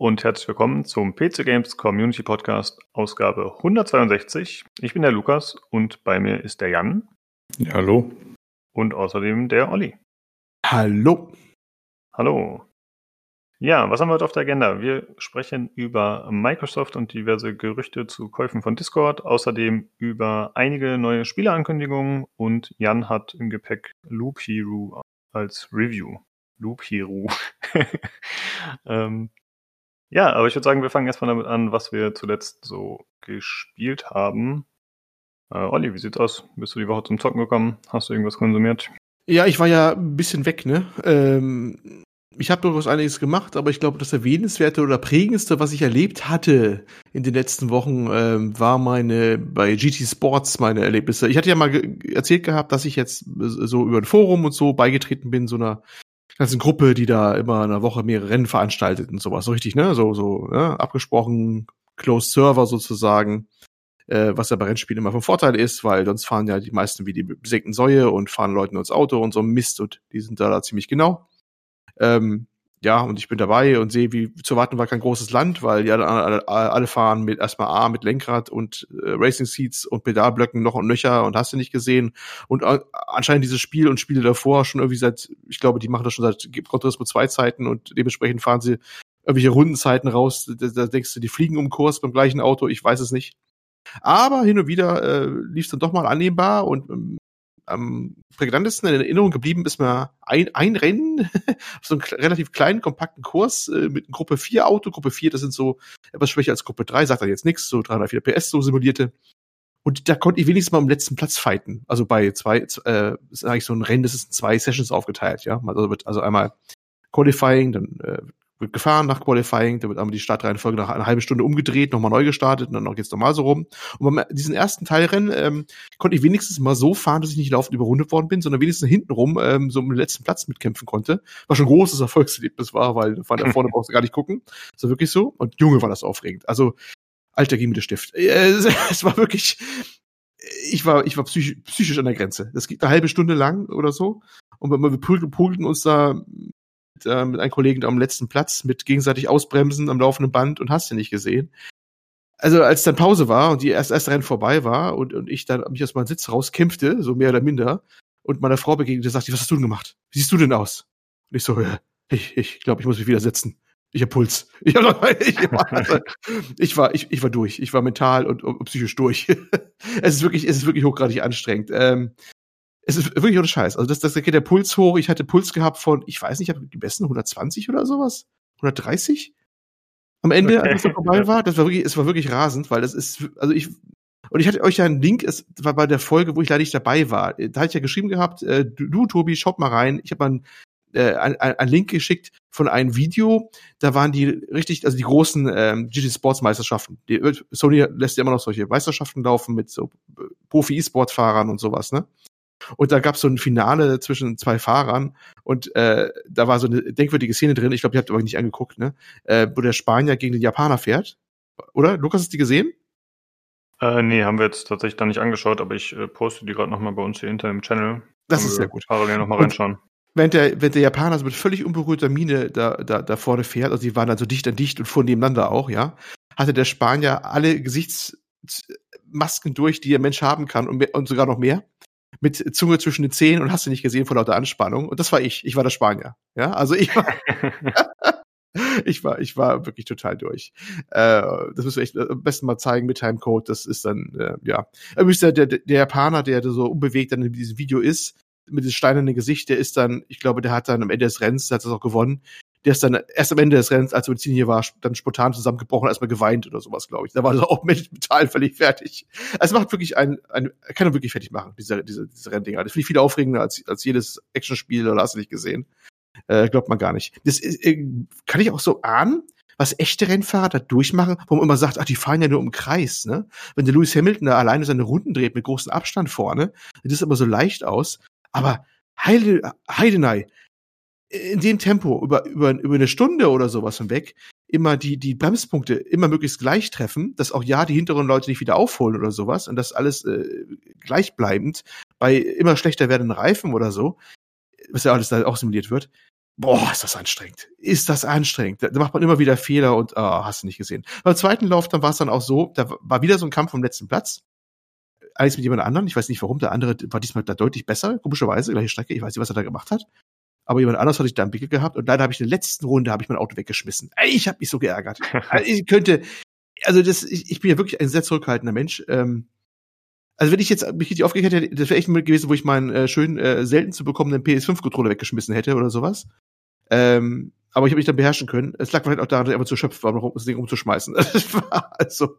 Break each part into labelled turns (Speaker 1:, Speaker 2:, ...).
Speaker 1: Und herzlich willkommen zum PC Games Community Podcast Ausgabe 162. Ich bin der Lukas und bei mir ist der Jan.
Speaker 2: Ja, hallo.
Speaker 1: Und außerdem der Olli.
Speaker 2: Hallo.
Speaker 1: Hallo. Ja, was haben wir heute auf der Agenda? Wir sprechen über Microsoft und diverse Gerüchte zu Käufen von Discord, außerdem über einige neue Spieleankündigungen und Jan hat im Gepäck Loop Hero als Review. Loop Hero. ähm, ja, aber ich würde sagen, wir fangen erstmal damit an, was wir zuletzt so gespielt haben. Äh, Olli, wie sieht's aus? Bist du die Woche zum Zocken gekommen? Hast du irgendwas konsumiert?
Speaker 2: Ja, ich war ja ein bisschen weg, ne? Ähm, ich habe durchaus einiges gemacht, aber ich glaube, das erwähnenswerte oder prägendste, was ich erlebt hatte in den letzten Wochen, ähm, war meine bei GT Sports meine Erlebnisse. Ich hatte ja mal ge erzählt gehabt, dass ich jetzt so über ein Forum und so beigetreten bin, so einer ganzen Gruppe, die da immer in einer Woche mehrere Rennen veranstaltet und sowas. So richtig, ne? So, so ne? abgesprochen, Closed Server sozusagen äh, was ja bei Rennspielen immer von Vorteil ist, weil sonst fahren ja die meisten wie die besägten Säue und fahren Leuten ins Auto und so Mist und die sind da, da ziemlich genau. Ähm, ja, und ich bin dabei und sehe, wie zu warten war kein großes Land, weil alle, alle, alle fahren mit erstmal A mit Lenkrad und äh, Racing Seats und Pedalblöcken noch und nöcher und hast du nicht gesehen. Und äh, anscheinend dieses Spiel und Spiele davor schon irgendwie seit, ich glaube, die machen das schon seit Gran Turismo 2 Zeiten und dementsprechend fahren sie irgendwelche Rundenzeiten raus. Da, da denkst du, die fliegen um Kurs beim gleichen Auto, ich weiß es nicht. Aber hin und wieder äh, lief es dann doch mal annehmbar und ähm, am prägnantesten in Erinnerung geblieben ist mir ein, ein Rennen, so einen relativ kleinen, kompakten Kurs äh, mit Gruppe 4 Auto. Gruppe 4, das sind so etwas schwächer als Gruppe 3, sagt er jetzt nichts, so 304 PS, so simulierte. Und da konnte ich wenigstens mal am letzten Platz fighten. Also bei zwei, äh, ist eigentlich so ein Rennen, das ist in zwei Sessions aufgeteilt, ja. Also also einmal Qualifying, dann äh, wird gefahren nach Qualifying, da wird einmal die Startreihenfolge nach einer halben Stunde umgedreht, nochmal neu gestartet und dann geht's normal so rum. Und bei diesen ersten Teilrennen ähm, konnte ich wenigstens mal so fahren, dass ich nicht laufend überrundet worden bin, sondern wenigstens hintenrum ähm, so um den letzten Platz mitkämpfen konnte. Was schon ein großes Erfolgserlebnis war, weil da vorne brauchst du gar nicht gucken. War wirklich so. Und Junge war das aufregend. Also, alter ging mit der Stift. Äh, es war wirklich, ich war, ich war psychisch, psychisch an der Grenze. Das geht eine halbe Stunde lang oder so. Und wir prügelten uns da äh, mit einem Kollegen am letzten Platz mit gegenseitig Ausbremsen am laufenden Band und hast du nicht gesehen. Also als dann Pause war und die erste, erste Rennen vorbei war und, und ich dann mich aus meinem Sitz rauskämpfte, so mehr oder minder, und meiner Frau begegnete, sagte ich, was hast du denn gemacht? Wie siehst du denn aus? Und ich so, äh, ich, ich glaube, ich muss mich wieder setzen. Ich hab Puls. Ich, hab, ich, also, ich war, ich, ich war durch. Ich war mental und, und psychisch durch. es ist wirklich, es ist wirklich hochgradig anstrengend. Ähm, es ist wirklich ohne Scheiß. Also das, das geht der Puls hoch. Ich hatte Puls gehabt von, ich weiß nicht, ich habe die besten 120 oder sowas, 130. Am Ende, okay. als es vorbei war, das war wirklich, es war wirklich rasend, weil das ist, also ich und ich hatte euch ja einen Link, es war bei der Folge, wo ich leider nicht dabei war. Da hatte ich ja geschrieben gehabt, äh, du, du Tobi, schaut mal rein. Ich habe mal äh, einen, äh, einen Link geschickt von einem Video. Da waren die richtig, also die großen ähm, GT Sports Meisterschaften. Die, Sony lässt ja immer noch solche Meisterschaften laufen mit so äh, Profi-E-Sport-Fahrern und sowas, ne? Und da gab es so ein Finale zwischen zwei Fahrern und äh, da war so eine denkwürdige Szene drin. Ich glaube, ihr habt aber nicht angeguckt, ne? Äh, wo der Spanier gegen den Japaner fährt. Oder? Lukas, hast du die gesehen?
Speaker 1: Äh, nee, haben wir jetzt tatsächlich da nicht angeschaut, aber ich äh, poste die gerade nochmal bei uns hier hinter im Channel.
Speaker 2: Das ist sehr gut.
Speaker 1: Parallel nochmal reinschauen.
Speaker 2: Während der, während der Japaner so mit völlig unberührter Miene da, da, da vorne fährt, also die waren dann so dicht an dicht und fuhren nebeneinander auch, ja, hatte der Spanier alle Gesichtsmasken durch, die der Mensch haben kann und, mehr, und sogar noch mehr mit Zunge zwischen den Zähnen und hast du nicht gesehen vor lauter Anspannung. Und das war ich. Ich war der Spanier. Ja, also ich war, ich war, ich war wirklich total durch. Äh, das müssen wir echt am besten mal zeigen mit Timecode. Das ist dann, äh, ja. Übrigens der, der, der Japaner, der so unbewegt dann in diesem Video ist, mit diesem steinernen Gesicht, der ist dann, ich glaube, der hat dann am Ende des Rennens, der hat das auch gewonnen, der ist dann erst am Ende des Rennens, als Benzin hier war, dann spontan zusammengebrochen, erstmal geweint oder sowas, glaube ich. Da war er auch mental völlig fertig. Es macht wirklich ein, ein kann er wirklich fertig machen, diese, diese, diese Renndinger. Das finde ich viel aufregender als, als jedes Actionspiel, oder hast du nicht gesehen. Äh, glaubt man gar nicht. Das äh, kann ich auch so ahnen, was echte Rennfahrer da durchmachen, wo man immer sagt, ach, die fahren ja nur im Kreis, ne? Wenn der Lewis Hamilton da alleine seine Runden dreht mit großem Abstand vorne, das ist immer so leicht aus. Aber Heide, Heidenei, in dem Tempo über, über, über eine Stunde oder sowas hinweg immer die, die Bremspunkte immer möglichst gleich treffen, dass auch ja die hinteren Leute nicht wieder aufholen oder sowas und das alles äh, gleichbleibend bei immer schlechter werdenden Reifen oder so, was ja alles da auch simuliert wird. boah, ist das anstrengend. Ist das anstrengend. Da macht man immer wieder Fehler und oh, hast du nicht gesehen. Beim zweiten Lauf, dann war es dann auch so, da war wieder so ein Kampf vom letzten Platz. Alles mit jemand anderem. Ich weiß nicht warum. Der andere war diesmal da deutlich besser, komischerweise, gleiche Strecke. Ich weiß nicht, was er da gemacht hat. Aber jemand anders hatte ich da einen Pickel gehabt und leider habe ich in der letzten Runde habe ich mein Auto weggeschmissen. Ich habe mich so geärgert. Also ich könnte, also das, ich, ich bin ja wirklich ein sehr zurückhaltender Mensch. Ähm, also wenn ich jetzt mich richtig aufgekehrt hätte, das wäre echt ein Moment gewesen, wo ich meinen äh, schön äh, selten zu bekommenen PS5-Controller weggeschmissen hätte oder sowas. Ähm, aber ich habe mich dann beherrschen können. Es lag vielleicht auch daran, dass ich einfach zu schöpft war, um das Ding umzuschmeißen. Das war also,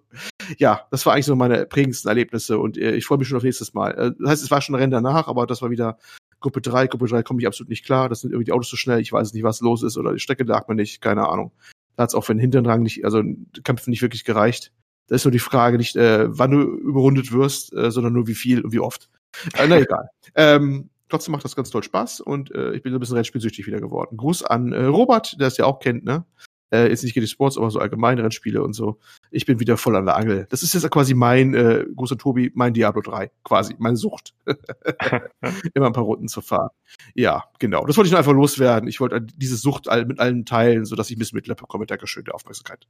Speaker 2: ja, das war eigentlich so meine prägendsten Erlebnisse und äh, ich freue mich schon auf nächstes Mal. Äh, das heißt, es war schon ein Rennen danach, aber das war wieder Gruppe 3. Gruppe 3 komme ich absolut nicht klar. Das sind irgendwie die Autos zu schnell. Ich weiß nicht, was los ist oder die Strecke lag mir nicht. Keine Ahnung. Da hat es auch für den hinteren Rang nicht, also Kampf nicht wirklich gereicht. Da ist nur die Frage nicht, äh, wann du überrundet wirst, äh, sondern nur wie viel und wie oft. Äh, na egal. ähm, trotzdem macht das ganz toll Spaß und äh, ich bin so ein bisschen Rennspielsüchtig wieder geworden. Gruß an äh, Robert, der es ja auch kennt, ne? Äh, jetzt nicht GT Sports, aber so allgemeine Rennspiele und so. Ich bin wieder voll an der Angel. Das ist jetzt quasi mein, äh, großer Tobi, mein Diablo 3, quasi, meine Sucht. Immer ein paar Runden zu fahren. Ja, genau. Das wollte ich nur einfach loswerden. Ich wollte diese Sucht mit allen teilen, sodass ich ein bisschen Mitleid bekomme. Dankeschön der Aufmerksamkeit.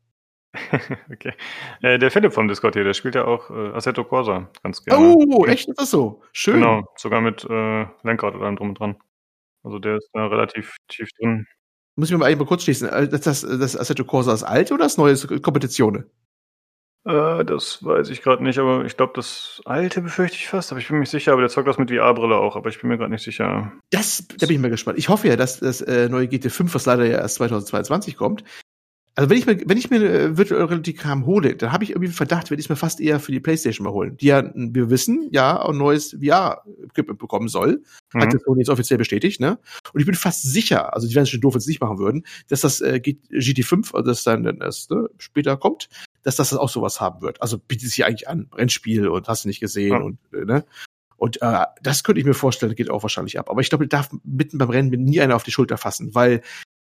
Speaker 1: okay. Äh, der Philipp vom Discord hier, der spielt ja auch äh, Assetto Corsa ganz gerne.
Speaker 2: Oh, echt? Ist das so? Schön.
Speaker 1: Genau, sogar mit äh, Lenkrad oder allem drum und dran. Also der ist da relativ tief drin.
Speaker 2: Muss ich mir mal eben kurz schließen. Äh, das, das, das Assetto Corsa ist alt oder das neue Kompetitionen?
Speaker 1: Äh, das weiß ich gerade nicht, aber ich glaube, das alte befürchte ich fast, aber ich bin mir nicht sicher, aber der zockt das mit VR-Brille auch, aber ich bin mir gerade nicht sicher.
Speaker 2: Das, da bin ich mal gespannt. Ich hoffe ja, dass das äh, neue GT5, was leider ja erst 2022 kommt, also wenn ich mir, wenn ich mir äh, Virtual Reality Kram hole, dann habe ich irgendwie einen Verdacht, werde ich mir fast eher für die PlayStation mal holen, die ja, wir wissen, ja, ein neues VR-Equipment bekommen soll. Mhm. Hat das Sony jetzt offiziell bestätigt, ne? Und ich bin fast sicher, also die werden es schon doof, wenn sie es nicht machen würden, dass das äh, GT5, also das dann das, ne, später kommt, dass das auch sowas haben wird. Also bietet sich eigentlich an, Rennspiel und hast du nicht gesehen ja. und äh, ne? Und äh, das könnte ich mir vorstellen, geht auch wahrscheinlich ab. Aber ich glaube, darf mitten beim Rennen nie einer auf die Schulter fassen, weil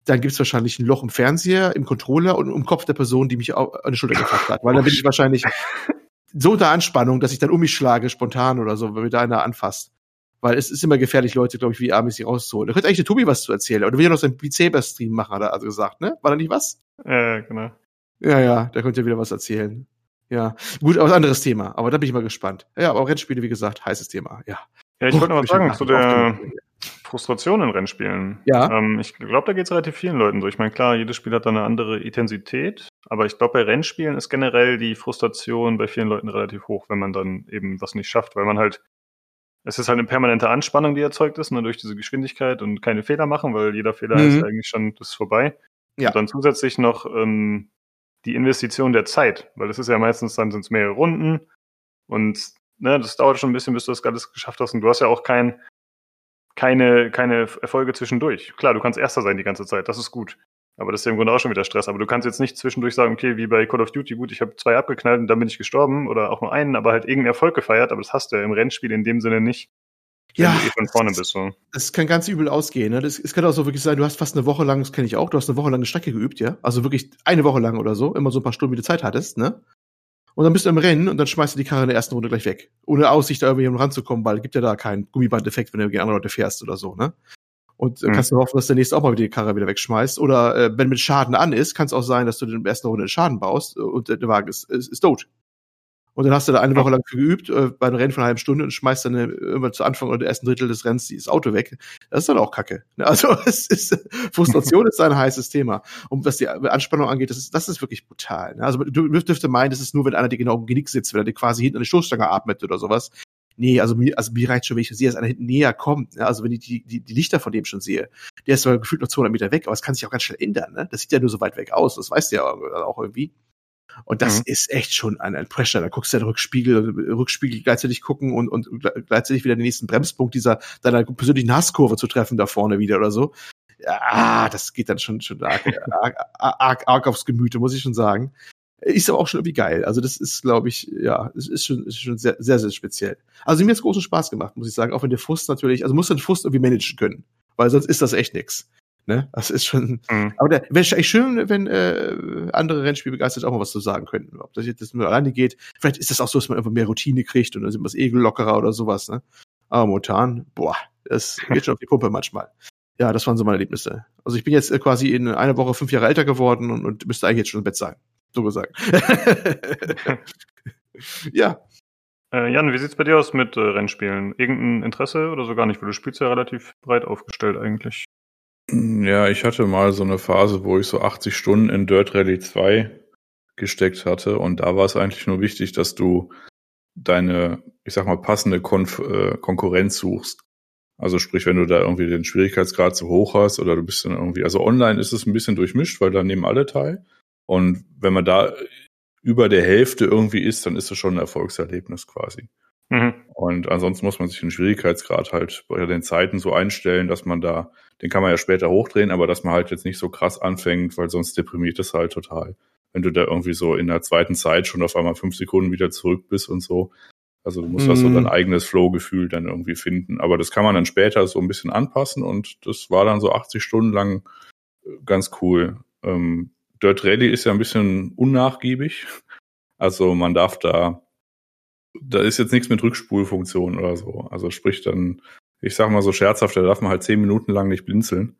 Speaker 2: dann gibt es wahrscheinlich ein Loch im Fernseher, im Controller und im Kopf der Person, die mich an die Schulter gefasst hat. Weil dann bin ich wahrscheinlich so unter Anspannung, dass ich dann um mich schlage, spontan oder so, wenn mir da einer anfasst. Weil es ist immer gefährlich, Leute, glaube ich, wie armäßig rauszuholen. Da könnte eigentlich der Tobi was zu erzählen. Oder will ja noch seinen Beat Saber Stream machen, hat er also gesagt, ne? War da nicht was?
Speaker 1: Ja, genau.
Speaker 2: Ja, ja, da könnt ihr wieder was erzählen. Ja, gut, aber ein anderes Thema. Aber da bin ich mal gespannt. Ja, aber Rennspiele, wie gesagt, heißes Thema. Ja.
Speaker 1: Ja, ich wollte noch was sagen zu der Frustration in Rennspielen.
Speaker 2: Ja.
Speaker 1: Ähm, ich glaube, da geht es relativ vielen Leuten so. Ich meine, klar, jedes Spiel hat da eine andere Intensität, aber ich glaube, bei Rennspielen ist generell die Frustration bei vielen Leuten relativ hoch, wenn man dann eben was nicht schafft, weil man halt, es ist halt eine permanente Anspannung, die erzeugt ist, ne, durch diese Geschwindigkeit und keine Fehler machen, weil jeder Fehler mhm. ist eigentlich schon, das ist vorbei. Ja. Und dann zusätzlich noch ähm, die Investition der Zeit, weil das ist ja meistens, dann sind es mehrere Runden und ne, das dauert schon ein bisschen, bis du das alles geschafft hast. Und du hast ja auch kein, keine, keine Erfolge zwischendurch. Klar, du kannst Erster sein die ganze Zeit, das ist gut. Aber das ist ja im Grunde auch schon wieder Stress. Aber du kannst jetzt nicht zwischendurch sagen, okay, wie bei Call of Duty, gut, ich habe zwei abgeknallt und dann bin ich gestorben oder auch nur einen, aber halt irgendeinen Erfolg gefeiert. Aber das hast du ja im Rennspiel in dem Sinne nicht.
Speaker 2: Ja, du eh von vorne bist, so. das kann ganz übel ausgehen. Ne? Das, es kann auch so wirklich sein, du hast fast eine Woche lang, das kenne ich auch, du hast eine Woche lang eine Strecke geübt, ja. Also wirklich eine Woche lang oder so, immer so ein paar Stunden, wie du Zeit hattest, ne? Und dann bist du im Rennen und dann schmeißt du die Karre in der ersten Runde gleich weg. Ohne Aussicht, da irgendwie ranzukommen, weil es gibt ja da keinen Gummibandeffekt, wenn du gegen andere Leute fährst oder so, ne? Und mhm. kannst du hoffen, dass der nächste auch mal wieder die Karre wieder wegschmeißt. Oder äh, wenn mit Schaden an ist, kann es auch sein, dass du in der ersten Runde Schaden baust und der Wagen ist, ist, ist tot. Und dann hast du da eine Woche lang für geübt, äh, bei einem Rennen von einer halben Stunde und schmeißt dann äh, irgendwann zu Anfang oder der ersten Drittel des Rennens das Auto weg. Das ist dann auch Kacke. Ne? Also es ist, Frustration ist ein heißes Thema. Und was die Anspannung angeht, das ist, das ist wirklich brutal. Ne? Also du dürfte meinen, das ist nur, wenn einer dir genau im Genick sitzt, wenn er dir quasi hinten an die Stoßstange atmet oder sowas. Nee, also mir, also mir reicht schon, wenn ich sehe, dass einer hinten näher kommt. Ne? Also wenn ich die, die, die Lichter von dem schon sehe. Der ist zwar gefühlt noch 200 Meter weg, aber es kann sich auch ganz schnell ändern. Ne? Das sieht ja nur so weit weg aus. Das weißt du ja auch irgendwie. Und das mhm. ist echt schon ein, ein Pressure. Da guckst du den Rückspiegel, Rückspiegel gleichzeitig gucken und, und gleichzeitig wieder den nächsten Bremspunkt dieser deiner persönlichen Hasskurve zu treffen da vorne wieder oder so. Ja, das geht dann schon, schon arg, arg, arg, arg aufs Gemüte, muss ich schon sagen. Ist aber auch schon irgendwie geil. Also das ist, glaube ich, ja, es ist schon, ist schon sehr, sehr, sehr speziell. Also mir hat es großen Spaß gemacht, muss ich sagen. Auch wenn der Frust natürlich, also muss den Frust irgendwie managen können. Weil sonst ist das echt nix. Ne? Das ist schon. Mhm. Aber wäre eigentlich schön, wenn äh, andere Rennspielbegeisterte auch mal was zu sagen könnten. Ob das jetzt nur alleine geht. Vielleicht ist das auch so, dass man einfach mehr Routine kriegt und dann sind wir eh lockerer oder sowas. Ne? Aber momentan, boah, das geht schon auf die Pumpe manchmal. Ja, das waren so meine Erlebnisse. Also ich bin jetzt äh, quasi in einer Woche fünf Jahre älter geworden und, und müsste eigentlich jetzt schon im Bett sein. So gesagt. ja.
Speaker 1: Äh, Jan, wie sieht's bei dir aus mit äh, Rennspielen? Irgendein Interesse oder so gar nicht? Weil du spielst ja relativ breit aufgestellt eigentlich.
Speaker 3: Ja, ich hatte mal so eine Phase, wo ich so 80 Stunden in Dirt Rally 2 gesteckt hatte und da war es eigentlich nur wichtig, dass du deine, ich sag mal, passende Konf äh, Konkurrenz suchst. Also sprich, wenn du da irgendwie den Schwierigkeitsgrad zu hoch hast oder du bist dann irgendwie, also online ist es ein bisschen durchmischt, weil da nehmen alle teil. Und wenn man da über der Hälfte irgendwie ist, dann ist es schon ein Erfolgserlebnis quasi. Mhm. Und ansonsten muss man sich den Schwierigkeitsgrad halt bei den Zeiten so einstellen, dass man da, den kann man ja später hochdrehen, aber dass man halt jetzt nicht so krass anfängt, weil sonst deprimiert es halt total. Wenn du da irgendwie so in der zweiten Zeit schon auf einmal fünf Sekunden wieder zurück bist und so. Also du musst mhm. da so dein eigenes Flow-Gefühl dann irgendwie finden. Aber das kann man dann später so ein bisschen anpassen und das war dann so 80 Stunden lang äh, ganz cool. Ähm, Dirt Rally ist ja ein bisschen unnachgiebig. Also man darf da, da ist jetzt nichts mit Rückspulfunktion oder so. Also sprich dann, ich sag mal so scherzhaft, da darf man halt zehn Minuten lang nicht blinzeln.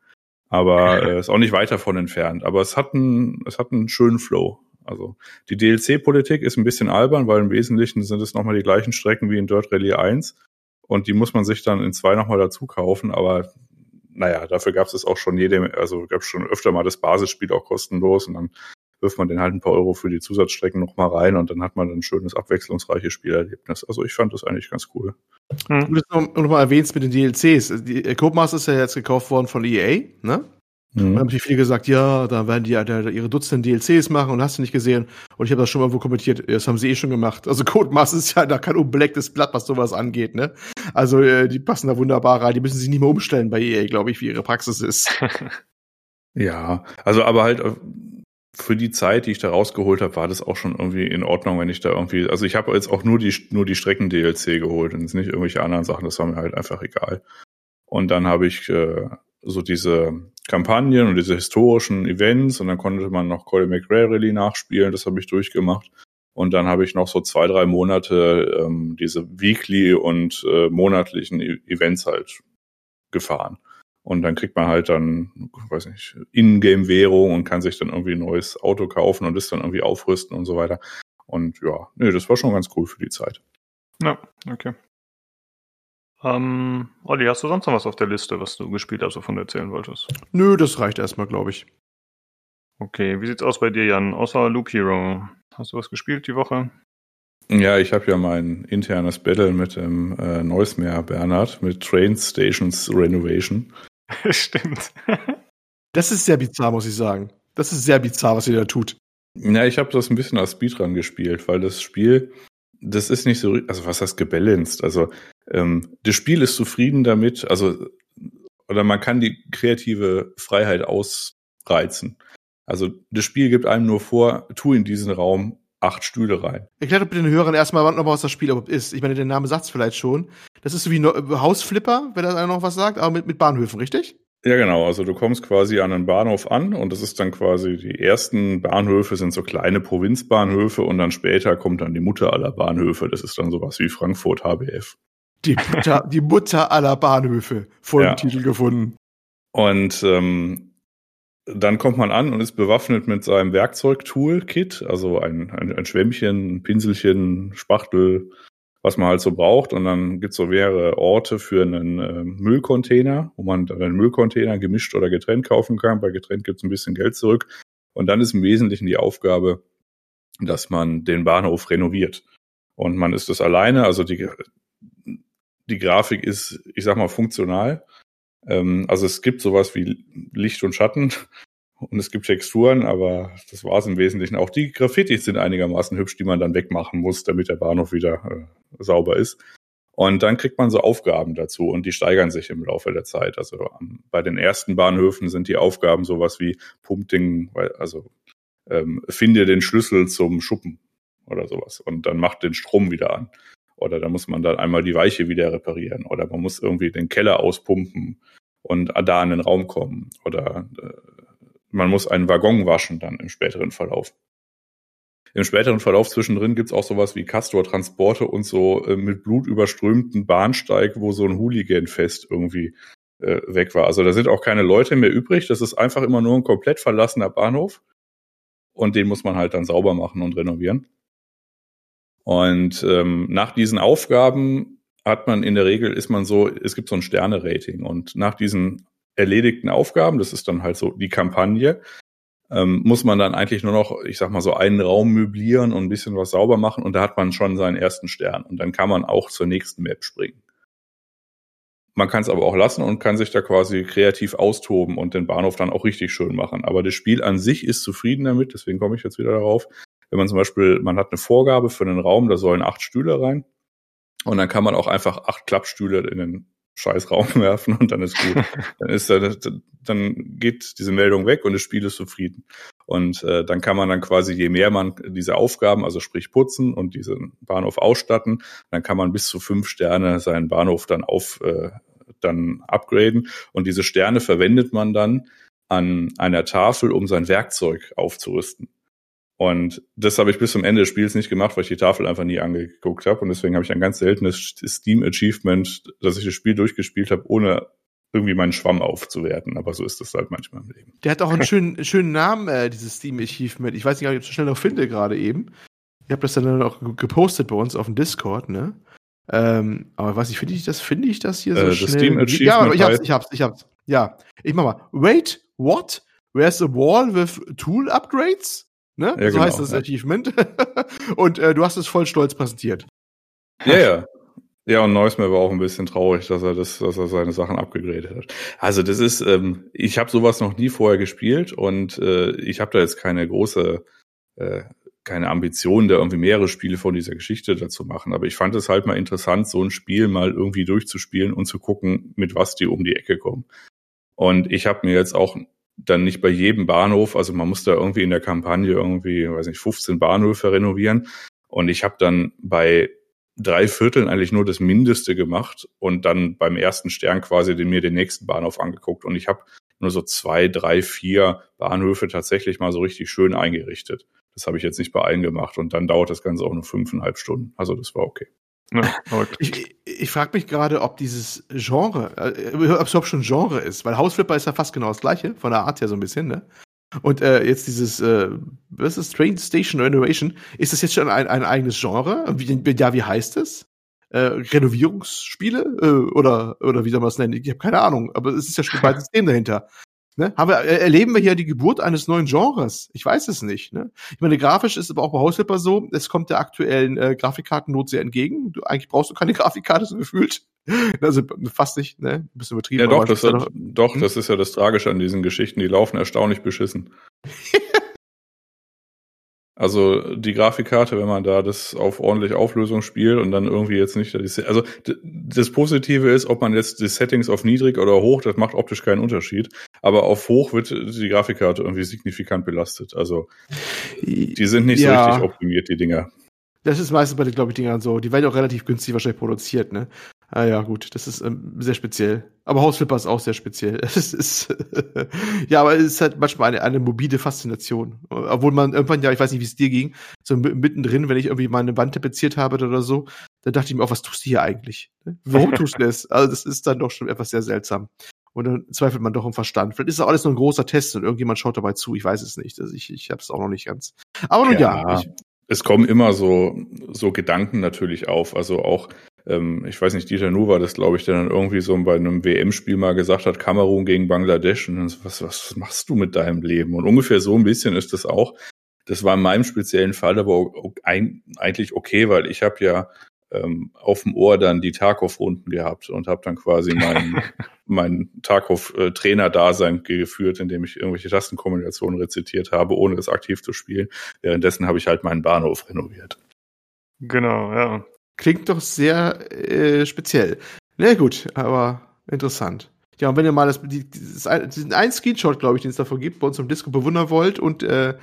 Speaker 3: Aber äh, ist auch nicht weit davon entfernt. Aber es hat einen, es hat einen schönen Flow. Also die DLC-Politik ist ein bisschen albern, weil im Wesentlichen sind es nochmal die gleichen Strecken wie in Dirt Rally 1. Und die muss man sich dann in zwei nochmal dazu kaufen. Aber naja, dafür gab es auch schon jede, also gab es schon öfter mal das Basisspiel auch kostenlos und dann wirft man den halt ein paar Euro für die Zusatzstrecken nochmal rein und dann hat man ein schönes, abwechslungsreiches Spielerlebnis. Also ich fand das eigentlich ganz cool.
Speaker 2: Hm. Du hast noch, noch mal erwähnt mit den DLCs. Die äh, Codemaster ist ja jetzt gekauft worden von EA, ne? Mhm. Da haben sich viele gesagt, ja, da werden die ja ihre Dutzenden DLCs machen und hast du nicht gesehen. Und ich habe das schon mal irgendwo kommentiert, das haben sie eh schon gemacht. Also Codemaster ist ja da kein unbelecktes Blatt, was sowas angeht, ne? Also äh, die passen da wunderbar rein. Die müssen sich nicht mehr umstellen bei EA, glaube ich, wie ihre Praxis ist.
Speaker 3: ja, also aber halt äh, für die Zeit, die ich da rausgeholt habe, war das auch schon irgendwie in Ordnung, wenn ich da irgendwie, also ich habe jetzt auch nur die nur die Strecken DLC geholt und nicht irgendwelche anderen Sachen, das war mir halt einfach egal. Und dann habe ich äh, so diese Kampagnen und diese historischen Events und dann konnte man noch Colin McRae Rally nachspielen, das habe ich durchgemacht. Und dann habe ich noch so zwei, drei Monate ähm, diese Weekly und äh, monatlichen e Events halt gefahren. Und dann kriegt man halt dann, weiß nicht, Ingame-Währung und kann sich dann irgendwie ein neues Auto kaufen und das dann irgendwie aufrüsten und so weiter. Und ja, nee, das war schon ganz cool für die Zeit.
Speaker 1: Ja, okay. Ähm, Olli, hast du sonst noch was auf der Liste, was du gespielt hast, wovon du erzählen wolltest?
Speaker 2: Nö, das reicht erstmal, glaube ich.
Speaker 1: Okay, wie sieht's aus bei dir, Jan? Außer Loop Hero. Hast du was gespielt die Woche?
Speaker 3: Ja, ich habe ja mein internes Battle mit dem äh, Neusmeer Bernhard mit Train Stations Renovation.
Speaker 1: Stimmt.
Speaker 2: das ist sehr bizarr, muss ich sagen. Das ist sehr bizarr, was ihr da tut.
Speaker 3: Ja, ich habe das ein bisschen als Speedrun gespielt, weil das Spiel, das ist nicht so, also was heißt gebalanced? Also ähm, das Spiel ist zufrieden damit, also oder man kann die kreative Freiheit ausreizen. Also das Spiel gibt einem nur vor, tu in diesen Raum acht Stühle rein.
Speaker 2: Erklärt bitte den Hörern erstmal, noch mal, was das Spiel überhaupt ist. Ich meine, der Name sagt es vielleicht schon. Das ist so wie ein Hausflipper, wenn da einer noch was sagt, aber mit, mit Bahnhöfen, richtig?
Speaker 3: Ja, genau. Also du kommst quasi an einen Bahnhof an und das ist dann quasi, die ersten Bahnhöfe sind so kleine Provinzbahnhöfe und dann später kommt dann die Mutter aller Bahnhöfe. Das ist dann sowas wie Frankfurt HBF.
Speaker 2: Die Mutter, die Mutter aller Bahnhöfe. Folgentitel ja. gefunden.
Speaker 3: Und ähm, dann kommt man an und ist bewaffnet mit seinem Werkzeugtool-Kit, also ein, ein, ein Schwämmchen, ein Pinselchen, Spachtel, was man halt so braucht. Und dann gibt's so mehrere Orte für einen äh, Müllcontainer, wo man dann einen Müllcontainer gemischt oder getrennt kaufen kann. Bei getrennt gibt's ein bisschen Geld zurück. Und dann ist im Wesentlichen die Aufgabe, dass man den Bahnhof renoviert. Und man ist das alleine, also die, die Grafik ist, ich sag mal, funktional. Ähm, also es gibt sowas wie Licht und Schatten und es gibt Texturen, aber das war es im Wesentlichen. Auch die Graffitis sind einigermaßen hübsch, die man dann wegmachen muss, damit der Bahnhof wieder äh, sauber ist. Und dann kriegt man so Aufgaben dazu und die steigern sich im Laufe der Zeit. Also bei den ersten Bahnhöfen sind die Aufgaben sowas wie Pumpding, also ähm, finde den Schlüssel zum Schuppen oder sowas und dann macht den Strom wieder an. Oder da muss man dann einmal die Weiche wieder reparieren. Oder man muss irgendwie den Keller auspumpen und da in den Raum kommen. Oder äh, man muss einen Waggon waschen dann im späteren Verlauf. Im späteren Verlauf zwischendrin gibt's auch sowas wie Castor-Transporte und so äh, mit Blut überströmten Bahnsteig, wo so ein Hooligan-Fest irgendwie äh, weg war. Also da sind auch keine Leute mehr übrig. Das ist einfach immer nur ein komplett verlassener Bahnhof. Und den muss man halt dann sauber machen und renovieren. Und ähm, nach diesen Aufgaben hat man in der Regel, ist man so, es gibt so ein Sterne-Rating. Und nach diesen erledigten Aufgaben, das ist dann halt so die Kampagne, ähm, muss man dann eigentlich nur noch, ich sag mal so, einen Raum möblieren und ein bisschen was sauber machen und da hat man schon seinen ersten Stern. Und dann kann man auch zur nächsten Map springen. Man kann es aber auch lassen und kann sich da quasi kreativ austoben und den Bahnhof dann auch richtig schön machen. Aber das Spiel an sich ist zufrieden damit, deswegen komme ich jetzt wieder darauf. Wenn man zum Beispiel, man hat eine Vorgabe für einen Raum, da sollen acht Stühle rein. Und dann kann man auch einfach acht Klappstühle in den scheiß Raum werfen und dann ist gut. dann ist dann geht diese Meldung weg und das Spiel ist zufrieden. Und äh, dann kann man dann quasi, je mehr man diese Aufgaben, also sprich putzen und diesen Bahnhof ausstatten, dann kann man bis zu fünf Sterne seinen Bahnhof dann auf äh, dann upgraden. Und diese Sterne verwendet man dann an einer Tafel, um sein Werkzeug aufzurüsten. Und das habe ich bis zum Ende des Spiels nicht gemacht, weil ich die Tafel einfach nie angeguckt habe. Und deswegen habe ich ein ganz seltenes Steam-Achievement, dass ich das Spiel durchgespielt habe, ohne irgendwie meinen Schwamm aufzuwerten. Aber so ist das halt manchmal im Leben.
Speaker 2: Der hat auch einen schönen, schönen Namen, äh, dieses Steam-Achievement. Ich weiß nicht, ob ich es so schnell noch finde gerade eben. Ich habe das dann auch gepostet bei uns auf dem Discord, ne? Ähm, aber was ich finde ich das, finde ich das hier so äh, schnell? Steam Achievement ja, aber ich hab's, ich hab's, ich hab's. Ja, ich mach mal. Wait, what? Where's a wall with tool upgrades? Ne? Ja, so genau, heißt das ja. Achievement. und äh, du hast es voll stolz präsentiert.
Speaker 3: Ja, ja. Ja, und Neusmer war auch ein bisschen traurig, dass er das, dass er seine Sachen abgegradet hat. Also das ist, ähm, ich habe sowas noch nie vorher gespielt und äh, ich habe da jetzt keine große, äh, keine Ambition, da irgendwie mehrere Spiele von dieser Geschichte dazu machen. Aber ich fand es halt mal interessant, so ein Spiel mal irgendwie durchzuspielen und zu gucken, mit was die um die Ecke kommen. Und ich habe mir jetzt auch dann nicht bei jedem Bahnhof, also man muss da irgendwie in der Kampagne irgendwie, weiß nicht, 15 Bahnhöfe renovieren. Und ich habe dann bei drei Vierteln eigentlich nur das Mindeste gemacht und dann beim ersten Stern quasi den, mir den nächsten Bahnhof angeguckt. Und ich habe nur so zwei, drei, vier Bahnhöfe tatsächlich mal so richtig schön eingerichtet. Das habe ich jetzt nicht bei allen gemacht. Und dann dauert das Ganze auch nur fünfeinhalb Stunden. Also das war okay.
Speaker 2: Ja, ich ich frage mich gerade, ob dieses Genre, äh, ob es überhaupt schon Genre ist, weil Hausflipper ist ja fast genau das gleiche, von der Art her so ein bisschen, ne? Und äh, jetzt dieses, äh, was ist Train Station Renovation, ist das jetzt schon ein, ein eigenes Genre? Wie, ja, wie heißt es? Äh, Renovierungsspiele? Äh, oder, oder wie soll man das nennen? Ich habe keine Ahnung, aber es ist ja schon ein System dahinter. Ne? Haben wir, erleben wir hier die Geburt eines neuen Genres? Ich weiß es nicht. Ne? Ich meine, grafisch ist aber auch bei Hausflipper so, es kommt der aktuellen äh, Grafikkartennot sehr entgegen. Du, eigentlich brauchst du keine Grafikkarte so gefühlt. Also fast nicht, ne? Ein bisschen übertrieben.
Speaker 3: Ja, doch, das, hat, doch hm? das ist ja das Tragische an diesen Geschichten. Die laufen erstaunlich beschissen. Also die Grafikkarte, wenn man da das auf ordentlich Auflösung spielt und dann irgendwie jetzt nicht, also das Positive ist, ob man jetzt die Settings auf niedrig oder hoch, das macht optisch keinen Unterschied. Aber auf hoch wird die Grafikkarte irgendwie signifikant belastet. Also die sind nicht ja. so richtig optimiert, die Dinger.
Speaker 2: Das ist meistens bei den, glaube ich, Dingern so. Die werden auch relativ günstig wahrscheinlich produziert, ne? Ah ja, gut, das ist ähm, sehr speziell. Aber Hausflipper ist auch sehr speziell. Es ist ja, aber es ist halt manchmal eine, eine mobile Faszination. Obwohl man irgendwann, ja, ich weiß nicht, wie es dir ging, so mittendrin, wenn ich irgendwie meine Wand tapeziert habe oder so, dann dachte ich mir auch, was tust du hier eigentlich? Ne? Warum tust du das? Also das ist dann doch schon etwas sehr seltsam. Und dann zweifelt man doch im Verstand. Vielleicht ist das alles nur ein großer Test und irgendjemand schaut dabei zu. Ich weiß es nicht. Also ich, ich habe es auch noch nicht ganz. Aber nun ja. ja ich,
Speaker 3: es kommen immer so, so Gedanken natürlich auf. Also auch ähm, ich weiß nicht, Dieter Nu war das, glaube ich, der dann irgendwie so bei einem WM-Spiel mal gesagt hat, Kamerun gegen Bangladesch. Und dann so, was, was machst du mit deinem Leben? Und ungefähr so ein bisschen ist das auch. Das war in meinem speziellen Fall aber eigentlich okay, weil ich habe ja ähm, auf dem Ohr dann die Tarkov-Runden gehabt und habe dann quasi mein, mein Tarkov-Trainer-Dasein geführt, indem ich irgendwelche Tastenkombinationen rezitiert habe, ohne es aktiv zu spielen. Währenddessen habe ich halt meinen Bahnhof renoviert.
Speaker 1: Genau, ja.
Speaker 2: Klingt doch sehr äh, speziell. Na gut, aber interessant. Ja, und wenn ihr mal das, die, das ein Screenshot, glaube ich, den es davon gibt, bei uns im Disco bewundern wollt und äh,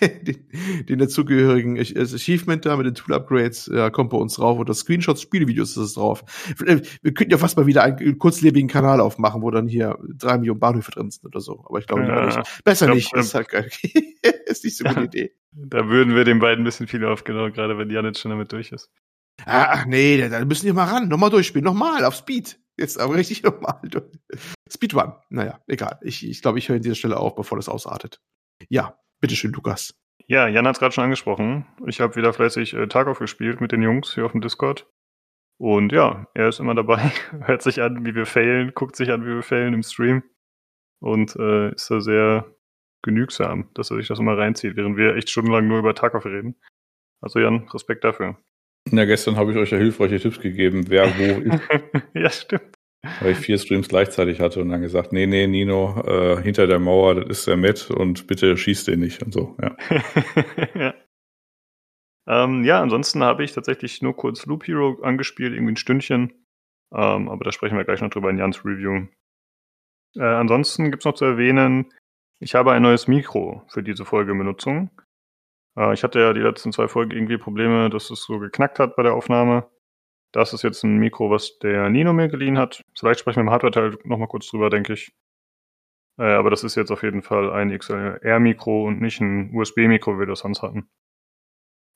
Speaker 2: den, den dazugehörigen Achievement da mit den Tool-Upgrades ja, kommt bei uns drauf das Screenshots, Spielevideos ist es drauf. Äh, wir könnten ja fast mal wieder einen kurzlebigen Kanal aufmachen, wo dann hier drei Millionen Bahnhöfe drin sind oder so. Aber ich glaube ja, nicht. Besser glaub, nicht. Ist, halt, ist nicht so eine gute Idee.
Speaker 1: Da würden wir den beiden ein bisschen viel aufgenommen, gerade wenn Jan jetzt schon damit durch ist.
Speaker 2: Ach nee, da müssen wir mal ran. Nochmal durchspielen. Nochmal, auf Speed. Jetzt aber richtig normal. Speedrun. Naja, egal. Ich, ich glaube, ich höre an dieser Stelle auf, bevor das ausartet. Ja, bitteschön, Lukas.
Speaker 1: Ja, Jan hat es gerade schon angesprochen. Ich habe wieder fleißig äh, Tarkov gespielt mit den Jungs hier auf dem Discord. Und ja, er ist immer dabei, hört sich an, wie wir failen, guckt sich an, wie wir failen im Stream und äh, ist da sehr genügsam, dass er sich das immer reinzieht, während wir echt stundenlang nur über Tarkov reden. Also Jan, Respekt dafür.
Speaker 3: Ja, gestern habe ich euch ja hilfreiche Tipps gegeben, wer wo ist.
Speaker 1: ja, stimmt.
Speaker 3: Weil ich vier Streams gleichzeitig hatte und dann gesagt, nee, nee, Nino, äh, hinter der Mauer, das ist der Matt und bitte schießt den nicht und so, ja.
Speaker 1: ja. Ähm, ja, ansonsten habe ich tatsächlich nur kurz Loop Hero angespielt, irgendwie ein Stündchen. Ähm, aber da sprechen wir gleich noch drüber in Jans Review. Äh, ansonsten gibt es noch zu erwähnen, ich habe ein neues Mikro für diese Folgebenutzung. Äh, ich hatte ja die letzten zwei Folgen irgendwie Probleme, dass es so geknackt hat bei der Aufnahme. Das ist jetzt ein Mikro, was der Nino mir geliehen hat. Vielleicht sprechen wir im Hardware-Teil nochmal kurz drüber, denke ich. Äh, aber das ist jetzt auf jeden Fall ein XLR-Mikro und nicht ein USB-Mikro, wie wir das sonst hatten.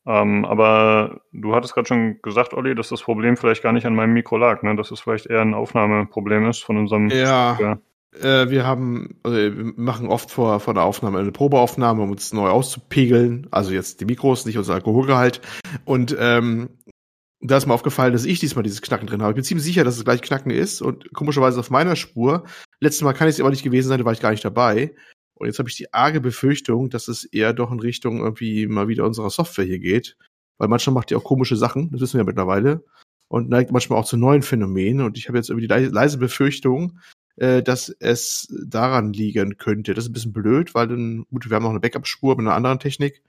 Speaker 1: Ähm, aber du hattest gerade schon gesagt, Olli, dass das Problem vielleicht gar nicht an meinem Mikro lag, ne? Dass es vielleicht eher ein Aufnahmeproblem ist von unserem.
Speaker 2: Ja. ja. Äh, wir haben, also wir machen oft vor, vor der Aufnahme eine Probeaufnahme, um uns neu auszupegeln. Also jetzt die Mikros, nicht unser Alkoholgehalt. Und ähm, da ist mir aufgefallen, dass ich diesmal dieses Knacken drin habe. Ich bin ziemlich sicher, dass es gleich Knacken ist und komischerweise auf meiner Spur. Letztes Mal kann ich es aber nicht gewesen sein, da war ich gar nicht dabei. Und jetzt habe ich die arge Befürchtung, dass es eher doch in Richtung irgendwie mal wieder unserer Software hier geht. Weil manchmal macht die auch komische Sachen, das wissen wir ja mittlerweile. Und neigt manchmal auch zu neuen Phänomenen. Und ich habe jetzt irgendwie die leise Befürchtung, äh, dass es daran liegen könnte. Das ist ein bisschen blöd, weil dann, gut, wir haben noch eine Backup-Spur mit einer anderen Technik.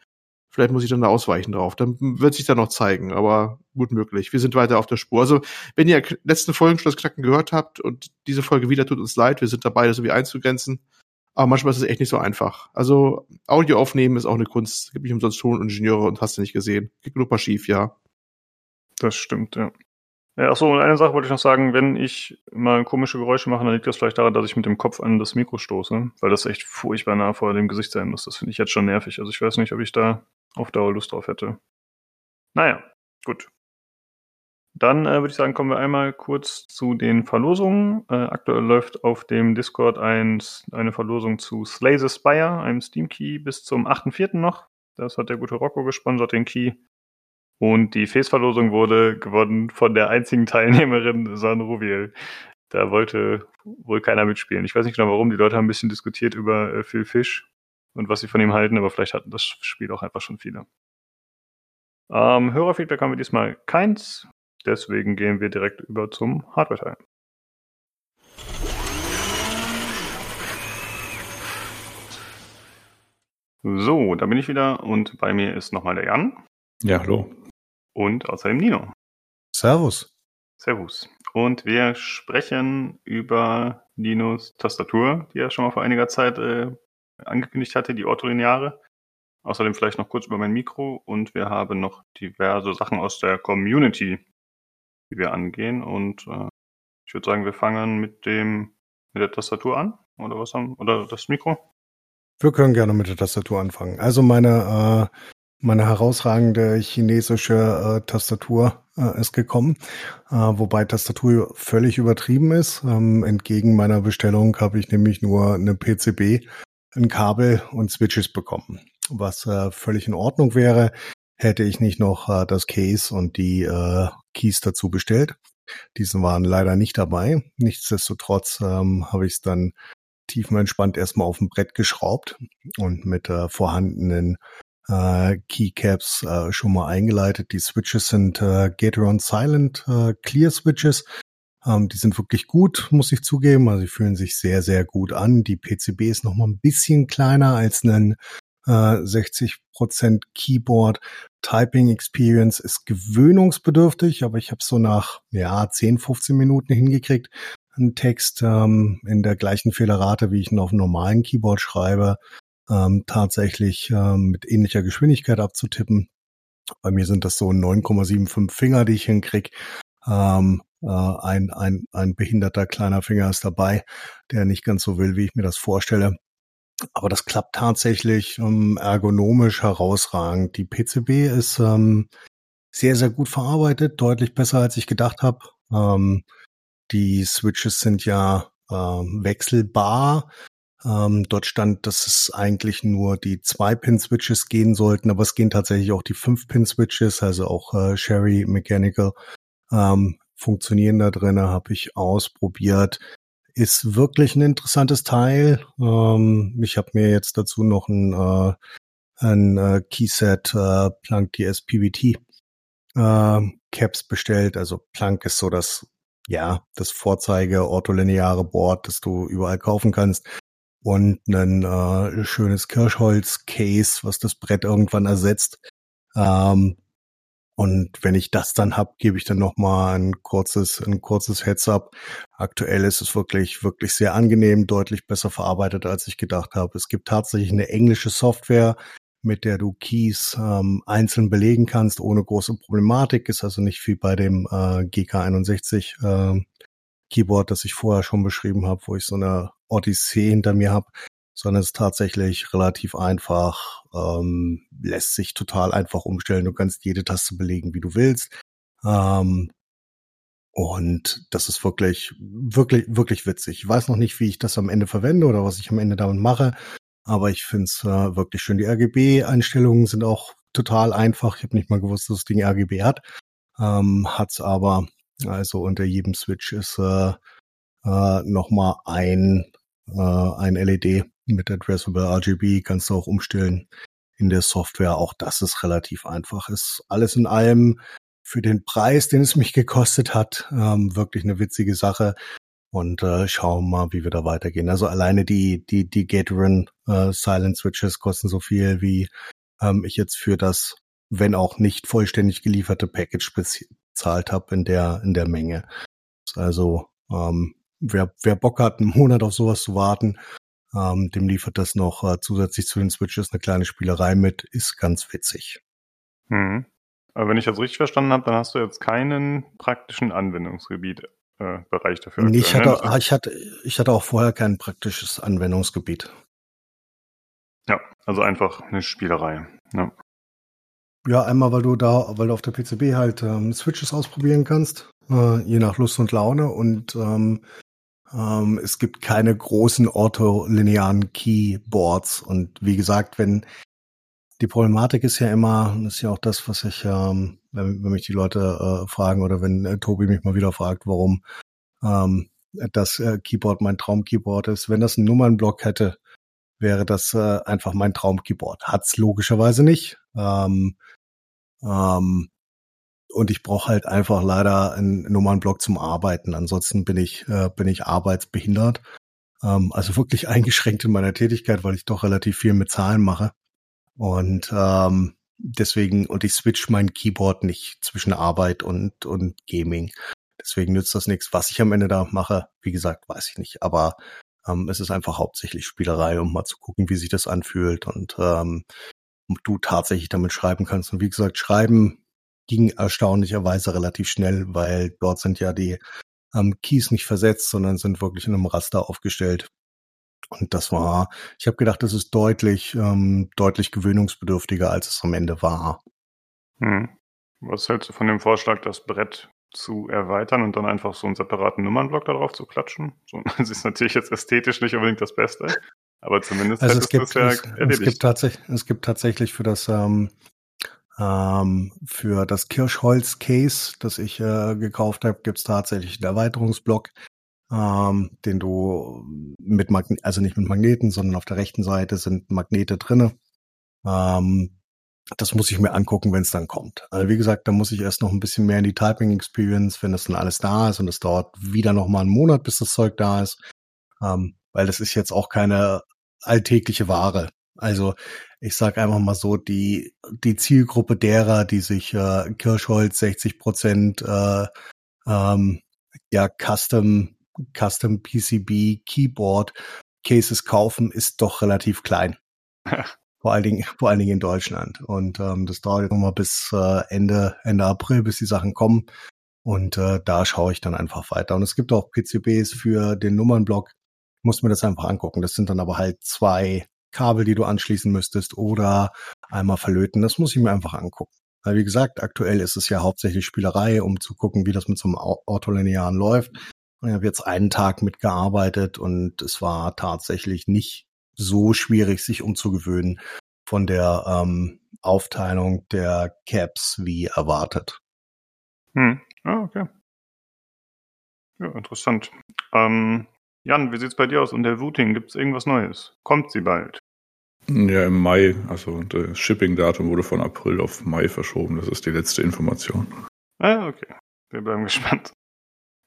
Speaker 2: Vielleicht muss ich dann da ausweichen drauf. Dann wird sich da noch zeigen, aber gut möglich. Wir sind weiter auf der Spur. Also, wenn ihr letzten Folgen schon das Knacken gehört habt und diese Folge wieder tut uns leid, wir sind dabei, das irgendwie einzugrenzen. Aber manchmal ist es echt nicht so einfach. Also, Audio aufnehmen ist auch eine Kunst. Gibt nicht umsonst Toningenieure und hast du nicht gesehen. Geht nur paar schief, ja.
Speaker 1: Das stimmt, ja. Ja, achso, und eine Sache wollte ich noch sagen, wenn ich mal komische Geräusche mache, dann liegt das vielleicht daran, dass ich mit dem Kopf an das Mikro stoße, weil das echt furchtbar nah vor dem Gesicht sein muss. Das finde ich jetzt schon nervig. Also ich weiß nicht, ob ich da auf Dauer Lust drauf hätte. Naja, gut. Dann äh, würde ich sagen, kommen wir einmal kurz zu den Verlosungen. Äh, aktuell läuft auf dem Discord ein, eine Verlosung zu Slay the Spire, einem Steam Key, bis zum 8.4. noch. Das hat der gute Rocco gesponsert, den Key. Und die Face-Verlosung wurde gewonnen von der einzigen Teilnehmerin, San Rubiel. Da wollte wohl keiner mitspielen. Ich weiß nicht genau warum. Die Leute haben ein bisschen diskutiert über äh, Phil Fish und was sie von ihm halten, aber vielleicht hatten das Spiel auch einfach schon viele. Ähm, Hörerfeedback haben wir diesmal keins. Deswegen gehen wir direkt über zum Hardware-Teil. So, da bin ich wieder und bei mir ist nochmal der Jan.
Speaker 3: Ja, hallo
Speaker 1: und außerdem Nino.
Speaker 4: Servus.
Speaker 1: Servus. Und wir sprechen über Ninos Tastatur, die er schon mal vor einiger Zeit äh, angekündigt hatte, die ortholineare. Außerdem vielleicht noch kurz über mein Mikro und wir haben noch diverse Sachen aus der Community, die wir angehen. Und äh, ich würde sagen, wir fangen mit dem mit der Tastatur an oder was haben oder das Mikro.
Speaker 4: Wir können gerne mit der Tastatur anfangen. Also meine äh, meine herausragende chinesische äh, Tastatur äh, ist gekommen, äh, wobei Tastatur völlig übertrieben ist. Ähm, entgegen meiner Bestellung habe ich nämlich nur eine PCB, ein Kabel und Switches bekommen, was äh, völlig in Ordnung wäre, hätte ich nicht noch äh, das Case und die äh, Keys dazu bestellt. Diese waren leider nicht dabei. Nichtsdestotrotz ähm, habe ich es dann tiefenentspannt erstmal auf dem Brett geschraubt und mit äh, vorhandenen äh, Keycaps äh, schon mal eingeleitet. Die Switches sind äh, Gateron Silent äh, Clear Switches. Ähm, die sind wirklich gut, muss ich zugeben. Also sie fühlen sich sehr, sehr gut an. Die PCB ist noch mal ein bisschen kleiner als ein äh, 60% Keyboard. Typing Experience ist gewöhnungsbedürftig, aber ich habe so nach ja 10, 15 Minuten hingekriegt, einen Text ähm, in der gleichen Fehlerrate, wie ich ihn auf einem normalen Keyboard schreibe, ähm, tatsächlich ähm, mit ähnlicher Geschwindigkeit abzutippen. Bei mir sind das so 9,75 Finger, die ich hinkrieg. Ähm, äh, ein, ein, ein behinderter kleiner Finger ist dabei, der nicht ganz so will, wie ich mir das vorstelle. Aber das klappt tatsächlich ähm, ergonomisch herausragend. Die PCB ist ähm, sehr, sehr gut verarbeitet, deutlich besser, als ich gedacht habe. Ähm, die Switches sind ja äh, wechselbar. Ähm, dort stand, dass es eigentlich nur die Zwei-Pin-Switches gehen sollten, aber es gehen tatsächlich auch die Fünf-Pin-Switches, also auch äh, Sherry Mechanical ähm, funktionieren da drin, habe ich ausprobiert. Ist wirklich ein interessantes Teil. Ähm, ich habe mir jetzt dazu noch ein, äh, ein äh, Keyset äh, Planck DS PBT äh, Caps bestellt. Also Planck ist so das, ja, das Vorzeige ortholineare Board, das du überall kaufen kannst. Und ein äh, schönes Kirschholz-Case, was das Brett irgendwann ersetzt. Ähm, und wenn ich das dann hab, gebe ich dann noch mal ein kurzes, ein kurzes Heads-up. Aktuell ist es wirklich, wirklich sehr angenehm, deutlich besser verarbeitet, als ich gedacht habe. Es gibt tatsächlich eine englische Software, mit der du Keys ähm, einzeln belegen kannst, ohne große Problematik. Ist also nicht wie bei dem äh, GK61 äh, Keyboard, das ich vorher schon beschrieben habe, wo ich so eine Odyssee hinter mir habe sondern es ist tatsächlich relativ einfach, ähm, lässt sich total einfach umstellen. Du kannst jede Taste belegen, wie du willst. Ähm, und das ist wirklich, wirklich, wirklich witzig. Ich weiß noch nicht, wie ich das am Ende verwende oder was ich am Ende damit mache, aber ich finde es äh, wirklich schön. Die RGB-Einstellungen sind auch total einfach. Ich habe nicht mal gewusst, dass das Ding RGB hat. Ähm, hat's aber, also unter jedem Switch ist äh, äh, nochmal ein, äh, ein LED mit Addressable RGB kannst du auch umstellen in der Software. Auch das ist relativ einfach. Ist alles in allem für den Preis, den es mich gekostet hat, ähm, wirklich eine witzige Sache. Und äh, schauen mal, wie wir da weitergehen. Also alleine die, die, die Gaterin äh, Silent Switches kosten so viel, wie ähm, ich jetzt für das, wenn auch nicht vollständig gelieferte Package bezahlt habe in der, in der Menge. Also ähm, wer, wer Bock hat, einen Monat auf sowas zu warten, ähm, dem liefert das noch äh, zusätzlich zu den Switches eine kleine Spielerei mit, ist ganz witzig.
Speaker 1: Hm. Aber wenn ich das richtig verstanden habe, dann hast du jetzt keinen praktischen Anwendungsgebiet äh, Bereich dafür.
Speaker 4: Nee, ich, hatte, ne? ich, hatte, ich hatte auch vorher kein praktisches Anwendungsgebiet.
Speaker 1: Ja, also einfach eine Spielerei. Ja.
Speaker 4: Ja, einmal, weil du da, weil du auf der PCB halt ähm, Switches ausprobieren kannst, äh, je nach Lust und Laune und ähm, ähm, es gibt keine großen ortholinearen Keyboards. Und wie gesagt, wenn die Problematik ist ja immer, das ist ja auch das, was ich, ähm, wenn, wenn mich die Leute äh, fragen oder wenn äh, Tobi mich mal wieder fragt, warum ähm, das äh, Keyboard mein Traumkeyboard ist. Wenn das einen Nummernblock hätte, wäre das äh, einfach mein Traumkeyboard. Hat's logischerweise nicht. Ähm, ähm, und ich brauche halt einfach leider einen Nummernblock zum Arbeiten. Ansonsten bin ich, äh, bin ich arbeitsbehindert. Ähm, also wirklich eingeschränkt in meiner Tätigkeit, weil ich doch relativ viel mit Zahlen mache. Und ähm, deswegen, und ich switch mein Keyboard nicht zwischen Arbeit und, und Gaming. Deswegen nützt das nichts. Was ich am Ende da mache, wie gesagt, weiß ich nicht. Aber ähm, es ist einfach hauptsächlich Spielerei, um mal zu gucken, wie sich das anfühlt und ähm, du tatsächlich damit schreiben kannst. Und wie gesagt, schreiben ging erstaunlicherweise relativ schnell, weil dort sind ja die ähm, Keys nicht versetzt, sondern sind wirklich in einem Raster aufgestellt. Und das war, ich habe gedacht, das ist deutlich, ähm, deutlich gewöhnungsbedürftiger, als es am Ende war.
Speaker 1: Hm. Was hältst du von dem Vorschlag, das Brett zu erweitern und dann einfach so einen separaten Nummernblock darauf zu klatschen? So, das ist natürlich jetzt ästhetisch nicht unbedingt das Beste, aber zumindest
Speaker 4: also es gibt, es, es, gibt tatsächlich, es gibt tatsächlich für das ähm, ähm, für das Kirschholz-Case, das ich äh, gekauft habe, gibt es tatsächlich einen Erweiterungsblock, ähm, den du mit Magne also nicht mit Magneten, sondern auf der rechten Seite sind Magnete drinne. Ähm, das muss ich mir angucken, wenn es dann kommt. Also wie gesagt, da muss ich erst noch ein bisschen mehr in die Typing Experience, wenn das dann alles da ist und es dauert wieder noch mal einen Monat, bis das Zeug da ist, ähm, weil das ist jetzt auch keine alltägliche Ware. Also ich sage einfach mal so, die, die Zielgruppe derer, die sich äh, Kirschholz 60 Prozent äh, ähm, ja, Custom, Custom PCB Keyboard Cases kaufen, ist doch relativ klein. vor allen Dingen, vor allen Dingen in Deutschland. Und ähm, das dauert jetzt nochmal bis äh, Ende, Ende April, bis die Sachen kommen. Und äh, da schaue ich dann einfach weiter. Und es gibt auch PCBs für den Nummernblock. Muss mir das einfach angucken. Das sind dann aber halt zwei Kabel, die du anschließen müsstest oder einmal verlöten. Das muss ich mir einfach angucken. Weil wie gesagt, aktuell ist es ja hauptsächlich Spielerei, um zu gucken, wie das mit so einem Ortholinearen läuft. Ich habe jetzt einen Tag mitgearbeitet und es war tatsächlich nicht so schwierig, sich umzugewöhnen von der ähm, Aufteilung der Caps wie erwartet.
Speaker 1: Hm. Ah, okay. Ja, interessant. Ähm, Jan, wie sieht's bei dir aus? Und der Routing, gibt's irgendwas Neues? Kommt sie bald?
Speaker 3: Ja, im Mai. Also das Shipping-Datum wurde von April auf Mai verschoben. Das ist die letzte Information.
Speaker 1: Ah, okay. Wir bleiben gespannt.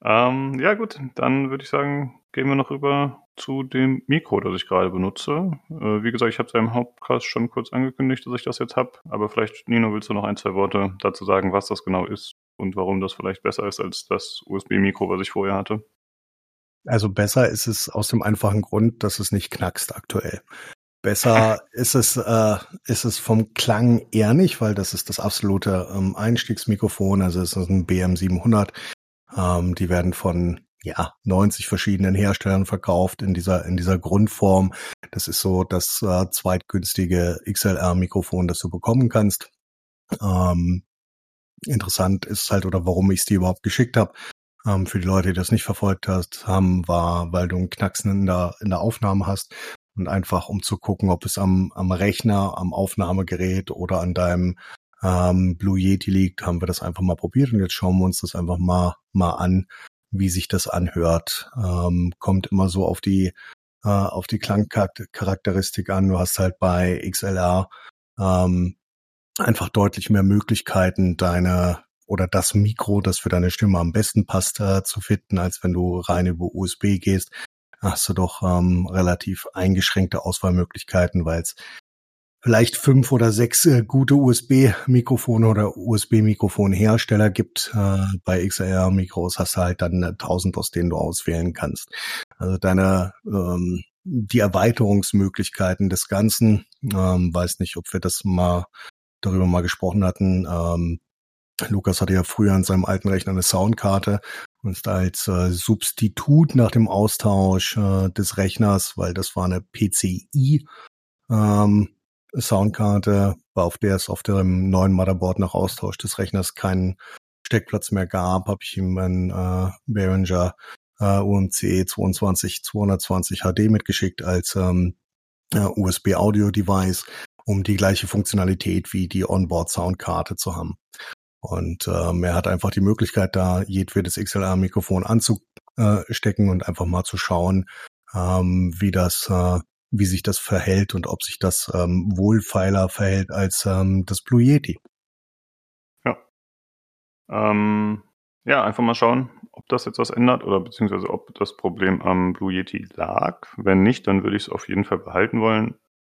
Speaker 1: Ähm, ja, gut, dann würde ich sagen, gehen wir noch rüber zu dem Mikro, das ich gerade benutze. Äh, wie gesagt, ich habe es ja im Hauptcast schon kurz angekündigt, dass ich das jetzt habe. Aber vielleicht, Nino, willst du noch ein, zwei Worte dazu sagen, was das genau ist und warum das vielleicht besser ist als das USB-Mikro, was ich vorher hatte?
Speaker 4: Also besser ist es aus dem einfachen Grund, dass es nicht knackst aktuell. Besser ist es, äh, ist es vom Klang eher nicht, weil das ist das absolute ähm, Einstiegsmikrofon. Also es ist ein BM700 ähm, die werden von ja 90 verschiedenen Herstellern verkauft in dieser in dieser Grundform. Das ist so das äh, zweitgünstige XLR-Mikrofon, das du bekommen kannst. Ähm, interessant ist halt oder warum ich es dir überhaupt geschickt habe. Ähm, für die Leute, die das nicht verfolgt hast, haben, war, weil du einen Knacksen in der in der Aufnahme hast und einfach um zu gucken, ob es am am Rechner, am Aufnahmegerät oder an deinem ähm, Blue Yeti liegt, haben wir das einfach mal probiert und jetzt schauen wir uns das einfach mal, mal an, wie sich das anhört. Ähm, kommt immer so auf die, äh, auf die Klangcharakteristik an. Du hast halt bei XLR ähm, einfach deutlich mehr Möglichkeiten, deine oder das Mikro, das für deine Stimme am besten passt, äh, zu finden, als wenn du rein über USB gehst. Hast du doch ähm, relativ eingeschränkte Auswahlmöglichkeiten, weil es vielleicht fünf oder sechs äh, gute USB-Mikrofone oder USB-Mikrofonhersteller gibt. Äh, bei XLR-Mikros hast du halt dann äh, tausend, aus denen du auswählen kannst. Also deine ähm, die Erweiterungsmöglichkeiten des Ganzen, ähm, weiß nicht, ob wir das mal darüber mal gesprochen hatten. Ähm, Lukas hatte ja früher an seinem alten Rechner eine Soundkarte und als äh, Substitut nach dem Austausch äh, des Rechners, weil das war eine PCI ähm, Soundkarte, auf der es auf dem neuen Motherboard nach Austausch des Rechners keinen Steckplatz mehr gab, habe ich ihm ein äh, Behringer äh, UMC 22 220 HD mitgeschickt als ähm, äh, USB Audio Device, um die gleiche Funktionalität wie die Onboard Soundkarte zu haben. Und ähm, er hat einfach die Möglichkeit, da jedwedes XLR-Mikrofon anzustecken und einfach mal zu schauen, ähm, wie das äh, wie sich das verhält und ob sich das ähm, wohlfeiler verhält als ähm, das Blue Yeti.
Speaker 1: Ja. Ähm, ja, einfach mal schauen, ob das jetzt was ändert oder beziehungsweise ob das Problem am Blue Yeti lag. Wenn nicht, dann würde ich es auf jeden Fall behalten wollen,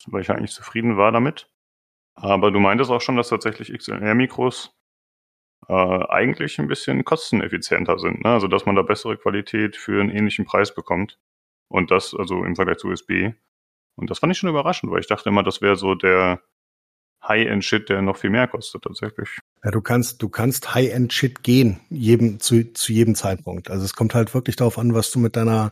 Speaker 1: weil ich eigentlich zufrieden war damit. Aber du meintest auch schon, dass tatsächlich XLR-Mikros äh, eigentlich ein bisschen kosteneffizienter sind. Ne? Also dass man da bessere Qualität für einen ähnlichen Preis bekommt. Und das also im Vergleich zu USB. Und das fand ich schon überraschend, weil ich dachte immer, das wäre so der High-End-Shit, der noch viel mehr kostet tatsächlich.
Speaker 4: Ja, du kannst, du kannst High-End-Shit gehen, jedem, zu, zu jedem Zeitpunkt. Also es kommt halt wirklich darauf an, was du mit deiner,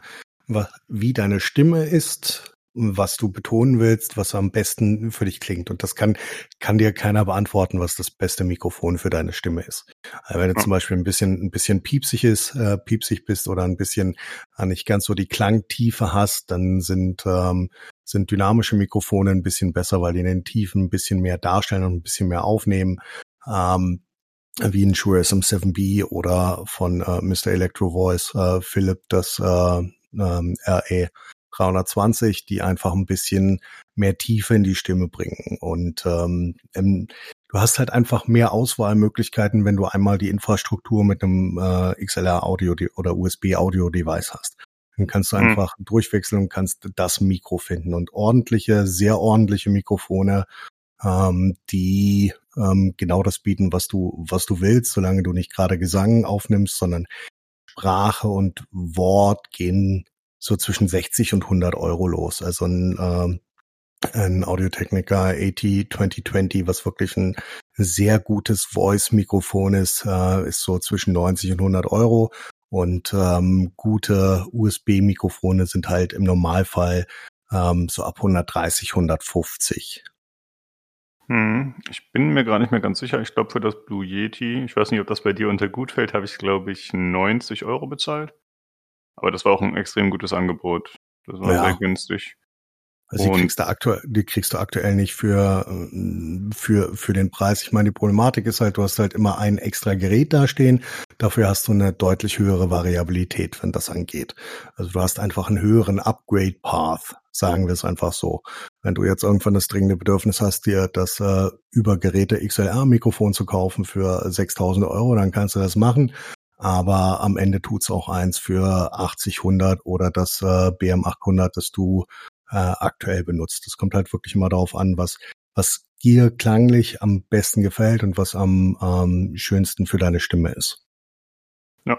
Speaker 4: wie deine Stimme ist, was du betonen willst, was am besten für dich klingt. Und das kann, kann dir keiner beantworten, was das beste Mikrofon für deine Stimme ist. Also wenn du zum Beispiel ein bisschen, ein bisschen piepsig ist, äh, piepsig bist oder ein bisschen äh, nicht ganz so die Klangtiefe hast, dann sind, ähm, sind dynamische Mikrofone ein bisschen besser, weil die in den Tiefen ein bisschen mehr darstellen und ein bisschen mehr aufnehmen. Ähm, wie ein Shure SM7B oder von äh, Mr. Electro Voice äh, Philip das äh, ähm, RE 320, die einfach ein bisschen mehr Tiefe in die Stimme bringen. Und ähm, ähm, du hast halt einfach mehr Auswahlmöglichkeiten, wenn du einmal die Infrastruktur mit einem äh, XLR-Audio oder USB-Audio-Device hast. Dann kannst du mhm. einfach durchwechseln und kannst das Mikro finden. Und ordentliche, sehr ordentliche Mikrofone, ähm, die ähm, genau das bieten, was du, was du willst, solange du nicht gerade Gesang aufnimmst, sondern Sprache und Wort gehen so zwischen 60 und 100 Euro los. Also ein, äh, ein Audio-Technica AT 2020, was wirklich ein sehr gutes Voice-Mikrofon ist, äh, ist so zwischen 90 und 100 Euro. Und ähm, gute USB-Mikrofone sind halt im Normalfall ähm, so ab 130, 150.
Speaker 1: Hm, ich bin mir gar nicht mehr ganz sicher. Ich glaube, für das Blue Yeti, ich weiß nicht, ob das bei dir unter gut fällt, habe ich, glaube ich, 90 Euro bezahlt. Aber das war auch ein extrem gutes Angebot. Das war
Speaker 4: Ja.
Speaker 1: sehr günstig.
Speaker 4: Also die
Speaker 1: Und-
Speaker 4: kriegst, du aktuell, die kriegst du aktuell nicht für, äh, für, für den Preis. Ich meine, die Problematik ist halt, du hast halt immer ein extra Gerät dastehen. Dafür hast du eine deutlich höhere Variabilität, wenn das angeht. Also du hast einfach einen höheren Upgrade-Path, sagen wir es einfach so. Wenn du jetzt irgendwann das dringende Bedürfnis hast, dir das äh, über Geräte XLR-Mikrofon zu kaufen für 6000 Euro, dann kannst du das machen. Aber am Ende tut's auch eins für 80, 100 oder das äh, BM800, das du äh, aktuell benutzt. Es kommt halt wirklich immer darauf an, was, was dir klanglich am besten gefällt und was am ähm, schönsten für deine Stimme ist.
Speaker 1: Ja.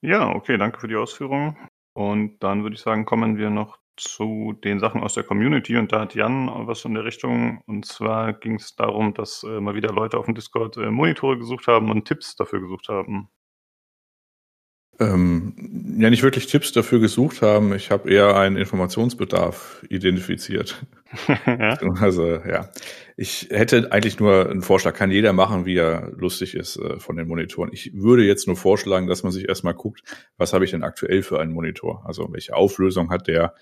Speaker 1: Ja, okay, danke für die Ausführungen. Und dann würde ich sagen, kommen wir noch zu den Sachen aus der Community. Und da hat Jan was in der Richtung. Und zwar ging es darum, dass äh, mal wieder Leute auf dem Discord äh, Monitore gesucht haben und Tipps dafür gesucht haben.
Speaker 3: Ähm, ja, nicht wirklich Tipps dafür gesucht haben. Ich habe eher einen Informationsbedarf identifiziert.
Speaker 1: ja?
Speaker 3: Also ja, ich hätte eigentlich nur einen Vorschlag, kann jeder machen, wie er lustig ist äh, von den Monitoren. Ich würde jetzt nur vorschlagen, dass man sich erstmal guckt, was habe ich denn aktuell für einen Monitor? Also welche Auflösung hat der?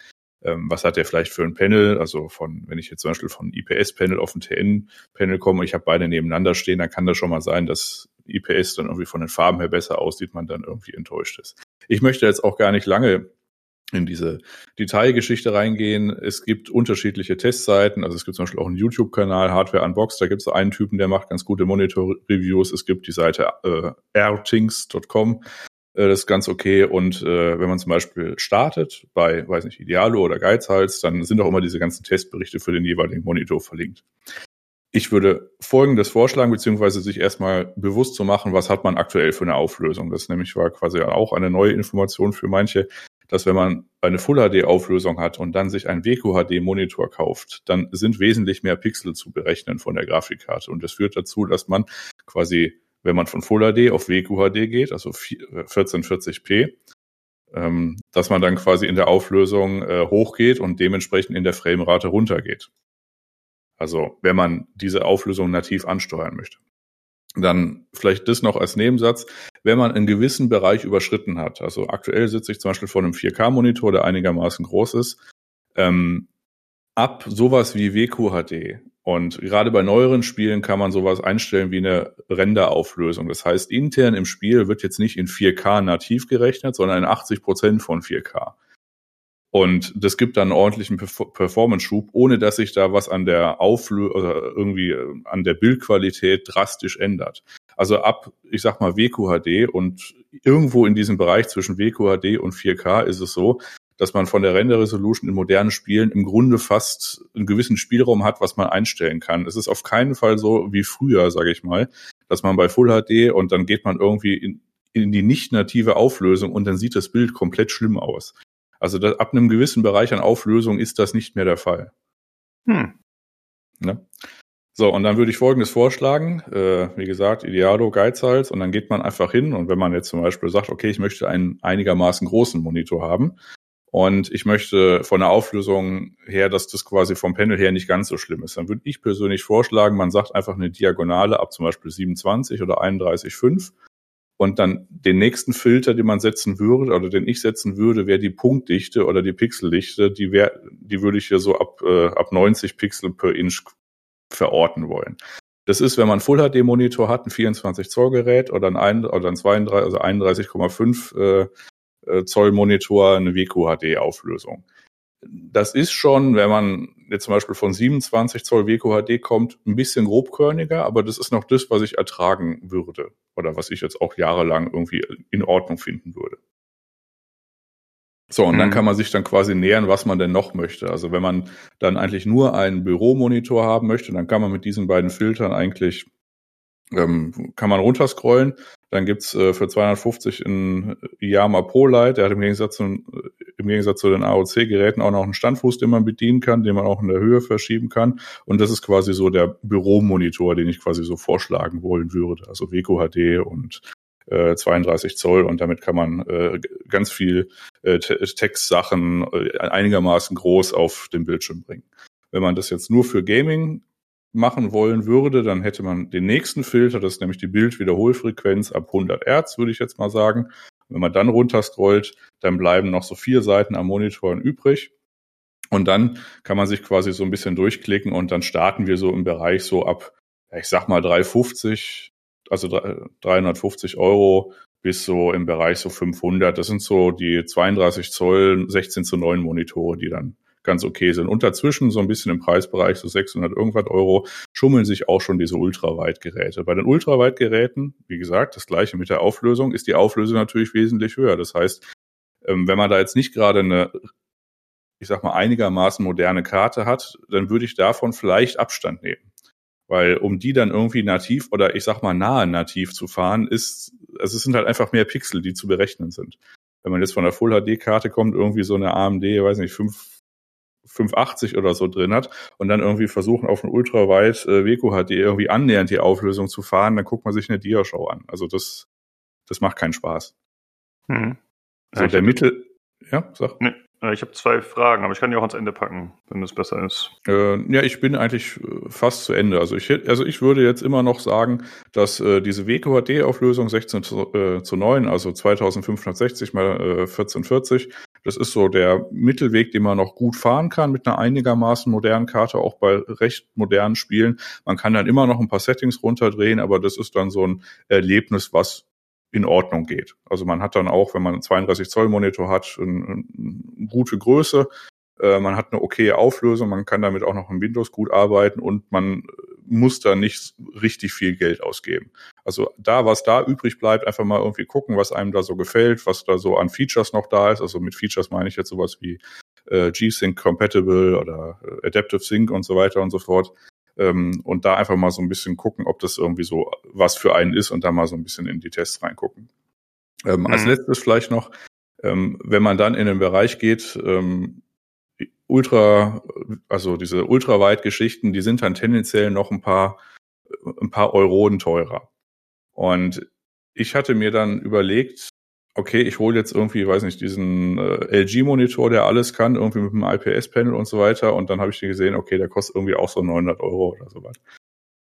Speaker 3: Ähm, was hat der vielleicht für ein Panel? Also von, wenn ich jetzt zum Beispiel von IPS-Panel auf ein TN-Panel komme, ich habe beide nebeneinander stehen, dann kann das schon mal sein, dass IPS dann irgendwie von den Farben her besser aussieht, man dann irgendwie enttäuscht ist. Ich möchte jetzt auch gar nicht lange in diese Detailgeschichte reingehen. Es gibt unterschiedliche Testseiten. Also es gibt zum Beispiel auch einen YouTube-Kanal, Hardware Unboxed. Da gibt es einen Typen, der macht ganz gute Monitor-Reviews. Es gibt die Seite äh, airthings.com. Äh, das ist ganz okay. Und äh, wenn man zum Beispiel startet bei, weiß nicht, Idealo oder Geizhals, dann sind auch immer diese ganzen Testberichte für den jeweiligen Monitor verlinkt. Ich würde Folgendes vorschlagen, beziehungsweise sich erstmal bewusst zu machen, was hat man aktuell für eine Auflösung. Das nämlich war quasi auch eine neue Information für manche dass wenn man eine Full-HD-Auflösung hat und dann sich einen WQHD-Monitor kauft, dann sind wesentlich mehr Pixel zu berechnen von der Grafikkarte. Und das führt dazu, dass man quasi, wenn man von Full HD auf WQHD geht, also 1440p, ähm, dass man dann quasi in der Auflösung äh, hochgeht und dementsprechend in der Framerate runtergeht. Also wenn man diese Auflösung nativ ansteuern möchte. Dann vielleicht das noch als Nebensatz. Wenn man einen gewissen Bereich überschritten hat, also aktuell sitze ich zum Beispiel vor einem 4K-Monitor, der einigermaßen groß ist, ähm, ab sowas wie WQHD und gerade bei neueren Spielen kann man sowas einstellen wie eine Renderauflösung. Das heißt, intern im Spiel wird jetzt nicht in 4K nativ gerechnet, sondern in 80 Prozent von 4K. Und das gibt dann einen ordentlichen Perf Performance-Schub, ohne dass sich da was an der Auflösung oder irgendwie äh, an der Bildqualität drastisch ändert. Also ab, ich sag mal, WQHD und irgendwo in diesem Bereich zwischen WQHD und 4K ist es so, dass man von der Render-Resolution in modernen Spielen im Grunde fast einen gewissen Spielraum hat, was man einstellen kann. Es ist auf keinen Fall so wie früher, sage ich mal, dass man bei Full HD und dann geht man irgendwie in, in die nicht native Auflösung und dann sieht das Bild komplett schlimm aus. Also das, ab einem gewissen Bereich an Auflösung ist das nicht mehr der Fall.
Speaker 1: Hm.
Speaker 3: Ne? So, und dann würde ich Folgendes vorschlagen. Äh, wie gesagt, Idealo, Geizhals. Und dann geht man einfach hin. Und wenn man jetzt zum Beispiel sagt, okay, ich möchte einen einigermaßen großen Monitor haben. Und ich möchte von der Auflösung her, dass das quasi vom Panel her nicht ganz so schlimm ist. Dann würde ich persönlich vorschlagen, man sagt einfach eine Diagonale ab zum Beispiel 27 oder 31,5 und dann den nächsten Filter, den man setzen würde, oder den ich setzen würde, wäre die Punktdichte oder die Pixeldichte. Die, wär, die würde ich hier so ab, äh, ab 90 Pixel per Inch verorten wollen. Das ist, wenn man Full HD Monitor hat, ein 24 Zoll Gerät oder ein, ein oder ein 32, also 31,5 äh, Zoll Monitor, eine WQHD Auflösung. Das ist schon, wenn man jetzt zum Beispiel von 27 Zoll WQHD kommt, ein bisschen grobkörniger, aber das ist noch das, was ich ertragen würde oder was ich jetzt auch jahrelang irgendwie in Ordnung finden würde. So, und dann
Speaker 1: Mhm.
Speaker 3: kann man sich dann quasi nähern, was man denn noch möchte. Also wenn man dann eigentlich nur einen Büromonitor haben möchte, dann kann man mit diesen beiden Filtern eigentlich, ähm, kann man runterscrollen. Dann gibt's äh, für 250 ein Yama ProLite. Der hat im Gegensatz zu, im Gegensatz zu den AOC-Geräten auch noch einen Standfuß, den man bedienen kann, den man auch in der Höhe verschieben kann. Und das ist quasi so der Büromonitor, den ich quasi so vorschlagen wollen würde. Also WQHD und äh, 32 Zoll und damit kann man äh, ganz viel äh, Textsachen äh, einigermaßen groß auf den Bildschirm bringen. Wenn man das jetzt nur für Gaming machen wollen würde, dann hätte man den nächsten Filter, das ist nämlich die Bildwiederholfrequenz ab 100 Hertz, würde ich jetzt mal sagen. Wenn man dann runterscrollt, dann bleiben noch so vier Seiten am Monitor übrig. Und dann kann man sich quasi so ein bisschen durchklicken und dann starten wir so im Bereich so ab, ich sag mal 350, also 350 Euro bis so im Bereich so 500. Das sind so die 32 Zoll 16 zu 9 Monitore, die dann ganz okay sind. Und dazwischen so ein bisschen im Preisbereich, so 600 irgendwas Euro, schummeln sich auch schon diese Ultraweitgeräte. Bei den Ultraweitgeräten, wie gesagt, das gleiche mit der Auflösung, ist die Auflösung natürlich wesentlich höher. Das heißt, ähm, wenn man da jetzt nicht gerade eine, ich sag mal, einigermaßen moderne Karte hat, dann würde ich davon vielleicht Abstand nehmen. Weil um die dann irgendwie nativ oder ich sag mal nahe nativ zu fahren, ist, also es sind halt einfach mehr Pixel, die zu berechnen sind. Wenn man jetzt von der Full HD-Karte kommt, irgendwie so eine AMD, weiß nicht, 5, 580 oder so drin hat und dann irgendwie versuchen auf ein ultraweit äh, Weco HD irgendwie annähernd die Auflösung zu fahren, dann guckt man sich eine Dia-Show an. Also das, das macht keinen Spaß.
Speaker 1: Hm.
Speaker 3: So der Mittel, ja, sag.
Speaker 1: Nee, äh, ich habe zwei Fragen, aber ich kann die auch ans Ende packen, wenn es besser ist.
Speaker 3: Äh, ja, ich bin eigentlich äh, fast zu Ende. Also ich, also ich würde jetzt immer noch sagen, dass äh, diese WQHD-Auflösung 16 zu, äh, zu 9, also 2560 mal äh, 1440, das ist so der Mittelweg, den man noch gut fahren kann mit einer einigermaßen modernen Karte, auch bei recht modernen Spielen. Man kann dann immer noch ein paar Settings runterdrehen, aber das ist dann so ein Erlebnis, was in Ordnung geht. Also man hat dann auch, wenn man einen 32 Zoll Monitor hat, eine, eine gute Größe, äh, man hat eine okaye Auflösung, man kann damit auch noch in Windows gut arbeiten und man muss da nicht richtig viel Geld ausgeben. Also da, was da übrig bleibt, einfach mal irgendwie gucken, was einem da so gefällt, was da so an Features noch da ist. Also mit Features meine ich jetzt sowas wie äh, G-Sync Compatible oder äh, Adaptive Sync und so weiter und so fort ähm, und da einfach mal so ein bisschen gucken, ob das irgendwie so was für einen ist und da mal so ein bisschen in die Tests reingucken. Ähm, mhm. Als letztes vielleicht noch, ähm, wenn man dann in den Bereich geht, ähm, Ultra, also diese Ultraweit-Geschichten, die sind dann tendenziell noch ein paar, ein paar Euronen teurer. Und ich hatte mir dann überlegt, okay, ich hole jetzt irgendwie, weiß nicht, diesen äh, LG-Monitor, der alles kann, irgendwie mit einem IPS-Panel und so weiter. Und dann habe ich gesehen, okay, der kostet irgendwie auch so 900 Euro oder so was.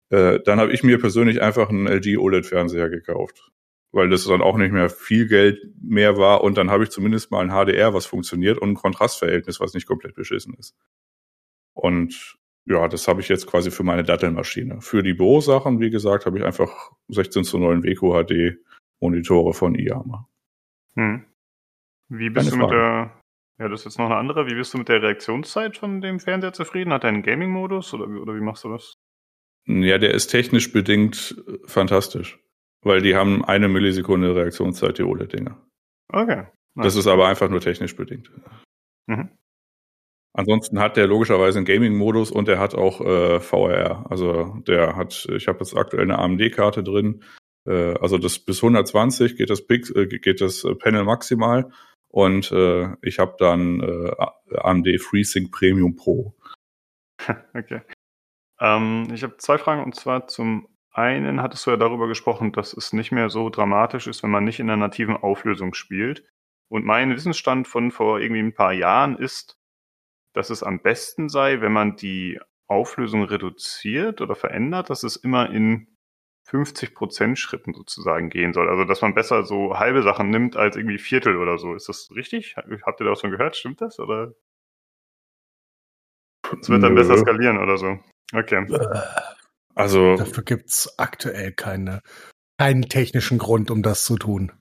Speaker 3: Äh, dann habe ich mir persönlich einfach einen LG OLED-Fernseher gekauft, weil das dann auch nicht mehr viel Geld mehr war. Und dann habe ich zumindest mal ein HDR, was funktioniert und ein Kontrastverhältnis, was nicht komplett beschissen ist. Und ja, das habe ich jetzt quasi für meine Dattelmaschine. Für die Bürosachen, wie gesagt, habe ich einfach 16 zu 9 Weco HD Monitore von Iama.
Speaker 1: Hm. Wie bist Keine du mit Frage. der, ja, das ist jetzt noch eine andere, wie bist du mit der Reaktionszeit von dem Fernseher zufrieden? Hat er einen Gaming-Modus oder, oder wie machst du das?
Speaker 3: Ja, der ist technisch bedingt äh, fantastisch. Weil die haben eine Millisekunde Reaktionszeit, die OLED-Dinger.
Speaker 1: Okay.
Speaker 3: Nice. Das ist aber einfach nur technisch bedingt. Mhm. Ansonsten hat der logischerweise einen Gaming-Modus und der hat auch äh, VR. Also der hat, ich habe jetzt aktuell eine AMD-Karte drin, äh, also das bis 120 geht das, Pix, äh, geht das äh, Panel maximal und äh, ich habe dann äh, AMD FreeSync Premium Pro.
Speaker 1: Okay. Ähm, ich habe zwei Fragen und zwar zum einen hattest du ja darüber gesprochen, dass es nicht mehr so dramatisch ist, wenn man nicht in der nativen Auflösung spielt. Und mein Wissensstand von vor irgendwie ein paar Jahren ist, dass es am besten sei, wenn man die Auflösung reduziert oder verändert, dass es immer in 50 Prozent Schritten sozusagen gehen soll. Also, dass man besser so halbe Sachen nimmt als irgendwie Viertel oder so. Ist das richtig? Habt ihr das schon gehört? Stimmt das? Oder? Es wird dann Nö. besser skalieren oder so. Okay.
Speaker 4: Also. Dafür gibt's aktuell keine, keinen technischen Grund, um das zu tun.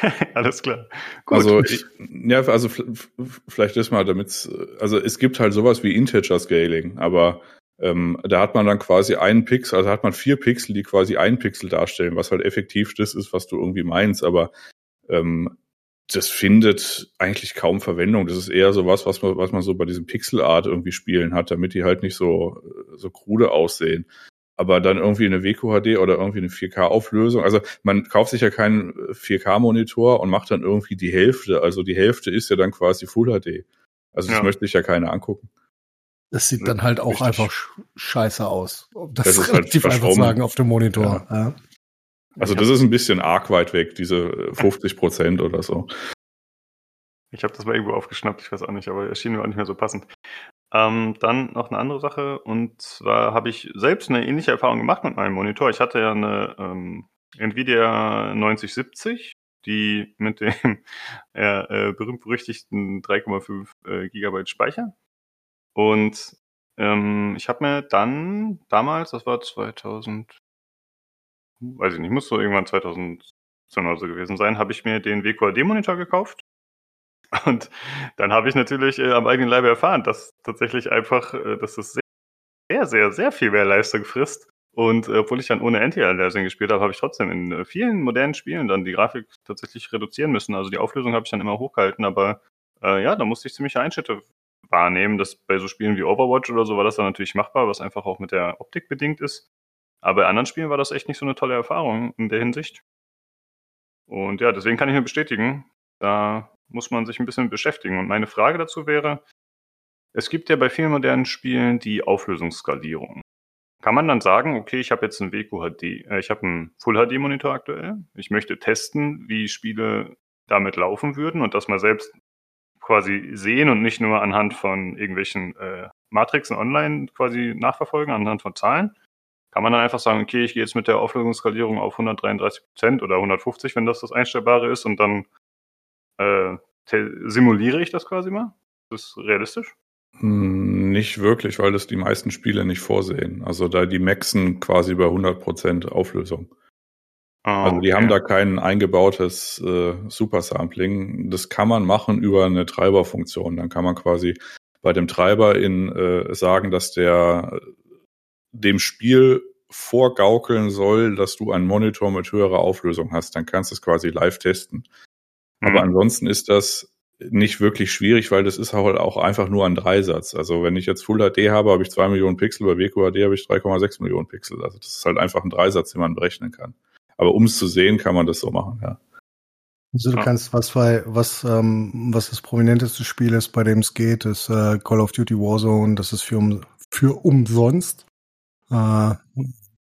Speaker 1: Alles klar.
Speaker 3: Gut. Also, ich, ja, also vielleicht ist mal damit, also es gibt halt sowas wie Integer Scaling, aber ähm, da hat man dann quasi einen Pixel, also hat man vier Pixel, die quasi einen Pixel darstellen, was halt effektiv das ist, was du irgendwie meinst, aber ähm, das findet eigentlich kaum Verwendung. Das ist eher so was, man, was man so bei diesem Pixelart irgendwie spielen hat, damit die halt nicht so, so krude aussehen. Aber dann irgendwie eine WQHD oder irgendwie eine 4K-Auflösung. Also man kauft sich ja keinen 4K-Monitor und macht dann irgendwie die Hälfte. Also die Hälfte ist ja dann quasi Full HD. Also das ja. möchte ich ja keiner angucken.
Speaker 4: Das sieht dann halt auch Richtig. einfach scheiße aus. Das, das ist relativ halt einfach sagen auf dem Monitor. Ja. Ja.
Speaker 3: Also das ist ein bisschen arg weit weg, diese 50 Prozent oder so.
Speaker 1: Ich habe das mal irgendwo aufgeschnappt, ich weiß auch nicht, aber es schien mir auch nicht mehr so passend. Ähm, dann noch eine andere Sache, und zwar habe ich selbst eine ähnliche Erfahrung gemacht mit meinem Monitor. Ich hatte ja eine ähm, Nvidia 9070 die mit dem ja, äh, berühmt-berüchtigten 3,5 äh, Gigabyte Speicher. Und ähm, ich habe mir dann damals, das war 2000, weiß ich nicht, muss so irgendwann 2017 oder so gewesen sein, habe ich mir den WQAD-Monitor gekauft. Und dann habe ich natürlich äh, am eigenen Leibe erfahren, dass tatsächlich einfach, äh, dass das sehr, sehr, sehr viel mehr Leistung frisst. Und äh, obwohl ich dann ohne Anti-Aliasing gespielt habe, habe ich trotzdem in äh, vielen modernen Spielen dann die Grafik tatsächlich reduzieren müssen. Also die Auflösung habe ich dann immer hochgehalten, aber äh, ja, da musste ich ziemlich Einschnitte wahrnehmen. dass bei so Spielen wie Overwatch oder so war das dann natürlich machbar, was einfach auch mit der Optik bedingt ist. Aber bei anderen Spielen war das echt nicht so eine tolle Erfahrung in der Hinsicht. Und ja, deswegen kann ich mir bestätigen, da muss man sich ein bisschen beschäftigen. Und meine Frage dazu wäre, es gibt ja bei vielen modernen Spielen die Auflösungsskalierung. Kann man dann sagen, okay, ich habe jetzt einen WQHD, äh, ich habe einen Full HD Monitor aktuell. Ich möchte testen, wie Spiele damit laufen würden und das mal selbst quasi sehen und nicht nur anhand von irgendwelchen äh, Matrixen online quasi nachverfolgen, anhand von Zahlen. Kann man dann einfach sagen, okay, ich gehe jetzt mit der Auflösungsskalierung auf 133 Prozent oder 150, wenn das das Einstellbare ist und dann äh, simuliere ich das quasi mal? Ist das realistisch?
Speaker 3: Hm, nicht wirklich, weil das die meisten Spiele nicht vorsehen. Also da die maxen quasi bei 100% Auflösung. Ah, also die okay. haben da kein eingebautes äh, Supersampling. Das kann man machen über eine Treiberfunktion. Dann kann man quasi bei dem Treiber in äh, sagen, dass der dem Spiel vorgaukeln soll, dass du einen Monitor mit höherer Auflösung hast. Dann kannst du es quasi live testen. Mhm. Aber ansonsten ist das nicht wirklich schwierig, weil das ist halt auch einfach nur ein Dreisatz. Also wenn ich jetzt Full HD habe, habe ich zwei Millionen Pixel, bei WQHD habe ich 3,6 Millionen Pixel. Also das ist halt einfach ein Dreisatz, den man berechnen kann. Aber um es zu sehen, kann man das so machen, ja.
Speaker 4: Also du kannst, was bei, was, ähm, was das prominenteste Spiel ist, bei dem es geht, ist äh, Call of Duty Warzone. Das ist für, um, für umsonst. Äh,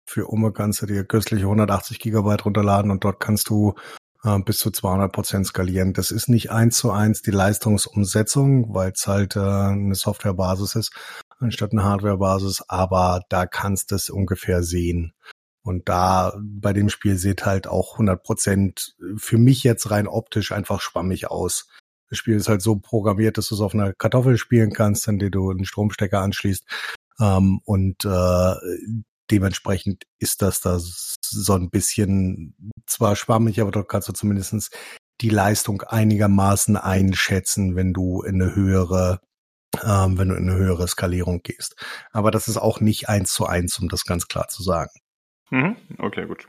Speaker 4: für Umme kannst du dir köstliche 180 Gigabyte runterladen und dort kannst du äh, bis zu 200 Prozent skalieren. Das ist nicht eins zu eins die Leistungsumsetzung, weil es halt äh, eine Softwarebasis ist anstatt eine Hardwarebasis, aber da kannst du es ungefähr sehen. Und da bei dem Spiel sieht halt auch 100 Prozent für mich jetzt rein optisch einfach schwammig aus. Das Spiel ist halt so programmiert, dass du es auf einer Kartoffel spielen kannst, in der du einen Stromstecker anschließt. Ähm, und äh, dementsprechend ist das da so ein bisschen zwar schwammig, aber dort kannst du zumindestens die Leistung einigermaßen einschätzen, wenn du in eine höhere, ähm, wenn du in eine höhere Skalierung gehst. Aber das ist auch nicht eins zu eins, um das ganz klar zu sagen.
Speaker 1: Mhm. Okay, gut.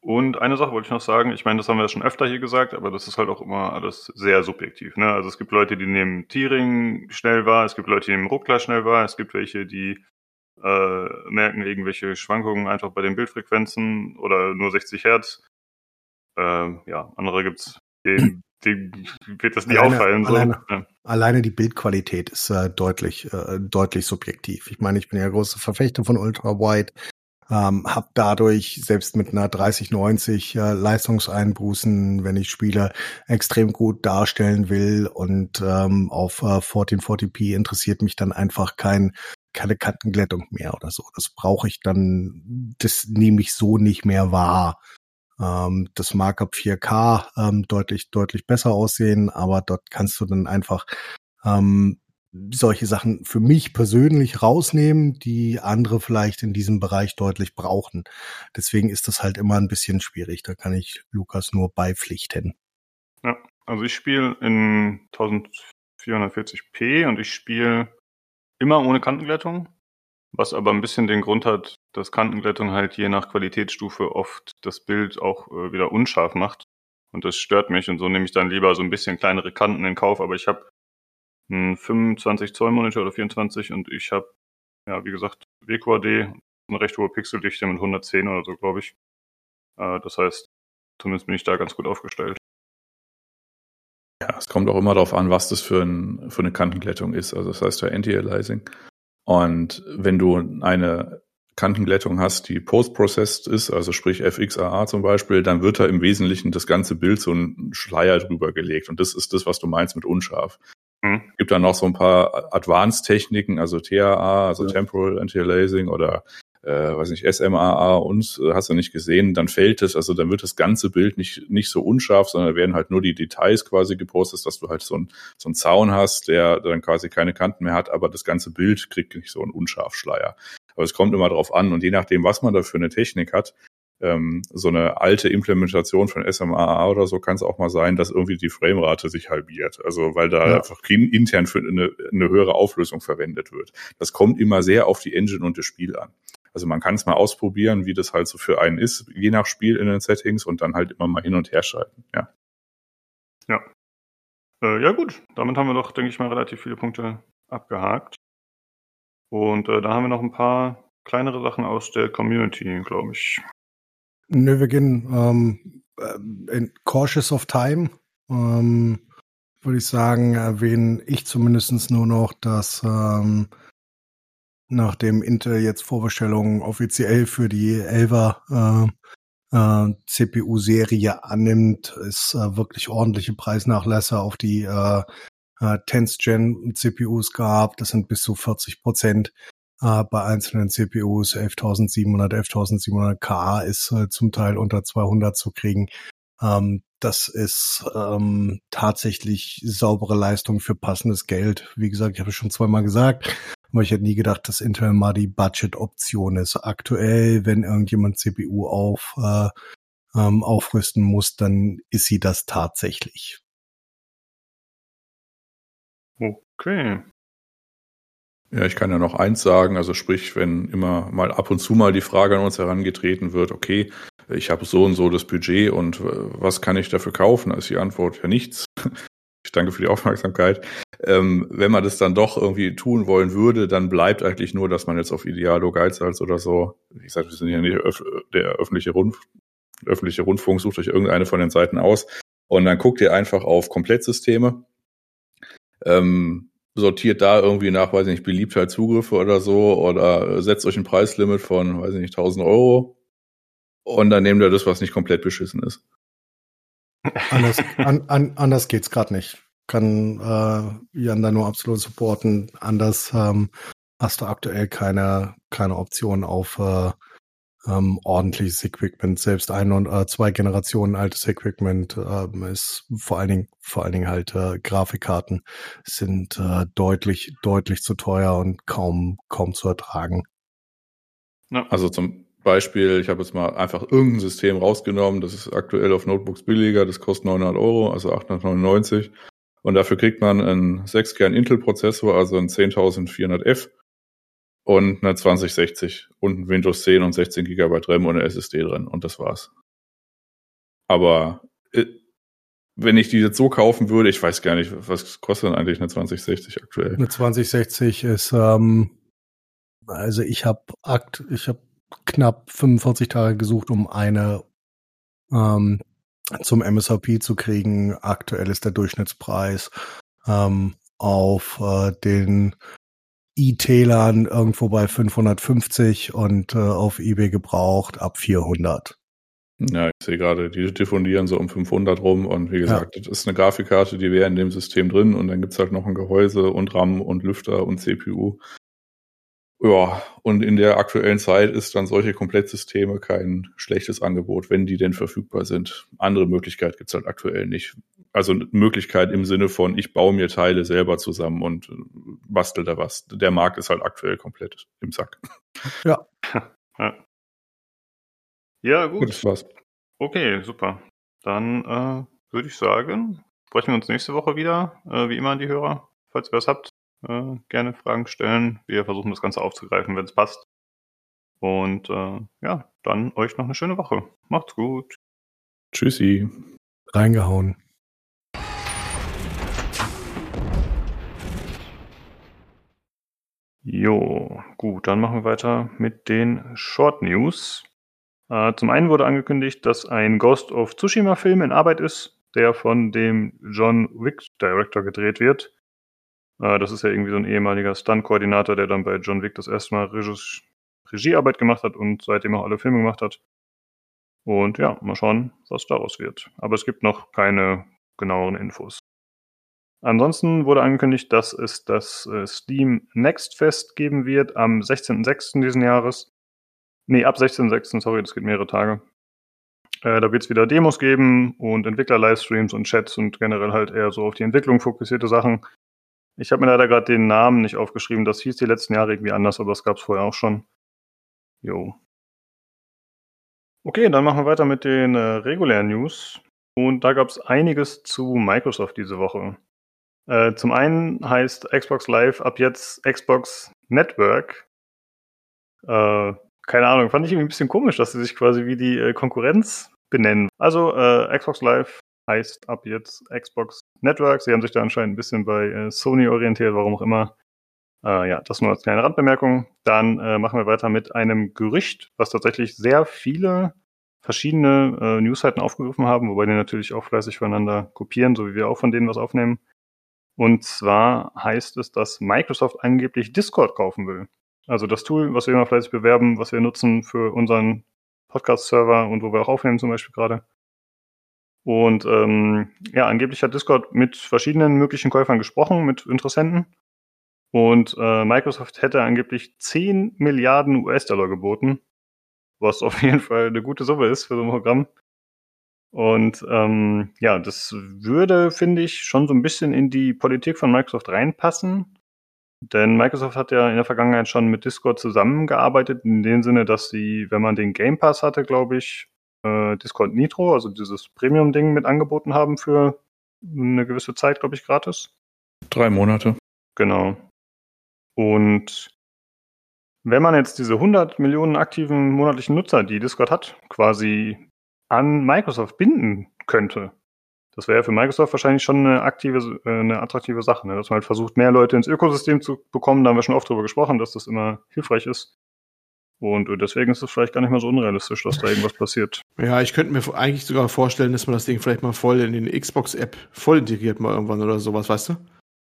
Speaker 1: Und eine Sache wollte ich noch sagen, ich meine, das haben wir schon öfter hier gesagt, aber das ist halt auch immer alles sehr subjektiv. Ne? Also es gibt Leute, die nehmen Tiering schnell wahr, es gibt Leute, die nehmen Ruckler schnell wahr, es gibt welche, die äh, merken irgendwelche Schwankungen einfach bei den Bildfrequenzen oder nur 60 Hertz. Äh, ja, andere gibt's, denen, denen wird das nie alleine, auffallen. So.
Speaker 4: Alleine, ja. alleine die Bildqualität ist äh, deutlich, äh, deutlich subjektiv. Ich meine, ich bin ja großer Verfechter von Ultra Wide. Ähm, hab dadurch selbst mit einer 3090 äh, Leistungseinbußen, wenn ich Spiele extrem gut darstellen will und ähm, auf äh, 1440p interessiert mich dann einfach kein keine Kantenglättung mehr oder so. Das brauche ich dann, das nehme ich so nicht mehr wahr. Ähm, das mag ab 4K ähm, deutlich, deutlich besser aussehen, aber dort kannst du dann einfach ähm, solche Sachen für mich persönlich rausnehmen, die andere vielleicht in diesem Bereich deutlich brauchen. Deswegen ist das halt immer ein bisschen schwierig. Da kann ich Lukas nur beipflichten.
Speaker 1: Ja, also ich spiele in 1440p und ich spiele Immer ohne Kantenglättung, was aber ein bisschen den Grund hat, dass Kantenglättung halt je nach Qualitätsstufe oft das Bild auch äh, wieder unscharf macht. Und das stört mich und so nehme ich dann lieber so ein bisschen kleinere Kanten in Kauf. Aber ich habe einen 25 Zoll Monitor oder 24 und ich habe, ja, wie gesagt, WQAD, eine recht hohe Pixeldichte mit 110 oder so, glaube ich. Äh, das heißt, zumindest bin ich da ganz gut aufgestellt.
Speaker 3: Ja, es kommt auch immer darauf an, was das für, ein, für eine Kantenglättung ist. Also das heißt ja Anti-Aliasing. Und wenn du eine Kantenglättung hast, die post-processed ist, also sprich FXAA zum Beispiel, dann wird da im Wesentlichen das ganze Bild so ein Schleier drüber gelegt. Und das ist das, was du meinst mit unscharf. Mhm. Gibt dann noch so ein paar Advanced-Techniken, also TAA, also ja. Temporal Anti-Aliasing oder äh, weiß nicht, SMAA und äh, hast du nicht gesehen, dann fällt es, also dann wird das ganze Bild nicht, nicht so unscharf, sondern werden halt nur die Details quasi gepostet, dass du halt so, ein, so einen Zaun hast, der dann quasi keine Kanten mehr hat, aber das ganze Bild kriegt nicht so einen Unscharfschleier. Aber es kommt immer drauf an und je nachdem, was man da für eine Technik hat, ähm, so eine alte Implementation von SMAA oder so kann es auch mal sein, dass irgendwie die Framerate sich halbiert. Also weil da ja. einfach intern für eine, eine höhere Auflösung verwendet wird. Das kommt immer sehr auf die Engine und das Spiel an. Also man kann es mal ausprobieren, wie das halt so für einen ist, je nach Spiel in den Settings und dann halt immer mal hin und her schalten. Ja.
Speaker 1: Ja. Äh, ja gut, damit haben wir doch, denke ich mal, relativ viele Punkte abgehakt. Und äh, da haben wir noch ein paar kleinere Sachen aus der Community, glaube ich.
Speaker 4: Nö, wir gehen ähm, äh, in Cautious of Time. Ähm, würde ich sagen, erwähne ich zumindest nur noch, dass ähm, nachdem Intel jetzt Vorbestellungen offiziell für die 11er äh, äh, CPU-Serie annimmt, es äh, wirklich ordentliche Preisnachlässe auf die äh, äh, 10th Gen CPUs gab. Das sind bis zu 40 Prozent äh, bei einzelnen CPUs. 11.700, 11.700 K ist äh, zum Teil unter 200 zu kriegen. Ähm, das ist ähm, tatsächlich saubere Leistung für passendes Geld. Wie gesagt, ich habe es schon zweimal gesagt, aber ich hätte nie gedacht, dass Intel mal die Budget-Option ist. Aktuell, wenn irgendjemand CPU auf äh, ähm, aufrüsten muss, dann ist sie das tatsächlich.
Speaker 1: Okay.
Speaker 3: Ja, ich kann ja noch eins sagen, also sprich, wenn immer mal ab und zu mal die Frage an uns herangetreten wird, okay, ich habe so und so das Budget und äh, was kann ich dafür kaufen? Ist die Antwort ja nichts. Ich danke für die Aufmerksamkeit. Ähm, wenn man das dann doch irgendwie tun wollen würde, dann bleibt eigentlich nur, dass man jetzt auf Idealo Geizhals oder so, wie gesagt, wir sind ja nicht öf der öffentliche, Rundf öffentliche Rundfunk, sucht euch irgendeine von den Seiten aus und dann guckt ihr einfach auf Komplettsysteme. Ähm, sortiert da irgendwie nach, weiß ich nicht, Beliebtheit Zugriffe oder so oder setzt euch ein Preislimit von, weiß ich nicht, 1000 Euro und dann nehmt ihr das, was nicht komplett beschissen ist.
Speaker 4: Anders, an, an, anders geht's gerade nicht. Kann äh, Jan da nur absolut supporten. Anders ähm, hast du aktuell keine, keine Option auf äh, ähm, ordentliches Equipment. Selbst ein und äh, zwei Generationen altes Equipment äh, ist vor allen Dingen, vor allen Dingen halt äh, Grafikkarten sind äh, deutlich, deutlich zu teuer und kaum, kaum zu ertragen.
Speaker 3: Ja. Also zum Beispiel, ich habe jetzt mal einfach irgendein System rausgenommen, das ist aktuell auf Notebooks billiger, das kostet 900 Euro, also 899. Und dafür kriegt man einen 6-Kern Intel-Prozessor, also einen 10400F und eine 2060 und ein Windows 10 und 16 GB RAM und eine SSD drin und das war's. Aber äh, wenn ich die jetzt so kaufen würde, ich weiß gar nicht, was kostet denn eigentlich eine 2060 aktuell?
Speaker 4: Eine 2060 ist, ähm, also ich habe akt, ich habe knapp 45 Tage gesucht, um eine ähm, zum MSRP zu kriegen. Aktuell ist der Durchschnittspreis ähm, auf äh, den E-Tailern irgendwo bei 550 und äh, auf eBay gebraucht ab 400.
Speaker 3: Ja, ich sehe gerade, die diffundieren so um 500 rum und wie gesagt, ja. das ist eine Grafikkarte, die wäre in dem System drin und dann gibt's halt noch ein Gehäuse und RAM und Lüfter und CPU. Ja, und in der aktuellen Zeit ist dann solche Komplettsysteme kein schlechtes Angebot, wenn die denn verfügbar sind. Andere Möglichkeit gibt's halt aktuell nicht. Also Möglichkeit im Sinne von, ich baue mir Teile selber zusammen und bastel da was. Der Markt ist halt aktuell komplett im Sack.
Speaker 1: Ja. Ja, gut.
Speaker 3: gut. Das war's.
Speaker 1: Okay, super. Dann äh, würde ich sagen, sprechen wir uns nächste Woche wieder, äh, wie immer an die Hörer. Falls ihr was habt, äh, gerne Fragen stellen. Wir versuchen das Ganze aufzugreifen, wenn es passt. Und äh, ja, dann euch noch eine schöne Woche. Macht's gut.
Speaker 3: Tschüssi.
Speaker 4: Reingehauen.
Speaker 1: Jo, gut, dann machen wir weiter mit den Short News. Äh, zum einen wurde angekündigt, dass ein Ghost of Tsushima Film in Arbeit ist, der von dem John Wick Director gedreht wird. Äh, das ist ja irgendwie so ein ehemaliger Stunt-Koordinator, der dann bei John Wick das erste Mal Regie Regiearbeit gemacht hat und seitdem auch alle Filme gemacht hat. Und ja, mal schauen, was daraus wird. Aber es gibt noch keine genaueren Infos. Ansonsten wurde angekündigt, dass es das äh, Steam Next Fest geben wird am 16.06. diesen Jahres. Nee, ab 16.06., sorry, das geht mehrere Tage. Äh, da wird es wieder Demos geben und Entwickler-Livestreams und Chats und generell halt eher so auf die Entwicklung fokussierte Sachen. Ich habe mir leider gerade den Namen nicht aufgeschrieben. Das hieß die letzten Jahre irgendwie anders, aber das gab es vorher auch schon. Jo. Okay, dann machen wir weiter mit den äh, regulären News. Und da gab es einiges zu Microsoft diese Woche. Äh, zum einen heißt Xbox Live ab jetzt Xbox Network. Äh, keine Ahnung, fand ich irgendwie ein bisschen komisch, dass sie sich quasi wie die äh, Konkurrenz benennen. Also äh, Xbox Live heißt ab jetzt Xbox Network. Sie haben sich da anscheinend ein bisschen bei äh, Sony orientiert, warum auch immer. Äh, ja, das nur als kleine Randbemerkung. Dann äh, machen wir weiter mit einem Gerücht, was tatsächlich sehr viele verschiedene äh, Newsseiten aufgegriffen haben, wobei die natürlich auch fleißig voneinander kopieren, so wie wir auch von denen was aufnehmen. Und zwar heißt es, dass Microsoft angeblich Discord kaufen will. Also das Tool, was wir immer fleißig bewerben, was wir nutzen für unseren Podcast-Server und wo wir auch aufnehmen zum Beispiel gerade. Und ähm, ja, angeblich hat Discord mit verschiedenen möglichen Käufern gesprochen, mit Interessenten. Und äh, Microsoft hätte angeblich 10 Milliarden US-Dollar geboten, was auf jeden Fall eine gute Summe ist für so ein Programm. Und ähm, ja, das würde, finde ich, schon so ein bisschen in die Politik von Microsoft reinpassen. Denn Microsoft hat ja in der Vergangenheit schon mit Discord zusammengearbeitet, in dem Sinne, dass sie, wenn man den Game Pass hatte, glaube ich, äh, Discord Nitro, also dieses Premium-Ding mit angeboten haben für eine gewisse Zeit, glaube ich, gratis.
Speaker 3: Drei Monate.
Speaker 1: Genau. Und wenn man jetzt diese 100 Millionen aktiven monatlichen Nutzer, die Discord hat, quasi an Microsoft binden könnte, das wäre für Microsoft wahrscheinlich schon eine aktive, äh, eine attraktive Sache, ne? dass man halt versucht, mehr Leute ins Ökosystem zu bekommen. Da haben wir schon oft drüber gesprochen, dass das immer hilfreich ist. Und deswegen ist es vielleicht gar nicht mal so unrealistisch, dass da irgendwas passiert.
Speaker 2: Ja, ich könnte mir eigentlich sogar vorstellen, dass man das Ding vielleicht mal voll in den Xbox-App voll integriert mal irgendwann oder sowas, weißt du?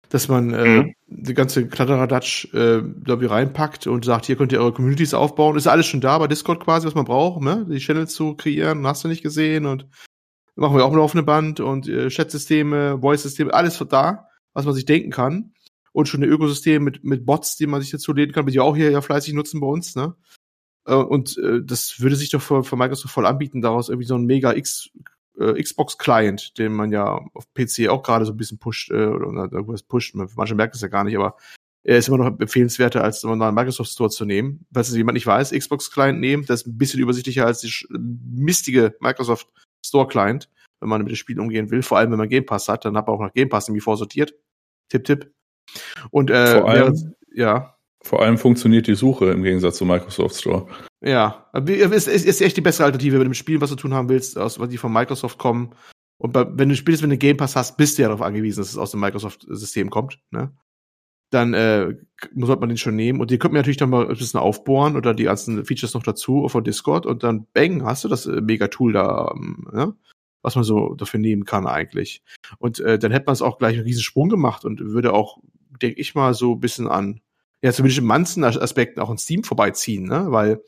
Speaker 2: Dass man äh, mhm. die ganze Kladderadatsch äh, da wie reinpackt und sagt, hier könnt ihr eure Communities aufbauen. Ist alles schon da bei Discord quasi, was man braucht, ne? Die Channels zu kreieren, hast du nicht gesehen und machen wir auch ein laufende Band und äh, Chat-Systeme, Voice-Systeme, alles da, was man sich denken kann. Und schon ein Ökosystem mit, mit Bots, die man sich dazu läden kann, die auch hier ja fleißig nutzen bei uns, ne? Äh, und äh, das würde sich doch für, für Microsoft voll anbieten, daraus irgendwie so ein mega X, äh, Xbox-Client, den man ja auf PC auch gerade so ein bisschen pusht, äh, oder irgendwas pusht, manche merken es ja gar nicht, aber er ist immer noch empfehlenswerter, als einen Microsoft Store zu nehmen. Falls es jemand nicht weiß, Xbox-Client nehmen, das ist ein bisschen übersichtlicher als die mistige Microsoft Store-Client, wenn man mit dem Spiel umgehen will. Vor allem, wenn man Game Pass hat, dann hat man auch nach Game Pass irgendwie vorsortiert. Tipp, Tipp. Und äh,
Speaker 3: vor allem, während, ja. Vor allem funktioniert die Suche im Gegensatz zum Microsoft Store.
Speaker 2: Ja, es ist, ist echt die bessere Alternative, wenn du mit dem Spiel, was du tun haben willst, aus, die von Microsoft kommen. Und bei, wenn du spielst, wenn du Game Pass hast, bist du ja darauf angewiesen, dass es aus dem Microsoft-System kommt. Ne? Dann äh, sollte man den schon nehmen. Und die könnte man natürlich noch mal ein bisschen aufbohren oder die ganzen Features noch dazu von Discord und dann bang, hast du das äh, Mega-Tool da, ähm, ne? Was man so dafür nehmen kann eigentlich. Und äh, dann hätte man es auch gleich einen riesen Sprung gemacht und würde auch, denke ich mal, so ein bisschen an ja, zumindest in manchen Aspekten auch in Steam vorbeiziehen, ne? Weil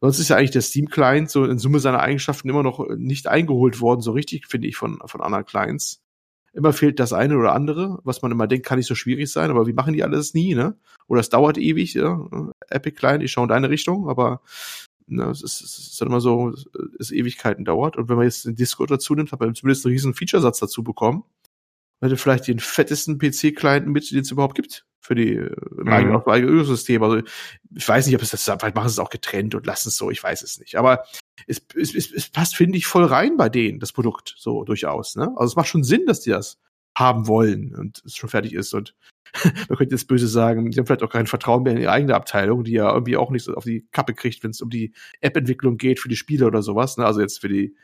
Speaker 2: sonst ist ja eigentlich der Steam-Client so in Summe seiner Eigenschaften immer noch nicht eingeholt worden, so richtig, finde ich, von, von anderen Clients. Immer fehlt das eine oder andere, was man immer denkt, kann nicht so schwierig sein, aber wie machen die alles nie, ne? Oder es dauert ewig, ja? Epic Client, ich schaue in deine Richtung, aber ne, es, ist, es ist dann immer so, es Ewigkeiten dauert. Und wenn man jetzt den Discord dazu nimmt, hat man zumindest einen riesen Featuresatz dazu bekommen. Hätte vielleicht den fettesten PC-Client mit, den es überhaupt gibt für die im mhm. eigenen, eigenen Ökosystem. Also ich weiß nicht, ob es das, vielleicht machen sie es auch getrennt und lassen es so, ich weiß es nicht. Aber es, es, es, es passt, finde ich, voll rein bei denen, das Produkt, so durchaus. Ne? Also es macht schon Sinn, dass die das haben wollen und es schon fertig ist. Und man könnte jetzt böse sagen, die haben vielleicht auch kein Vertrauen mehr in ihre eigene Abteilung, die ja irgendwie auch nicht so auf die Kappe kriegt, wenn es um die App-Entwicklung geht für die Spiele oder sowas. Ne? Also jetzt für die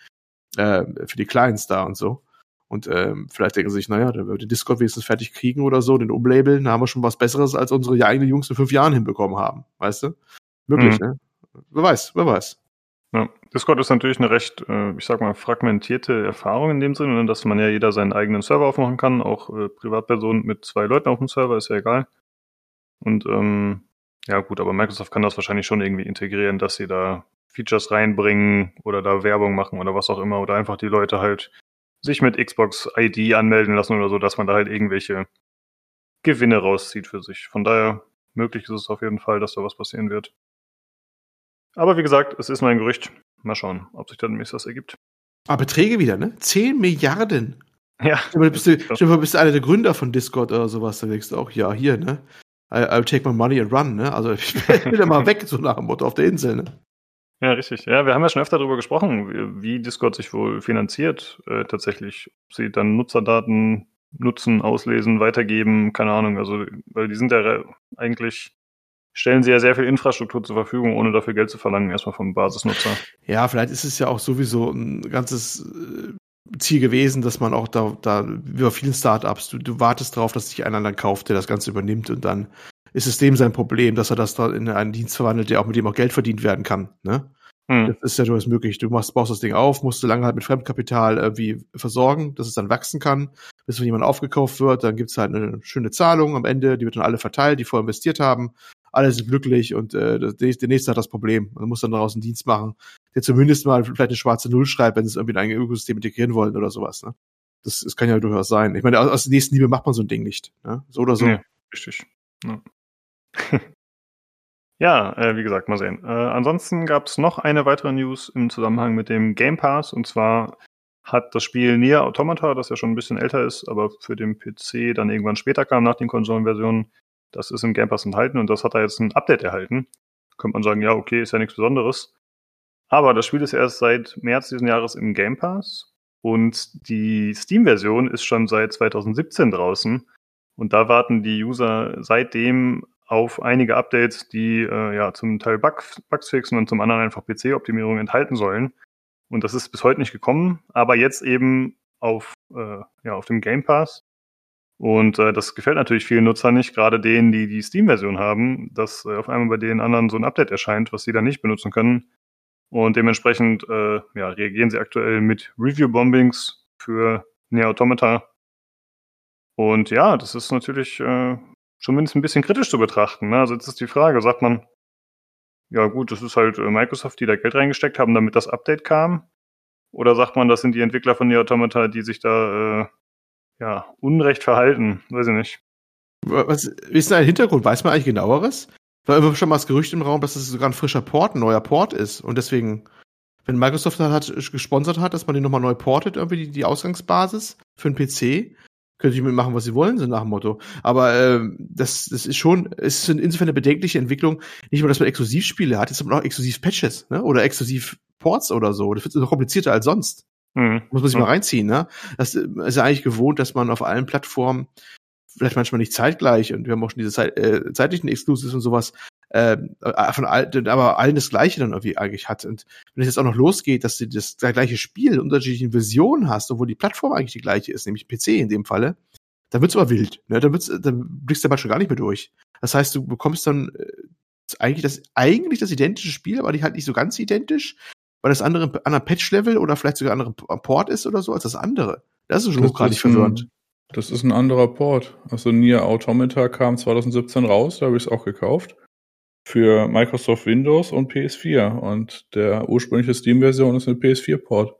Speaker 2: äh, für die Clients da und so. Und ähm, vielleicht denken sie sich, naja, dann wird den Discord wenigstens fertig kriegen oder so, den umlabeln, da haben wir schon was Besseres, als unsere eigenen Jungs in fünf Jahren hinbekommen haben, weißt du? Möglich, mhm. ne? Wer weiß, wer weiß.
Speaker 1: Ja, Discord ist natürlich eine recht, äh, ich sag mal, fragmentierte Erfahrung in dem Sinne, ne, dass man ja jeder seinen eigenen Server aufmachen kann, auch äh, Privatpersonen mit zwei Leuten auf dem Server, ist ja egal. Und ähm, ja gut, aber Microsoft kann das wahrscheinlich schon irgendwie integrieren, dass sie da Features reinbringen oder da Werbung machen oder was auch immer oder einfach die Leute halt sich mit Xbox ID anmelden lassen oder so, dass man da halt irgendwelche Gewinne rauszieht für sich. Von daher möglich ist es auf jeden Fall, dass da was passieren wird. Aber wie gesagt, es ist nur ein Gerücht. Mal schauen, ob sich dann demnächst was ergibt.
Speaker 2: Aber Beträge wieder, ne? 10 Milliarden.
Speaker 1: Ja.
Speaker 2: Aber bist du, vor, bist du einer der Gründer von Discord oder sowas, dann denkst du auch, ja, hier, ne? I, I'll take my money and run, ne? Also ich will ja mal weg, so nach dem Motto auf der Insel, ne?
Speaker 1: Ja, richtig. Ja, wir haben ja schon öfter darüber gesprochen, wie Discord sich wohl finanziert äh, tatsächlich. Ob sie dann Nutzerdaten nutzen, auslesen, weitergeben, keine Ahnung. Also, weil die sind ja eigentlich, stellen sie ja sehr viel Infrastruktur zur Verfügung, ohne dafür Geld zu verlangen, erstmal vom Basisnutzer.
Speaker 2: Ja, vielleicht ist es ja auch sowieso ein ganzes äh, Ziel gewesen, dass man auch da, da wie bei vielen Startups, du, du wartest drauf, dass sich einer dann kauft, der das Ganze übernimmt und dann ist es dem sein Problem, dass er das da in einen Dienst verwandelt, der auch mit dem auch Geld verdient werden kann. Ne?
Speaker 1: Hm.
Speaker 2: Das ist ja durchaus möglich. Du machst, baust das Ding auf, musst du lange halt mit Fremdkapital irgendwie versorgen, dass es dann wachsen kann, bis von jemand aufgekauft wird. Dann gibt's halt eine schöne Zahlung am Ende, die wird dann alle verteilt, die vorher investiert haben. Alle sind glücklich und äh, der, nächste hat das Problem. Man muss dann daraus einen Dienst machen, der zumindest mal vielleicht eine schwarze Null schreibt, wenn sie es irgendwie in ein Ökosystem integrieren wollen oder sowas. Ne? Das, das kann ja durchaus sein. Ich meine, aus, aus der nächsten Liebe macht man so ein Ding nicht. Ne? So oder so.
Speaker 1: Nee, richtig. Ja. Ja, äh, wie gesagt, mal sehen. Äh, ansonsten gab es noch eine weitere News im Zusammenhang mit dem Game Pass. Und zwar hat das Spiel Nier Automata, das ja schon ein bisschen älter ist, aber für den PC dann irgendwann später kam nach den Konsolenversionen, das ist im Game Pass enthalten und das hat da jetzt ein Update erhalten. Könnte man sagen, ja, okay, ist ja nichts Besonderes. Aber das Spiel ist erst seit März diesen Jahres im Game Pass und die Steam-Version ist schon seit 2017 draußen. Und da warten die User seitdem auf einige Updates, die äh, ja zum Teil Bugs, fixen und zum anderen einfach PC-Optimierung enthalten sollen. Und das ist bis heute nicht gekommen, aber jetzt eben auf, äh, ja, auf dem Game Pass. Und äh, das gefällt natürlich vielen Nutzern nicht, gerade denen, die die Steam-Version haben, dass äh, auf einmal bei den anderen so ein Update erscheint, was sie dann nicht benutzen können. Und dementsprechend äh, ja, reagieren sie aktuell mit Review-Bombings für Nier Automata. Und ja, das ist natürlich äh, zumindest ein bisschen kritisch zu betrachten. Ne? Also jetzt ist die Frage, sagt man, ja gut, das ist halt äh, Microsoft, die da Geld reingesteckt haben, damit das Update kam? Oder sagt man, das sind die Entwickler von Nier Automata, die sich da äh, ja unrecht verhalten? Weiß ich nicht.
Speaker 2: Was ist denn ein Hintergrund? Weiß man eigentlich genaueres? War immer schon mal das Gerücht im Raum, dass es sogar ein frischer Port, ein neuer Port ist. Und deswegen, wenn Microsoft hat, gesponsert hat, dass man den nochmal neu portet, irgendwie die, die Ausgangsbasis für einen PC, können sie mitmachen, was sie wollen, so nach dem Motto. Aber äh, das, das ist schon, ist insofern eine bedenkliche Entwicklung, nicht nur, dass man Exklusivspiele hat, jetzt hat man auch Exklusiv-Patches, ne? Oder Exklusiv-Ports oder so. Das wird noch komplizierter als sonst.
Speaker 1: Mhm.
Speaker 2: Muss man sich
Speaker 1: Ja.
Speaker 2: mal reinziehen, ne? Das ist ja eigentlich gewohnt, dass man auf allen Plattformen, vielleicht manchmal nicht zeitgleich, und wir haben auch schon diese Zeit, äh, zeitlichen Exclusives und sowas, äh, von all, aber allen das Gleiche dann irgendwie eigentlich hat. Und wenn es jetzt auch noch losgeht, dass du das gleiche Spiel in unterschiedlichen Versionen hast, obwohl die Plattform eigentlich die gleiche ist, nämlich PC in dem Falle, dann wird's aber wild. Ne? Dann, wird's, dann blickst du manchmal gar nicht mehr durch. Das heißt, du bekommst dann äh, eigentlich das, eigentlich das identische Spiel, aber die halt nicht so ganz identisch, weil das andere ein anderer Patch-Level oder vielleicht sogar ein anderer Port ist oder so als das andere. Das ist schon hochgradig verwirrend.
Speaker 3: Das ist ein anderer Port. Also Nier Automata kam 2017 raus, da habe ich es auch gekauft. Für Microsoft Windows und PS4. Und der ursprüngliche Steam-Version ist eine PS4-Port.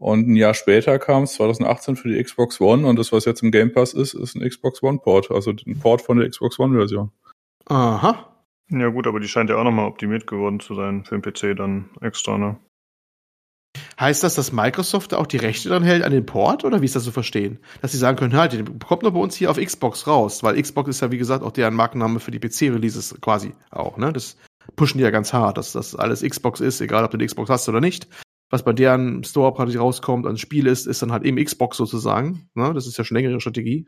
Speaker 3: Und ein Jahr später kam es 2018 für die Xbox One und das, was jetzt im Game Pass ist, ist ein Xbox One-Port, also ein Port von der Xbox One-Version.
Speaker 2: Aha.
Speaker 1: Ja gut, aber die scheint ja auch nochmal optimiert geworden zu sein für den PC dann extra, ne?
Speaker 2: Heißt das, dass Microsoft da auch die Rechte dran hält an den Port oder wie ist das zu verstehen? Dass sie sagen können, halt, den kommt nur bei uns hier auf Xbox raus, weil Xbox ist ja wie gesagt auch deren Markenname für die PC-Releases quasi auch, ne? Das pushen die ja ganz hart, dass das alles Xbox ist, egal ob du eine Xbox hast oder nicht. Was bei deren Store praktisch rauskommt, an Spiel ist, ist dann halt eben Xbox sozusagen. Ne? Das ist ja schon längere Strategie.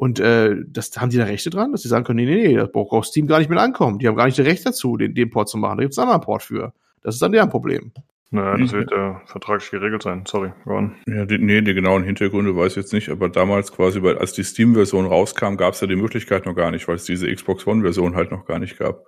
Speaker 2: Und äh, das haben die da Rechte dran, dass sie sagen können, nee, nee, nee, das braucht auch Steam gar nicht mehr ankommen. Die haben gar nicht das Recht dazu, den, den Port zu machen. Da gibt's einen anderen Port für. Das ist dann deren Problem.
Speaker 1: Naja, das
Speaker 3: Mhm.
Speaker 1: wird äh, vertraglich geregelt sein. Sorry, Ron.
Speaker 3: Ja, die, nee, die genauen Hintergründe weiß ich jetzt nicht, aber damals quasi, bei, als die Steam-Version rauskam, gab es ja die Möglichkeit noch gar nicht, weil es diese Xbox One-Version halt noch gar nicht gab.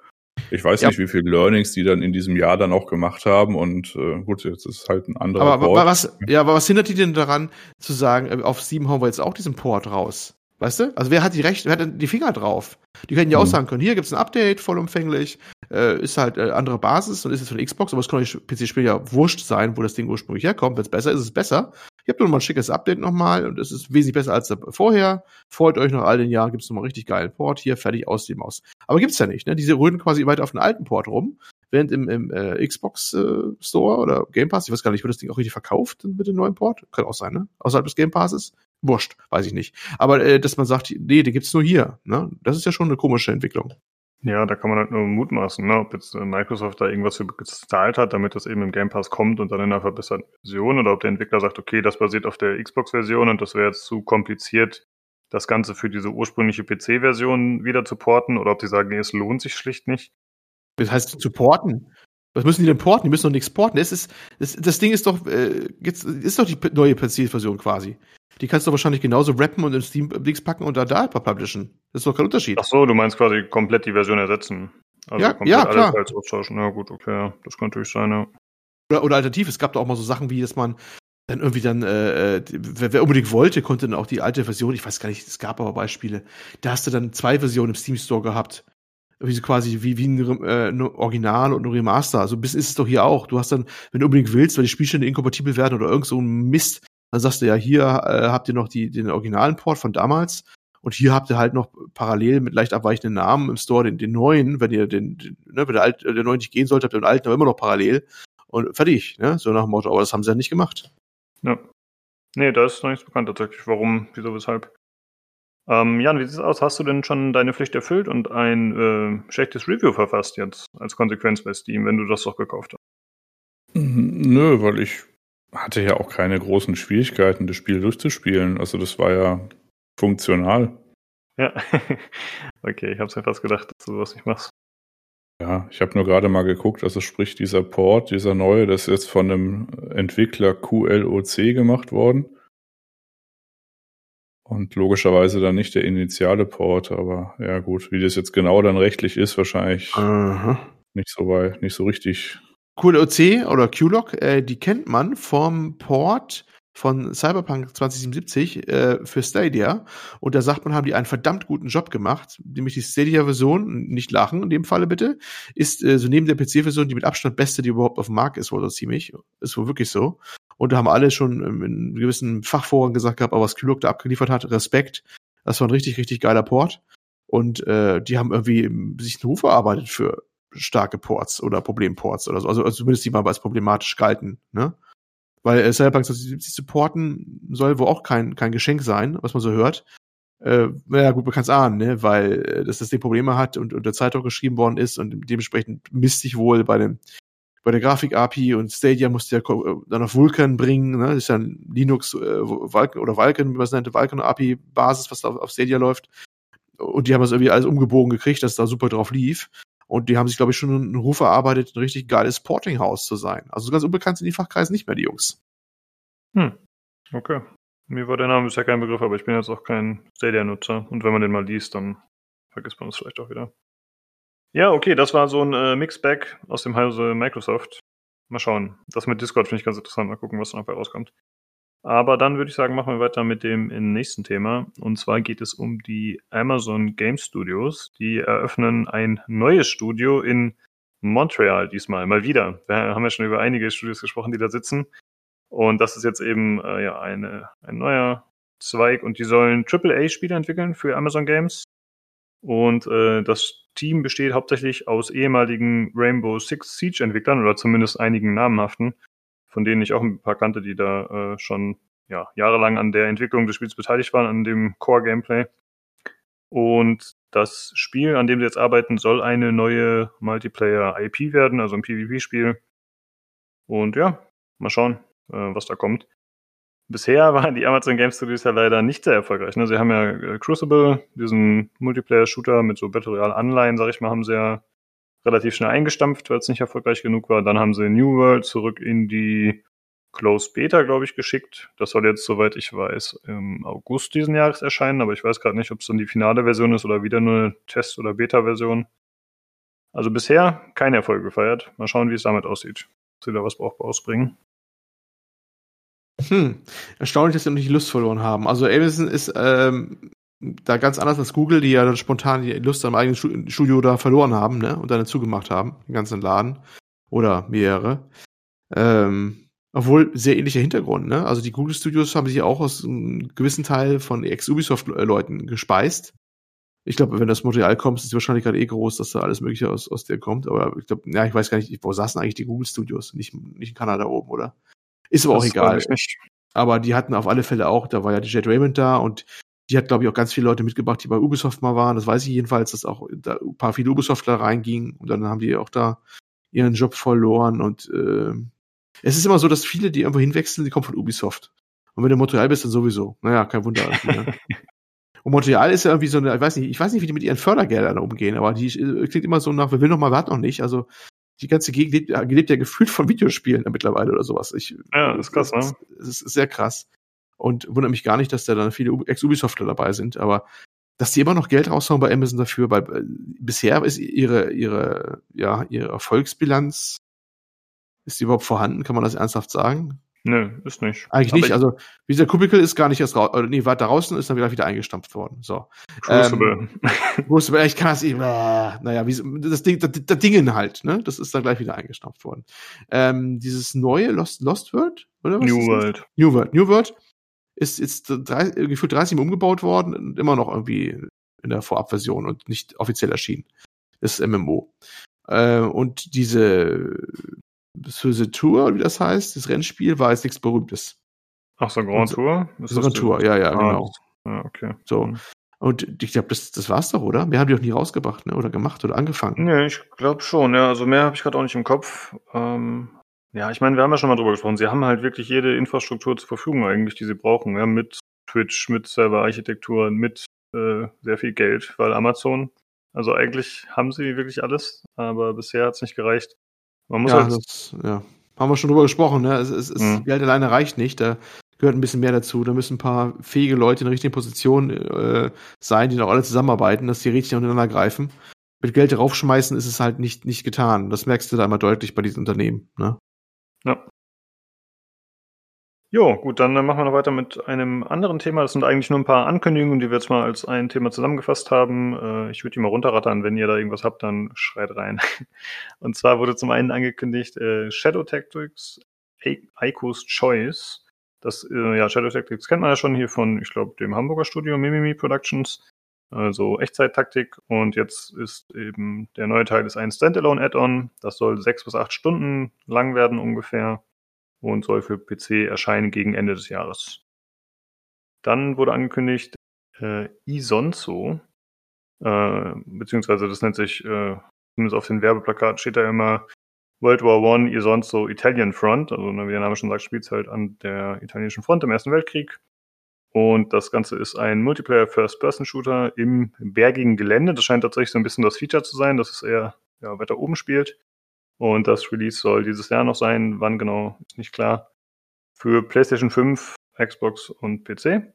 Speaker 3: Ich weiß
Speaker 2: Ja.
Speaker 3: nicht, wie viele Learnings die dann in diesem Jahr dann auch gemacht haben und äh, gut, jetzt ist halt ein anderer
Speaker 2: Aber, aber
Speaker 3: Port.
Speaker 2: was, ja, aber was hindert die denn daran, zu sagen, äh, auf Steam hauen wir jetzt auch diesen Port raus? Weißt du? Also wer hat die Rechte, wer hat die Finger drauf? Die können ja auch
Speaker 3: Mhm.
Speaker 2: sagen können, hier gibt's ein Update, vollumfänglich, äh, ist halt äh, andere Basis und ist jetzt von Xbox, aber es kann euch PC-Spiel ja wurscht sein, wo das Ding ursprünglich herkommt. Wenn es besser ist, ist es besser. Ihr habt nur mal ein schickes Update nochmal und es ist wesentlich besser als vorher. Freut euch nach all den Jahren, gibt's nochmal einen richtig geilen Port, hier fertig aus dem aus. Aber gibt's ja nicht, ne? Diese rühren quasi weiter auf den alten Port rum, während im, im äh, Xbox äh, Store oder Game Pass, ich weiß gar nicht, wird das Ding auch richtig verkauft mit dem neuen Port? Kann auch sein, ne? Außerhalb des Game Passes? Wurscht, weiß ich nicht. Aber äh, dass man sagt, nee, den gibt's nur hier, ne? Das ist ja schon eine komische Entwicklung.
Speaker 1: Ja, da kann man halt nur mutmaßen, ne? ob jetzt äh, Microsoft da irgendwas für gezahlt hat, damit das eben im Game Pass kommt und dann in einer verbesserten Version oder ob der Entwickler sagt, okay, das basiert auf der Xbox-Version und das wäre jetzt zu kompliziert, das Ganze für diese ursprüngliche PC-Version wieder zu porten oder ob die sagen, nee, es lohnt sich schlicht nicht.
Speaker 2: Das heißt, zu porten? Was müssen die denn porten? Die müssen doch nichts porten. Das, ist, das, das Ding ist doch, äh, jetzt, ist doch die neue PC-Version quasi. Die kannst du wahrscheinlich genauso rappen und in Steam-Dings packen und da da publishen. Das ist doch kein Unterschied.
Speaker 1: Ach so, du meinst quasi komplett die Version ersetzen.
Speaker 2: Also ja, ja, klar.
Speaker 1: Als austauschen. Ja, gut, okay, ja. das kann natürlich sein, ja.
Speaker 2: Oder, oder alternativ, es gab da auch mal so Sachen wie, dass man dann irgendwie dann, äh, äh wer, wer unbedingt wollte, konnte dann auch die alte Version, ich weiß gar nicht, es gab aber Beispiele, da hast du dann zwei Versionen im Steam Store gehabt. Wie quasi wie, wie ein, äh, ein Original und ein Remaster. Also bis ist es doch hier auch. Du hast dann, wenn du unbedingt willst, weil die Spielstände inkompatibel werden oder irgend so ein Mist, dann sagst du ja, hier äh, habt ihr noch die, den originalen Port von damals und hier habt ihr halt noch parallel mit leicht abweichenden Namen im Store den, den neuen, wenn ihr den, den ne, wenn der, alt, der neuen nicht gehen sollte, habt ihr den alten aber immer noch parallel und fertig, ne? So nach dem Motto, aber das haben sie ja nicht gemacht.
Speaker 1: Ja. Nee, da ist noch nichts bekannt tatsächlich. Warum, wieso, weshalb. Ähm, Jan, wie sieht es aus? Hast du denn schon deine Pflicht erfüllt und ein äh, schlechtes Review verfasst jetzt als Konsequenz bei Steam, wenn du das doch gekauft hast?
Speaker 3: Nö, weil ich hatte ja auch keine großen Schwierigkeiten, das Spiel durchzuspielen. Also das war ja funktional.
Speaker 1: Ja, okay, ich habe mir fast gedacht, dass du sowas nicht machst.
Speaker 3: Ja, ich habe nur gerade mal geguckt, also sprich dieser Port, dieser neue, das ist jetzt von einem Entwickler QLOC gemacht worden. Und logischerweise dann nicht der initiale Port, aber ja gut, wie das jetzt genau dann rechtlich ist, wahrscheinlich Aha. nicht so weit, nicht so richtig.
Speaker 2: QLOC oder QLOC, äh, die kennt man vom Port von Cyberpunk 2077 äh, für Stadia. Und da sagt man, haben die einen verdammt guten Job gemacht. Nämlich die Stadia-Version, nicht lachen in dem Falle bitte, ist äh, so neben der PC-Version die mit Abstand beste, die überhaupt auf dem Markt ist, wohl so ziemlich. Ist wohl wirklich so. Und da haben alle schon in gewissen Fachforen gesagt gehabt, aber was Kyluk da abgeliefert hat, Respekt. Das war ein richtig, richtig geiler Port. Und äh, die haben irgendwie sich einen Ruf erarbeitet für starke Ports oder Problemports oder so. Also, also zumindest die mal als problematisch galten. Ne? Weil äh, Cyberpunk 2077 supporten soll wohl auch kein, kein Geschenk sein, was man so hört. Äh, naja, gut, man kann es ahnen, ne? weil äh, dass das die Probleme hat und unter Zeitung geschrieben worden ist und dementsprechend misst sich wohl bei dem bei der Grafik-API und Stadia musste ja äh, dann auf Vulkan bringen, ne? Das ist ja ein Linux äh, Vulkan oder Vulkan, wie man es nannte, Vulkan-API-Basis, was da auf Stadia läuft. Und die haben das irgendwie alles umgebogen gekriegt, dass da super drauf lief. Und die haben sich, glaube ich, schon einen Ruf erarbeitet, ein richtig geiles Porting-Haus zu sein. Also ganz unbekannt sind die Fachkreise nicht mehr, die Jungs.
Speaker 1: Hm. Okay. Mir war der Name bisher kein Begriff, aber ich bin jetzt auch kein Stadia-Nutzer. Und wenn man den mal liest, dann vergisst man es vielleicht auch wieder. Ja, okay, das war so ein äh, Mixback aus dem Hause Microsoft. Mal schauen. Das mit Discord finde ich ganz interessant. Mal gucken, was dann dabei rauskommt. Aber dann würde ich sagen, machen wir weiter mit dem nächsten Thema. Und zwar geht es um die Amazon Game Studios. Die eröffnen ein neues Studio in Montreal diesmal, mal wieder. Wir haben ja schon über einige Studios gesprochen, die da sitzen. Und das ist jetzt eben äh, ja eine, ein neuer Zweig und die sollen AAA-Spiele entwickeln für Amazon Games. Und äh, das Team besteht hauptsächlich aus ehemaligen Rainbow Six Siege-Entwicklern oder zumindest einigen namenhaften von denen ich auch ein paar kannte, die da äh, schon ja, jahrelang an der Entwicklung des Spiels beteiligt waren, an dem Core-Gameplay. Und das Spiel, an dem sie jetzt arbeiten, soll eine neue Multiplayer-IP werden, also ein PvP-Spiel. Und ja, mal schauen, äh, was da kommt. Bisher waren die Amazon Game Studios ja leider nicht sehr erfolgreich. Ne? Sie haben ja äh, Crucible, diesen Multiplayer-Shooter mit so Battle Royale-Anleihen, sag ich mal, haben sie ja relativ schnell eingestampft, weil es nicht erfolgreich genug war. Dann haben sie New World zurück in die Closed Beta, glaube ich, geschickt. Das soll jetzt, soweit ich weiß, im August diesen Jahres erscheinen, aber ich weiß gerade nicht, ob es dann die finale Version ist oder wieder nur eine Test- oder Beta-Version. Also bisher kein Erfolg gefeiert. Mal schauen, wie es damit aussieht. Ob sie da was Brauchbares bringen.
Speaker 2: Hm, erstaunlich, dass sie noch nicht Lust verloren haben. Also Amazon ist ähm, da ganz anders als Google, die ja dann spontan die Lust am eigenen Studio da verloren haben, ne? Und dann zugemacht haben, den ganzen Laden. Oder mehrere. Ähm, obwohl sehr ähnlicher Hintergrund, ne? Also die Google Studios haben sich auch aus einem gewissen Teil von Ex-Ubisoft-Leuten gespeist. Ich glaube, wenn das Montreal kommt, ist die Wahrscheinlichkeit eh groß, dass da alles Mögliche aus, aus der kommt. Aber ich glaube, ja, ich weiß gar nicht, wo saßen eigentlich die Google Studios? Nicht, nicht in Kanada oben, oder? Ist aber das auch egal. Aber die hatten auf alle Fälle auch, da war ja die Jet Raymond da und die hat, glaube ich, auch ganz viele Leute mitgebracht, die bei Ubisoft mal waren. Das weiß ich jedenfalls, dass auch da ein paar viele Ubisoftler reingingen und dann haben die auch da ihren Job verloren. Und äh, es ist immer so, dass viele, die irgendwo hinwechseln, die kommen von Ubisoft. Und wenn du Montreal bist, dann sowieso. Naja, kein Wunder. Ne? Und Montreal ist ja irgendwie so eine, ich weiß nicht, ich weiß nicht, wie die mit ihren Fördergeldern umgehen, aber die äh, klingt immer so nach, wir will noch mal, wir noch nicht. Also die ganze Gegend lebt, lebt ja gefühlt von Videospielen mittlerweile oder sowas. Ich,
Speaker 1: ja, das ist krass, ne?
Speaker 2: Das ist sehr krass. Und wundert mich gar nicht, dass da dann viele Ex-Ubisoftler dabei sind, aber dass die immer noch Geld raushauen bei Amazon dafür, weil äh, bisher ist ihre, ihre, ja, ihre Erfolgsbilanz, ist die überhaupt vorhanden? Kann man das ernsthaft sagen?
Speaker 1: Nö, ist nicht.
Speaker 2: Eigentlich nicht. Also, wie dieser Kubikel ist gar nicht erst raus, oder nee, war da draußen, ist dann wieder, wieder eingestampft worden. So. Crucible. Ähm, Crucible, ich kann es eben, äh, naja, wie, das Ding, das, das Dingen halt, ne? Das ist dann gleich wieder eingestampft worden. Ähm, dieses neue Lost, Lost World,
Speaker 1: oder was? New World.
Speaker 2: New World. New World ist jetzt drei, gefühlt 30 Mal umgebaut worden und immer noch irgendwie in der Vorabversion und nicht offiziell erschienen. Das ist MMO. Äh, und diese Suze Tour, wie das heißt, das Rennspiel, war jetzt nichts Berühmtes.
Speaker 1: Ach so, Grand so, Tour?
Speaker 2: Ist Grand Tour, ja, ja, ah, genau.
Speaker 1: Ah, okay.
Speaker 2: So. Mhm. Und ich glaube, das, das war's doch, oder? Mehr haben die auch nie rausgebracht, ne? Oder gemacht oder angefangen.
Speaker 1: Nee, ich glaube schon, ja. Also mehr habe ich gerade auch nicht im Kopf. Ähm, ja, ich meine, wir haben ja schon mal drüber gesprochen. Sie haben halt wirklich jede Infrastruktur zur Verfügung eigentlich, die sie brauchen. Ja, mit Twitch, mit Serverarchitektur, mit äh, sehr viel Geld, weil Amazon, also eigentlich haben sie wirklich alles, aber bisher hat es nicht gereicht.
Speaker 2: Man muss ja, halt das, ja. Haben wir schon drüber gesprochen, ne? Es, es, es mhm. Geld alleine reicht nicht. Da gehört ein bisschen mehr dazu. Da müssen ein paar fähige Leute in der richtigen Position äh, sein, die noch alle zusammenarbeiten, dass die richtig untereinander greifen. Mit Geld draufschmeißen ist es halt nicht, nicht getan. Das merkst du da immer deutlich bei diesen Unternehmen, ne?
Speaker 1: Ja. Jo, gut, dann machen wir noch weiter mit einem anderen Thema. Das sind eigentlich nur ein paar Ankündigungen, die wir jetzt mal als ein Thema zusammengefasst haben. Äh, ich würde die mal runterrattern. Wenn ihr da irgendwas habt, dann schreit rein. Und zwar wurde zum einen angekündigt äh, Shadow Tactics Ico's Choice. Das, äh, ja, Shadow Tactics kennt man ja schon hier von, ich glaube, dem Hamburger Studio Mimimi Productions. Also Echtzeit-Taktik. Und jetzt ist eben der neue Teil ist ein Standalone-Add-on. Das soll sechs bis acht Stunden lang werden ungefähr und soll für PC erscheinen gegen Ende des Jahres. Dann wurde angekündigt äh, Isonzo, äh, beziehungsweise das nennt sich, äh, zumindest auf den Werbeplakaten steht da immer World War One Isonzo Italian Front, also wie der Name schon sagt, spielt es halt an der italienischen Front im Ersten Weltkrieg. Und das Ganze ist ein Multiplayer First-Person-Shooter im bergigen Gelände. Das scheint tatsächlich so ein bisschen das Feature zu sein, dass es eher ja, weiter oben spielt. Und das Release soll dieses Jahr noch sein. Wann genau, ist nicht klar. Für PlayStation 5, Xbox und PC.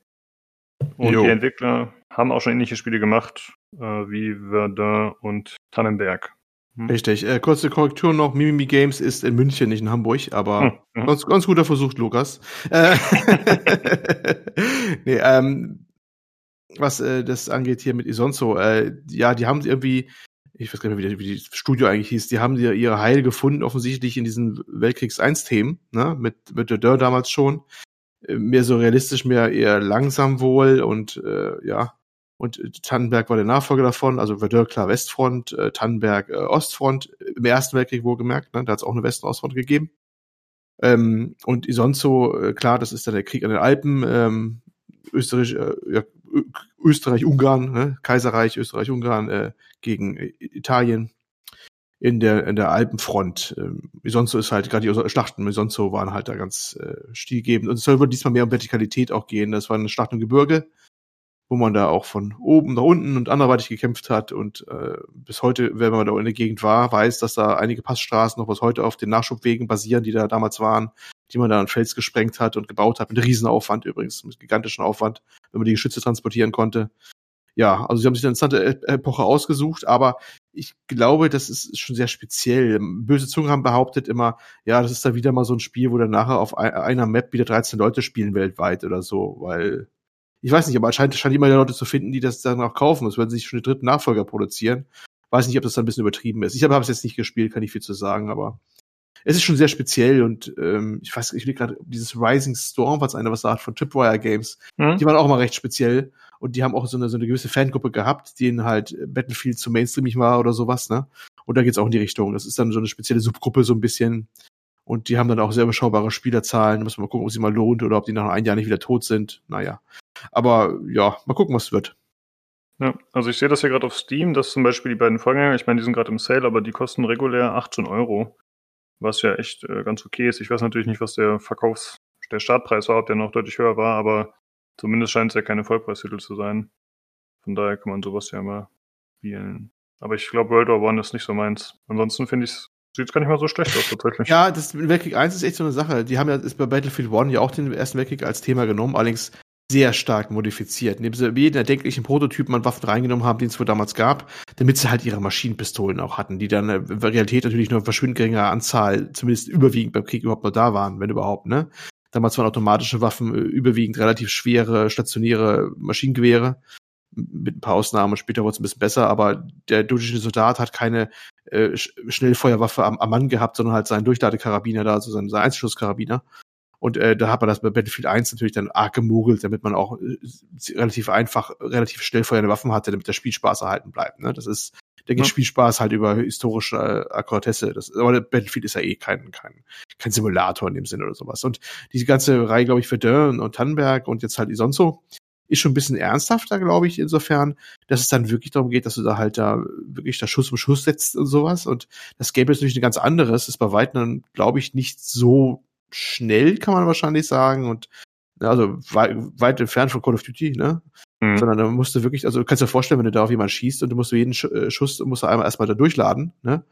Speaker 1: Und jo. die Entwickler haben auch schon ähnliche Spiele gemacht, äh, wie Verdun und Tannenberg.
Speaker 2: Hm? Richtig. Äh, kurze Korrektur noch. Mimimi Games ist in München, nicht in Hamburg, aber hm. ganz, ganz guter Versuch, Lukas. Äh, nee, ähm, was äh, das angeht hier mit Isonzo, äh, ja, die haben irgendwie ich weiß gar nicht mehr, wie, das Studio eigentlich hieß, die haben ja ihre Heil gefunden, offensichtlich in diesen Weltkriegs 1-Themen, ne, mit, mit der Dörr damals schon. Äh, mehr so realistisch, mehr eher langsam wohl und, äh, ja. Und äh, Tannenberg war der Nachfolger davon, also Verdun klar Westfront, äh, Tannenberg äh, Ostfront, im Ersten Weltkrieg wohlgemerkt, ne, da hat es auch eine West- und Ostfront gegeben. Ähm, und Isonzo, äh, klar, das ist dann der Krieg an den Alpen, ähm, Österreich, äh, ja, Österreich-Ungarn, ne? Kaiserreich, Österreich-Ungarn äh, gegen Italien in der, in der Alpenfront. Ähm, so ist halt gerade die Schlachten, so waren halt da ganz äh, stilgebend. Und es soll wohl diesmal mehr um Vertikalität auch gehen. Das war eine Schlacht im Gebirge, wo man da auch von oben nach unten und anderweitig gekämpft hat. Und äh, bis heute, wenn man da in der Gegend war, weiß, dass da einige Passstraßen noch bis heute auf den Nachschubwegen basieren, die da damals waren, die man da an Fels gesprengt hat und gebaut hat, mit Riesenaufwand übrigens, mit gigantischem Aufwand, wenn man die Geschütze transportieren konnte. Ja, also sie haben sich eine interessante Epoche ausgesucht, aber ich glaube, das ist schon sehr speziell. Böse Zungen haben behauptet immer, ja, das ist da wieder mal so ein Spiel, wo dann nachher auf einer Map wieder 13 Leute spielen weltweit oder so, weil ich weiß nicht, aber anscheinend scheint immer Leute zu finden, die das dann auch kaufen. Es werden sich schon den dritten Nachfolger produzieren. Weiß nicht, ob das dann ein bisschen übertrieben ist. Ich habe es jetzt nicht gespielt, kann ich viel zu sagen, aber es ist schon sehr speziell und ähm, ich weiß, ich will gerade dieses Rising Storm, was einer was sagt von Tripwire Games, hm? die waren auch mal recht speziell Und die haben auch so eine, so eine gewisse Fangruppe gehabt, denen halt Battlefield zu mainstreamig war oder sowas, ne? Und da geht's auch in die Richtung. Das ist dann so eine spezielle Subgruppe so ein bisschen. Und die haben dann auch sehr überschaubare Spielerzahlen. Da muss man mal gucken, ob sie mal lohnt oder ob die nach einem Jahr nicht wieder tot sind. Naja. Aber ja, mal gucken, was wird.
Speaker 1: Ja, also ich sehe das hier gerade auf Steam, dass zum Beispiel die beiden Vorgänger, ich meine, die sind gerade im Sale, aber die kosten regulär 18 Euro. Was ja echt äh, ganz okay ist. Ich weiß natürlich nicht, was der Verkaufs-, der Startpreis war, ob der noch deutlich höher war, aber zumindest scheint es ja keine Vollpreistitel zu sein. Von daher kann man sowas ja mal spielen. Aber ich glaube, World War One ist nicht so meins. Ansonsten finde ich sieht gar nicht mal so schlecht aus tatsächlich.
Speaker 2: Ja, das Weltkrieg 1 ist echt so eine Sache. Die haben ja ist bei Battlefield One ja auch den Ersten Weltkrieg als Thema genommen, allerdings sehr stark modifiziert. Indem sie jeden erdenklichen Prototypen an Waffen reingenommen haben, den es wohl damals gab, damit sie halt ihre Maschinenpistolen auch hatten, die dann in Realität natürlich nur in verschwindend geringer Anzahl, zumindest überwiegend beim Krieg überhaupt noch da waren, wenn überhaupt, ne? Damals waren automatische Waffen äh, überwiegend relativ schwere, stationäre Maschinengewehre. Mit ein paar Ausnahmen. Später wurde es ein bisschen besser, aber der durchschnittliche Soldat hat keine äh, Schnellfeuerwaffe am, am Mann gehabt, sondern halt seinen Durchladekarabiner da, also seinen, seinen Einzelschusskarabiner. Und äh, da hat man das bei Battlefield 1 natürlich dann arg gemogelt, damit man auch äh, relativ einfach, relativ schnell feuernde Waffen hatte, damit der Spielspaß erhalten bleibt. Ne? Das ist, der geht ja. Spielspaß halt über historische äh, Akkuratesse. Das, aber Battlefield ist ja eh kein, kein, kein Simulator in dem Sinne oder sowas. Und diese ganze Reihe, glaube ich, für Dörn und Tannenberg und jetzt halt Isonzo ist schon ein bisschen ernsthafter, glaube ich, insofern, dass es dann wirklich darum geht, dass du da halt da wirklich da Schuss um Schuss setzt und sowas. Und das Game ist natürlich ein ganz anderes, ist bei weitem, glaube ich, nicht so schnell, kann man wahrscheinlich sagen. Und also weit, weit entfernt von Call of Duty, ne? Mhm. Sondern da musst du wirklich, also du kannst dir vorstellen, wenn du da auf jemanden schießt und du musst jeden äh, Schuss musst du einmal erstmal da durchladen, ne?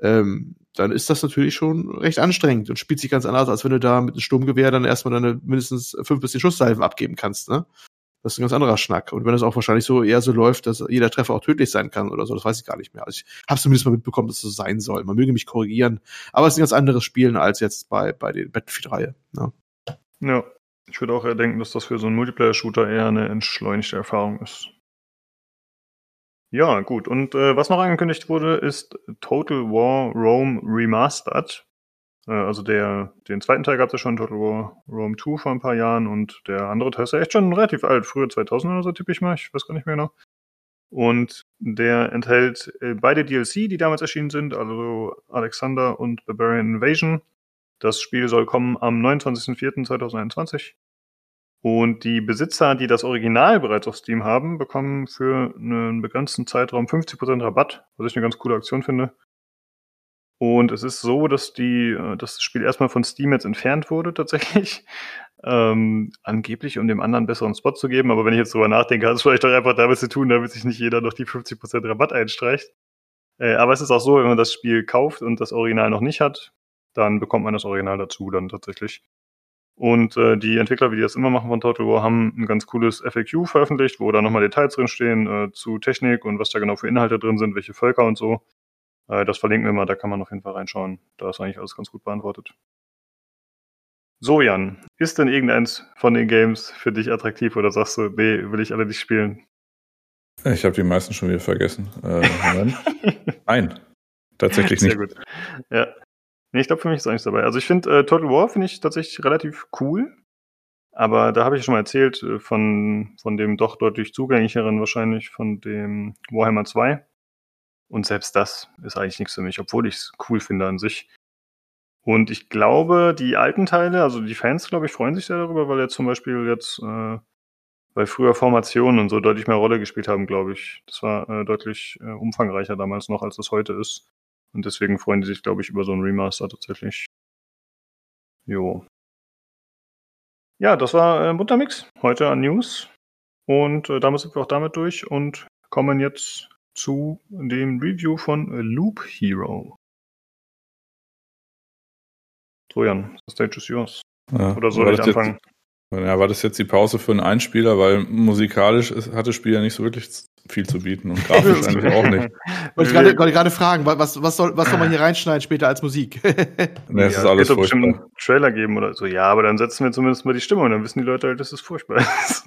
Speaker 2: Ähm, dann ist das natürlich schon recht anstrengend und spielt sich ganz anders, als wenn du da mit einem Sturmgewehr dann erstmal deine mindestens fünf bis zehn Schusssalven abgeben kannst, ne? Das ist ein ganz anderer Schnack. Und wenn es auch wahrscheinlich so eher so läuft, dass jeder Treffer auch tödlich sein kann oder so, das weiß ich gar nicht mehr. Also ich habe zumindest mal mitbekommen, dass es so sein soll. Man möge mich korrigieren. Aber es ist ein ganz anderes Spielen als jetzt bei, bei den Battlefield-Reihe.
Speaker 1: Ja. ja, ich würde auch eher denken, dass das für so einen Multiplayer-Shooter eher eine entschleunigte Erfahrung ist. Ja, gut. Und äh, was noch angekündigt wurde, ist Total War Rome Remastered. Äh, also der, den zweiten Teil gab es ja schon, Total War Rome 2 vor ein paar Jahren und der andere Teil ist ja echt schon relativ alt, früher 2000 oder so tippe ich mal, ich weiß gar nicht mehr genau. Und der enthält äh, beide DLC, die damals erschienen sind, also Alexander und Barbarian Invasion. Das Spiel soll kommen am 29.04.2021. Und die Besitzer, die das Original bereits auf Steam haben, bekommen für einen begrenzten Zeitraum 50% Rabatt, was ich eine ganz coole Aktion finde. Und es ist so, dass die, äh, dass das Spiel erstmal von Steam jetzt entfernt wurde tatsächlich. Ähm, angeblich, um dem anderen besseren Spot zu geben. Aber wenn ich jetzt drüber nachdenke, hat es vielleicht doch einfach damit zu tun, damit sich nicht jeder noch die 50% Rabatt einstreicht. Äh, aber es ist auch so, wenn man das Spiel kauft und das Original noch nicht hat, dann bekommt man das Original dazu dann tatsächlich. Und äh, die Entwickler, wie die das immer machen von Total War, haben ein ganz cooles FAQ veröffentlicht, wo da nochmal Details drinstehen äh, zu Technik und was da genau für Inhalte drin sind, welche Völker und so. Äh, das verlinken wir mal, da kann man auf jeden Fall reinschauen. Da ist eigentlich alles ganz gut beantwortet. So, Jan, ist denn irgendeins von den Games für dich attraktiv oder sagst du, nee, will ich alle nicht spielen?
Speaker 3: Ich habe die meisten schon wieder vergessen. Äh, Nein, tatsächlich nicht. Sehr gut.
Speaker 1: Ja. Nee, ich glaube, für mich ist eigentlich dabei. Also ich finde, äh, Total War finde ich tatsächlich relativ cool. Aber da habe ich schon mal erzählt äh, von, von dem doch deutlich zugänglicheren wahrscheinlich, von dem Warhammer 2. Und selbst das ist eigentlich nichts für mich, obwohl ich es cool finde an sich. Und ich glaube, die alten Teile, also die Fans, glaube ich, freuen sich sehr darüber, weil jetzt zum Beispiel jetzt, äh, weil früher Formationen und so deutlich mehr Rolle gespielt haben, glaube ich. Das war äh, deutlich äh, umfangreicher damals noch, als es heute ist. Und deswegen freuen die sich, glaube ich, über so einen Remaster tatsächlich. Jo. Ja, das war äh, Buttermix heute an News. Und äh, damit sind wir auch damit durch und kommen jetzt zu dem Review von Loop Hero. So, Jan, the stage is yours. Ja, Oder soll ich anfangen?
Speaker 3: Jetzt, ja, war das jetzt die Pause für einen Einspieler, weil musikalisch hat das Spiel ja nicht so wirklich viel zu bieten und grafisch eigentlich auch nicht.
Speaker 2: Wollte ich gerade, fragen, was, was, soll, was soll man hier reinschneiden später als Musik?
Speaker 3: nee, es ja, ist alles furchtbar. bestimmt einen
Speaker 1: Trailer geben oder so. Ja, aber dann setzen wir zumindest mal die Stimme und dann wissen die Leute halt, dass es furchtbar ist.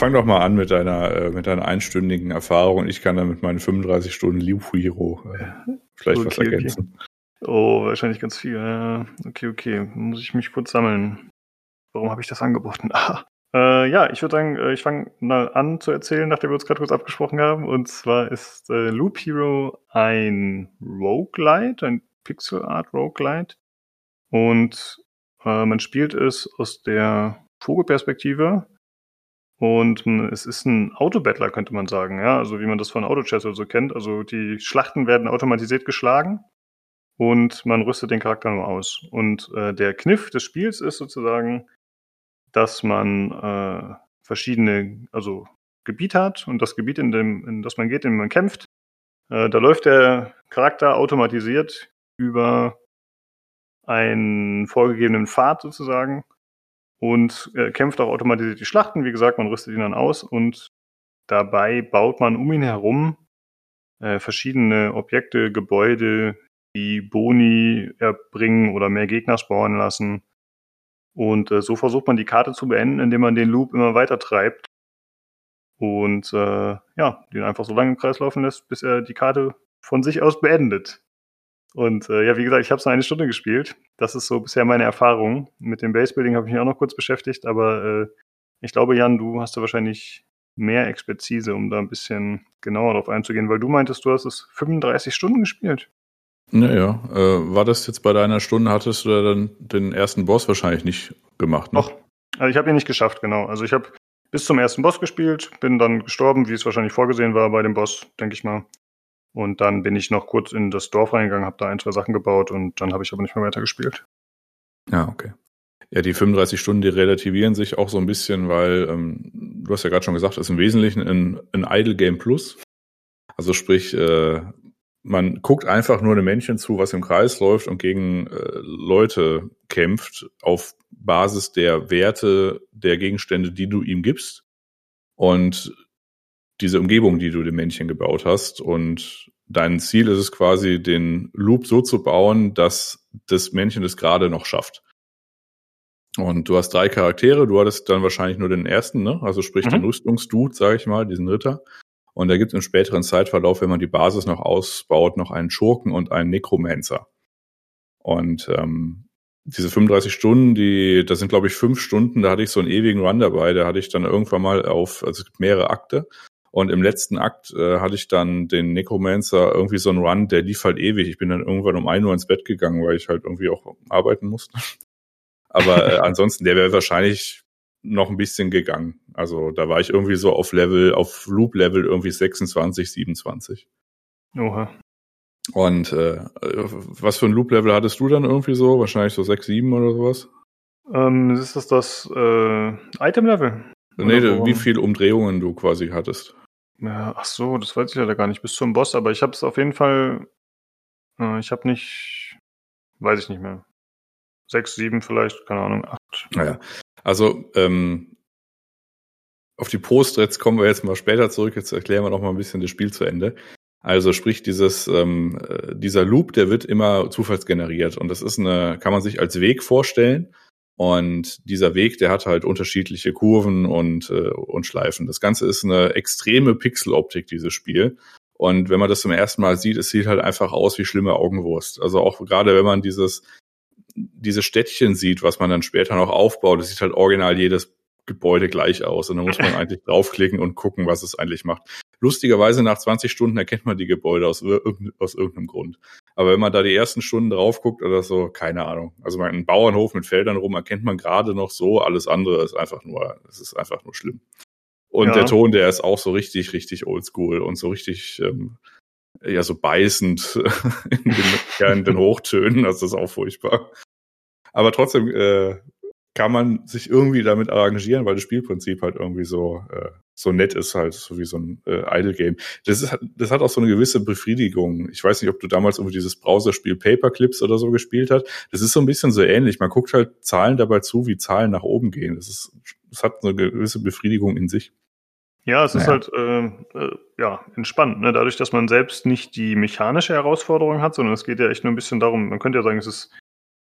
Speaker 3: Fang doch mal an mit deiner, äh, mit deiner einstündigen Erfahrung. Ich kann dann mit meinen 35 Stunden Loop Hero äh, vielleicht okay, was ergänzen.
Speaker 1: Okay. Oh, wahrscheinlich ganz viel. Okay, okay. Muss ich mich kurz sammeln. Warum habe ich das angeboten? Ah. Äh, ja, ich würde sagen, äh, ich fange mal an zu erzählen, nachdem wir uns gerade kurz abgesprochen haben. Und zwar ist äh, Loop Hero ein Roguelite, ein Pixel Art Roguelite. Und äh, man spielt es aus der Vogelperspektive. Und es ist ein Autobattler, könnte man sagen, ja, also wie man das von Autochess oder so kennt. Also die Schlachten werden automatisiert geschlagen und man rüstet den Charakter nur aus. Und äh, der Kniff des Spiels ist sozusagen, dass man äh, verschiedene, also Gebiet hat und das Gebiet, in dem, in das man geht, in dem man kämpft, äh, da läuft der Charakter automatisiert über einen vorgegebenen Pfad sozusagen und äh, kämpft auch automatisiert die Schlachten. Wie gesagt, man rüstet ihn dann aus und dabei baut man um ihn herum äh, verschiedene Objekte, Gebäude, die Boni erbringen oder mehr Gegner spawnen lassen und äh, so versucht man die Karte zu beenden, indem man den Loop immer weiter treibt. Und äh, ja, den einfach so lange im Kreis laufen lässt, bis er die Karte von sich aus beendet. Und äh, ja, wie gesagt, ich habe es eine Stunde gespielt. Das ist so bisher meine Erfahrung. Mit dem Basebuilding habe ich mich auch noch kurz beschäftigt, aber äh, ich glaube, Jan, du hast da wahrscheinlich mehr Expertise, um da ein bisschen genauer drauf einzugehen, weil du meintest, du hast es 35 Stunden gespielt.
Speaker 3: Naja, äh, war das jetzt bei deiner Stunde, hattest du dann den ersten Boss wahrscheinlich nicht gemacht,
Speaker 1: ne? Doch. Also ich habe ihn nicht geschafft, genau. Also ich habe bis zum ersten Boss gespielt, bin dann gestorben, wie es wahrscheinlich vorgesehen war bei dem Boss, denke ich mal. Und dann bin ich noch kurz in das Dorf reingegangen, habe da ein, zwei Sachen gebaut und dann habe ich aber nicht mehr weitergespielt.
Speaker 3: Ja, okay. Ja, die 35 Stunden, die relativieren sich auch so ein bisschen, weil ähm, du hast ja gerade schon gesagt, es ist im Wesentlichen ein, ein Idle Game Plus. Also sprich, äh, man guckt einfach nur einem Männchen zu, was im Kreis läuft und gegen äh, Leute kämpft auf Basis der Werte der Gegenstände, die du ihm gibst und diese Umgebung, die du dem Männchen gebaut hast. Und dein Ziel ist es quasi, den Loop so zu bauen, dass das Männchen es gerade noch schafft. Und du hast drei Charaktere, du hattest dann wahrscheinlich nur den ersten, ne? Also sprich mhm. den Rüstungsdude, sage ich mal, diesen Ritter. Und da gibt es im späteren Zeitverlauf, wenn man die Basis noch ausbaut, noch einen Schurken und einen Necromancer. Und ähm, diese 35 Stunden, die, das sind glaube ich fünf Stunden, da hatte ich so einen ewigen Run dabei, da hatte ich dann irgendwann mal auf, also es gibt mehrere Akte. Und im letzten Akt äh, hatte ich dann den Necromancer irgendwie so einen Run, der lief halt ewig. Ich bin dann irgendwann um ein Uhr ins Bett gegangen, weil ich halt irgendwie auch arbeiten musste. Aber äh, ansonsten, der wäre wahrscheinlich noch ein bisschen gegangen. Also da war ich irgendwie so auf Level, auf Loop-Level irgendwie 26, 27.
Speaker 1: Oha.
Speaker 3: Und äh, was für ein Loop-Level hattest du dann irgendwie so? Wahrscheinlich so 6, 7 oder sowas?
Speaker 1: Ähm, ist das das äh, Item-Level?
Speaker 3: Nee, wie viele Umdrehungen du quasi hattest.
Speaker 1: Ja, ach so, das weiß ich leider gar nicht bis zum Boss, aber ich habe es auf jeden Fall, äh, ich habe nicht, weiß ich nicht mehr. Sechs, sieben vielleicht, keine Ahnung, acht.
Speaker 3: Naja, also ähm, auf die Post-Threads kommen wir jetzt mal später zurück. Jetzt erklären wir noch mal ein bisschen das Spiel zu Ende. Also sprich, dieses, ähm, äh, dieser Loop, der wird immer zufallsgeneriert und das ist eine, kann man sich als Weg vorstellen. Und dieser Weg, der hat halt unterschiedliche Kurven und, äh, und Schleifen. Das Ganze ist eine extreme Pixeloptik, dieses Spiel. Und wenn man das zum ersten Mal sieht, es sieht halt einfach aus wie schlimme Augenwurst. Also auch gerade wenn man dieses diese Städtchen sieht, was man dann später noch aufbaut, das sieht halt original jedes Gebäude gleich aus. Und da muss man eigentlich draufklicken und gucken, was es eigentlich macht. Lustigerweise nach 20 Stunden erkennt man die Gebäude aus, aus irgendeinem Grund. Aber wenn man da die ersten Stunden drauf guckt oder so, keine Ahnung. Also einen Bauernhof mit Feldern rum erkennt man gerade noch so, alles andere ist einfach nur, es ist einfach nur schlimm. Und ja. der Ton, der ist auch so richtig, richtig oldschool und so richtig, ähm, ja, so beißend in den, ja, in den Hochtönen. Das ist auch furchtbar. Aber trotzdem äh, kann man sich irgendwie damit arrangieren, weil das Spielprinzip halt irgendwie so äh, so nett ist, halt so wie so ein äh, Idle Game. Das ist das hat auch so eine gewisse Befriedigung. Ich weiß nicht, ob du damals irgendwie dieses Browserspiel Paperclips oder so gespielt hast. Das ist so ein bisschen so ähnlich. Man guckt halt Zahlen dabei zu, wie Zahlen nach oben gehen. Das ist das hat eine gewisse Befriedigung in sich.
Speaker 1: Ja, es naja. ist halt äh, äh, ja entspannt, ne? dadurch, dass man selbst nicht die mechanische Herausforderung hat, sondern es geht ja echt nur ein bisschen darum. Man könnte ja sagen, es ist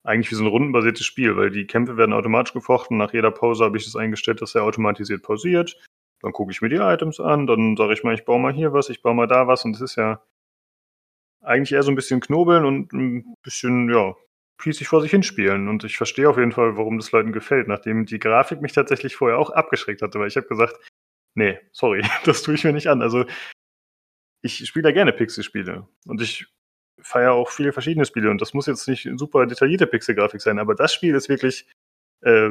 Speaker 1: eigentlich wie so ein rundenbasiertes Spiel, weil die Kämpfe werden automatisch gefochten. Nach jeder Pause habe ich das eingestellt, dass er automatisiert pausiert. Dann gucke ich mir die Items an, dann sage ich mal, ich baue mal hier was, ich baue mal da was und es ist ja eigentlich eher so ein bisschen knobeln und ein bisschen, ja, pießig vor sich hinspielen. Und ich verstehe auf jeden Fall, warum das Leuten gefällt, nachdem die Grafik mich tatsächlich vorher auch abgeschreckt hatte, weil ich habe gesagt, nee, sorry, das tue ich mir nicht an. Also ich spiele ja gerne Pixel-Spiele und ich feiere auch viele verschiedene Spiele und das muss jetzt nicht super detaillierte Pixel-Grafik sein, aber das Spiel ist wirklich, äh,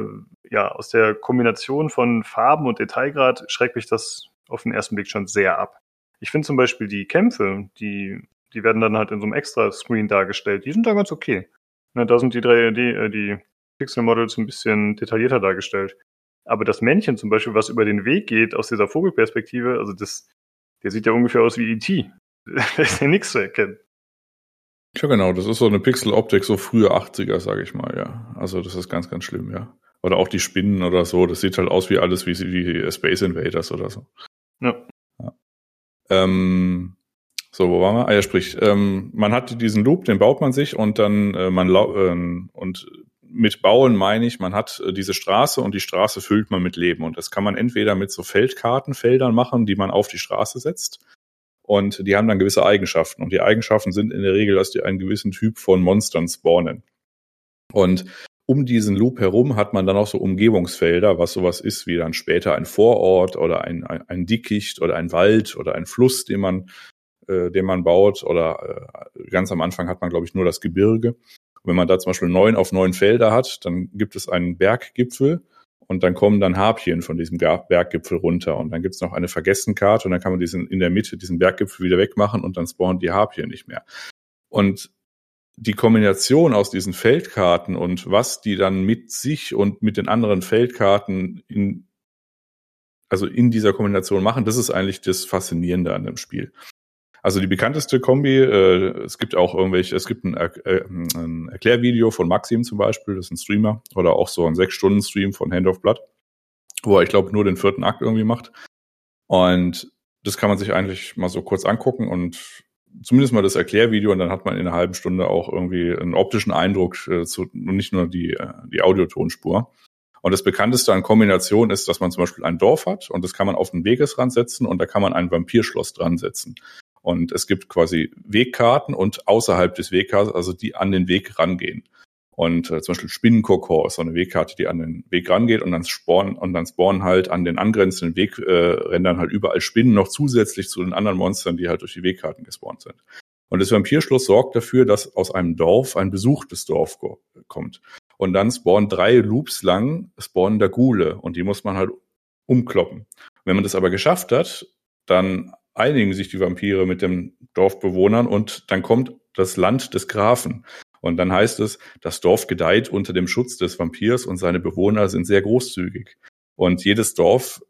Speaker 1: ja, aus der Kombination von Farben und Detailgrad schreckt mich das auf den ersten Blick schon sehr ab. Ich finde zum Beispiel die Kämpfe, die, die werden dann halt in so einem Extra-Screen dargestellt, die sind da ganz okay. Na, da sind die drei, die, äh, die Pixel-Models ein bisschen detaillierter dargestellt. Aber das Männchen zum Beispiel, was über den Weg geht aus dieser Vogelperspektive, also das, der sieht ja ungefähr aus wie E.T. da ist ja nichts zu erkennen.
Speaker 3: Ja, genau, das ist so eine Pixel-Optik, so frühe 80er, sage ich mal, ja. Also das ist ganz, ganz schlimm, ja. Oder auch die Spinnen oder so, das sieht halt aus wie alles wie, wie Space Invaders oder so. Ja. ja. Ähm, so, wo waren wir? Ah ja, sprich, ähm, man hat diesen Loop, den baut man sich und dann äh, man ähm, und mit bauen meine ich, man hat äh, diese Straße und die Straße füllt man mit Leben und das kann man entweder mit so Feldkartenfeldern machen, die man auf die Straße setzt und die haben dann gewisse Eigenschaften. Und die Eigenschaften sind in der Regel, dass die einen gewissen Typ von Monstern spawnen. Und um diesen Loop herum hat man dann auch so Umgebungsfelder, was sowas ist wie dann später ein Vorort oder ein, ein, ein Dickicht oder ein Wald oder ein Fluss, den man, äh, den man baut. Oder äh, ganz am Anfang hat man, glaube ich, nur das Gebirge. Und wenn man da zum Beispiel neun auf neun Felder hat, dann gibt es einen Berggipfel und dann kommen dann Harpien von diesem Berggipfel runter und dann gibt's noch eine Vergessenkarte und dann kann man diesen in der Mitte diesen Berggipfel wieder wegmachen und dann spawnen die Harpien nicht mehr. Und die Kombination aus diesen Feldkarten und was die dann mit sich und mit den anderen Feldkarten in also in dieser Kombination machen, das ist eigentlich das Faszinierende an dem Spiel. Also die bekannteste Kombi, äh, es gibt auch irgendwelche, es gibt ein, äh, ein Erklärvideo von Maxim zum Beispiel, das ist ein Streamer, oder auch so ein Sechs-Stunden-Stream von Hand of Blood, wo er, ich glaube, nur den vierten Akt irgendwie macht. Und das kann man sich eigentlich mal so kurz angucken und zumindest mal das Erklärvideo und dann hat man in einer halben Stunde auch irgendwie einen optischen Eindruck äh, zu, und nicht nur die, äh, die Audiotonspur. Und das bekannteste an Kombination ist, dass man zum Beispiel ein Dorf hat und das kann man auf den Wegesrand setzen und da kann man ein Vampirschloss dran setzen. Und es gibt quasi Wegkarten und außerhalb des Wegkarten, also die an den Weg rangehen. Und äh, zum Beispiel Spinnenkokor ist so eine Wegkarte, die an den Weg rangeht und dann spawnen und dann spawnen halt an den angrenzenden Wegrändern äh, halt überall Spinnen noch zusätzlich zu den anderen Monstern, die halt durch die Wegkarten gespawnt sind. Und das Vampirschloss sorgt dafür, dass aus einem Dorf ein besuchtes Dorf kommt. Und dann spawnen drei Loops lang, spawnen da Gule und die muss man halt umkloppen. Wenn man das aber geschafft hat, dann einigen sich die Vampire mit den Dorfbewohnern und dann kommt das Land des Grafen. Und dann heißt es, das Dorf gedeiht unter dem Schutz des Vampirs und seine Bewohner sind sehr großzügig. Und jedes Dorf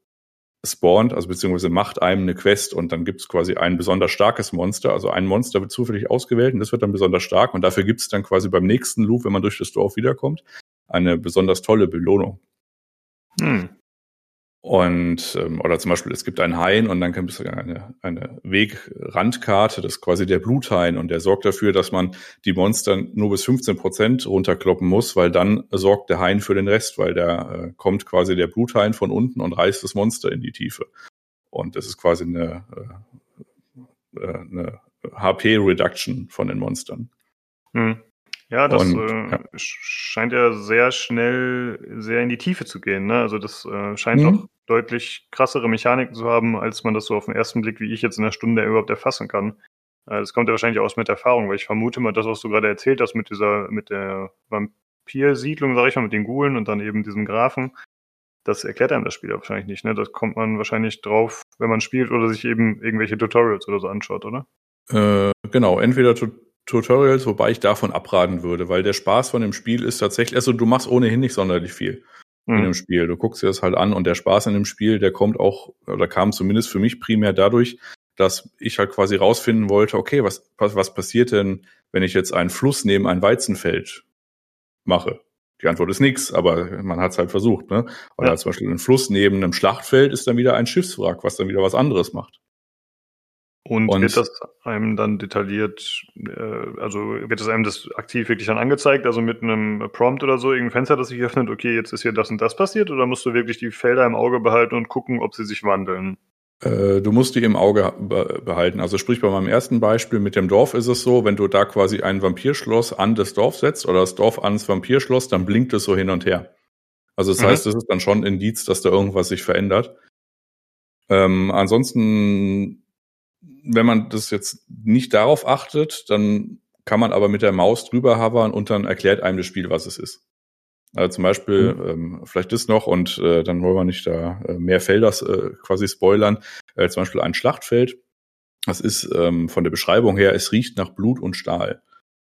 Speaker 3: spawnt, also beziehungsweise macht einem eine Quest und dann gibt es quasi ein besonders starkes Monster. Also ein Monster wird zufällig ausgewählt und das wird dann besonders stark und dafür gibt es dann quasi beim nächsten Loop, wenn man durch das Dorf wiederkommt, eine besonders tolle Belohnung. Hm. Und ähm, oder zum Beispiel, es gibt einen Hain und dann gibt es eine, eine Wegrandkarte, das ist quasi der Bluthain und der sorgt dafür, dass man die Monster nur bis 15 Prozent runterkloppen muss, weil dann sorgt der Hain für den Rest, weil da äh, kommt quasi der Bluthain von unten und reißt das Monster in die Tiefe. Und das ist quasi eine, äh, äh eine HP-Reduction von den Monstern.
Speaker 1: Hm. Ja, das und, äh, ja. scheint ja sehr schnell sehr in die Tiefe zu gehen. Ne? Also das äh, scheint mhm. doch deutlich krassere Mechaniken zu haben, als man das so auf den ersten Blick, wie ich jetzt in der Stunde überhaupt erfassen kann. Äh, das kommt ja wahrscheinlich aus mit Erfahrung, weil ich vermute mal, das, was du gerade erzählt hast mit dieser, mit der Vampir-Siedlung, sag ich mal, mit den Gulen und dann eben diesem Grafen, das erklärt einem das Spiel wahrscheinlich nicht. Ne? Das kommt man wahrscheinlich drauf, wenn man spielt oder sich eben irgendwelche Tutorials oder so anschaut, oder?
Speaker 3: Äh, genau, entweder Tutorials, wobei ich davon abraten würde, weil der Spaß von dem Spiel ist tatsächlich, also du machst ohnehin nicht sonderlich viel mhm. in dem Spiel. Du guckst dir das halt an und der Spaß in dem Spiel, der kommt auch, oder kam zumindest für mich primär dadurch, dass ich halt quasi rausfinden wollte, okay, was, was, was passiert denn, wenn ich jetzt einen Fluss neben ein Weizenfeld mache? Die Antwort ist nichts, aber man hat es halt versucht. Ne? Oder ja. zum Beispiel ein Fluss neben einem Schlachtfeld ist dann wieder ein Schiffswrack, was dann wieder was anderes macht.
Speaker 1: Und, und, wird das einem dann detailliert, äh, also wird das einem das aktiv wirklich dann angezeigt, also mit einem Prompt oder so, irgendein Fenster, das sich öffnet, okay, jetzt ist hier das und das passiert, oder musst du wirklich die Felder im Auge behalten und gucken, ob sie sich wandeln?
Speaker 3: Äh, du musst die im Auge behalten. Also sprich bei meinem ersten Beispiel mit dem Dorf ist es so, wenn du da quasi ein Vampirschloss an das Dorf setzt oder das Dorf ans Vampirschloss, dann blinkt es so hin und her. Also das mhm. heißt, das ist dann schon ein Indiz, dass da irgendwas sich verändert. Ähm, ansonsten wenn man das jetzt nicht darauf achtet, dann kann man aber mit der Maus drüber hovern und dann erklärt einem das Spiel, was es ist. Also zum Beispiel, mhm. ähm, vielleicht das noch und äh, dann wollen wir nicht da äh, mehr Felder äh, quasi spoilern. Äh, zum Beispiel ein Schlachtfeld. Das ist ähm, von der Beschreibung her, es riecht nach Blut und Stahl.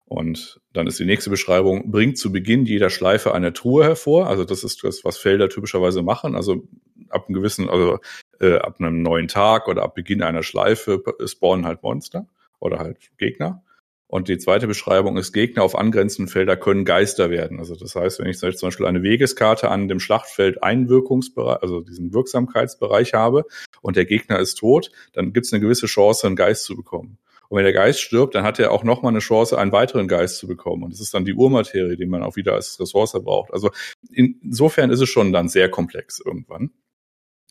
Speaker 3: Und dann ist die nächste Beschreibung, bringt zu Beginn jeder Schleife eine Truhe hervor. Also das ist das, was Felder typischerweise machen. Also ab einem gewissen, also äh, ab einem neuen Tag oder ab Beginn einer Schleife spawnen halt Monster oder halt Gegner. Und die zweite Beschreibung ist, Gegner auf angrenzenden Felder können Geister werden. Also das heißt, wenn ich zum Beispiel eine Wegeskarte an dem Schlachtfeld Einwirkungsbereich, also diesen Wirksamkeitsbereich habe und der Gegner ist tot, dann gibt es eine gewisse Chance, einen Geist zu bekommen. Und wenn der Geist stirbt, dann hat er auch nochmal eine Chance, einen weiteren Geist zu bekommen. Und das ist dann die Urmaterie, die man auch wieder als Ressource braucht. Also insofern ist es schon dann sehr komplex irgendwann.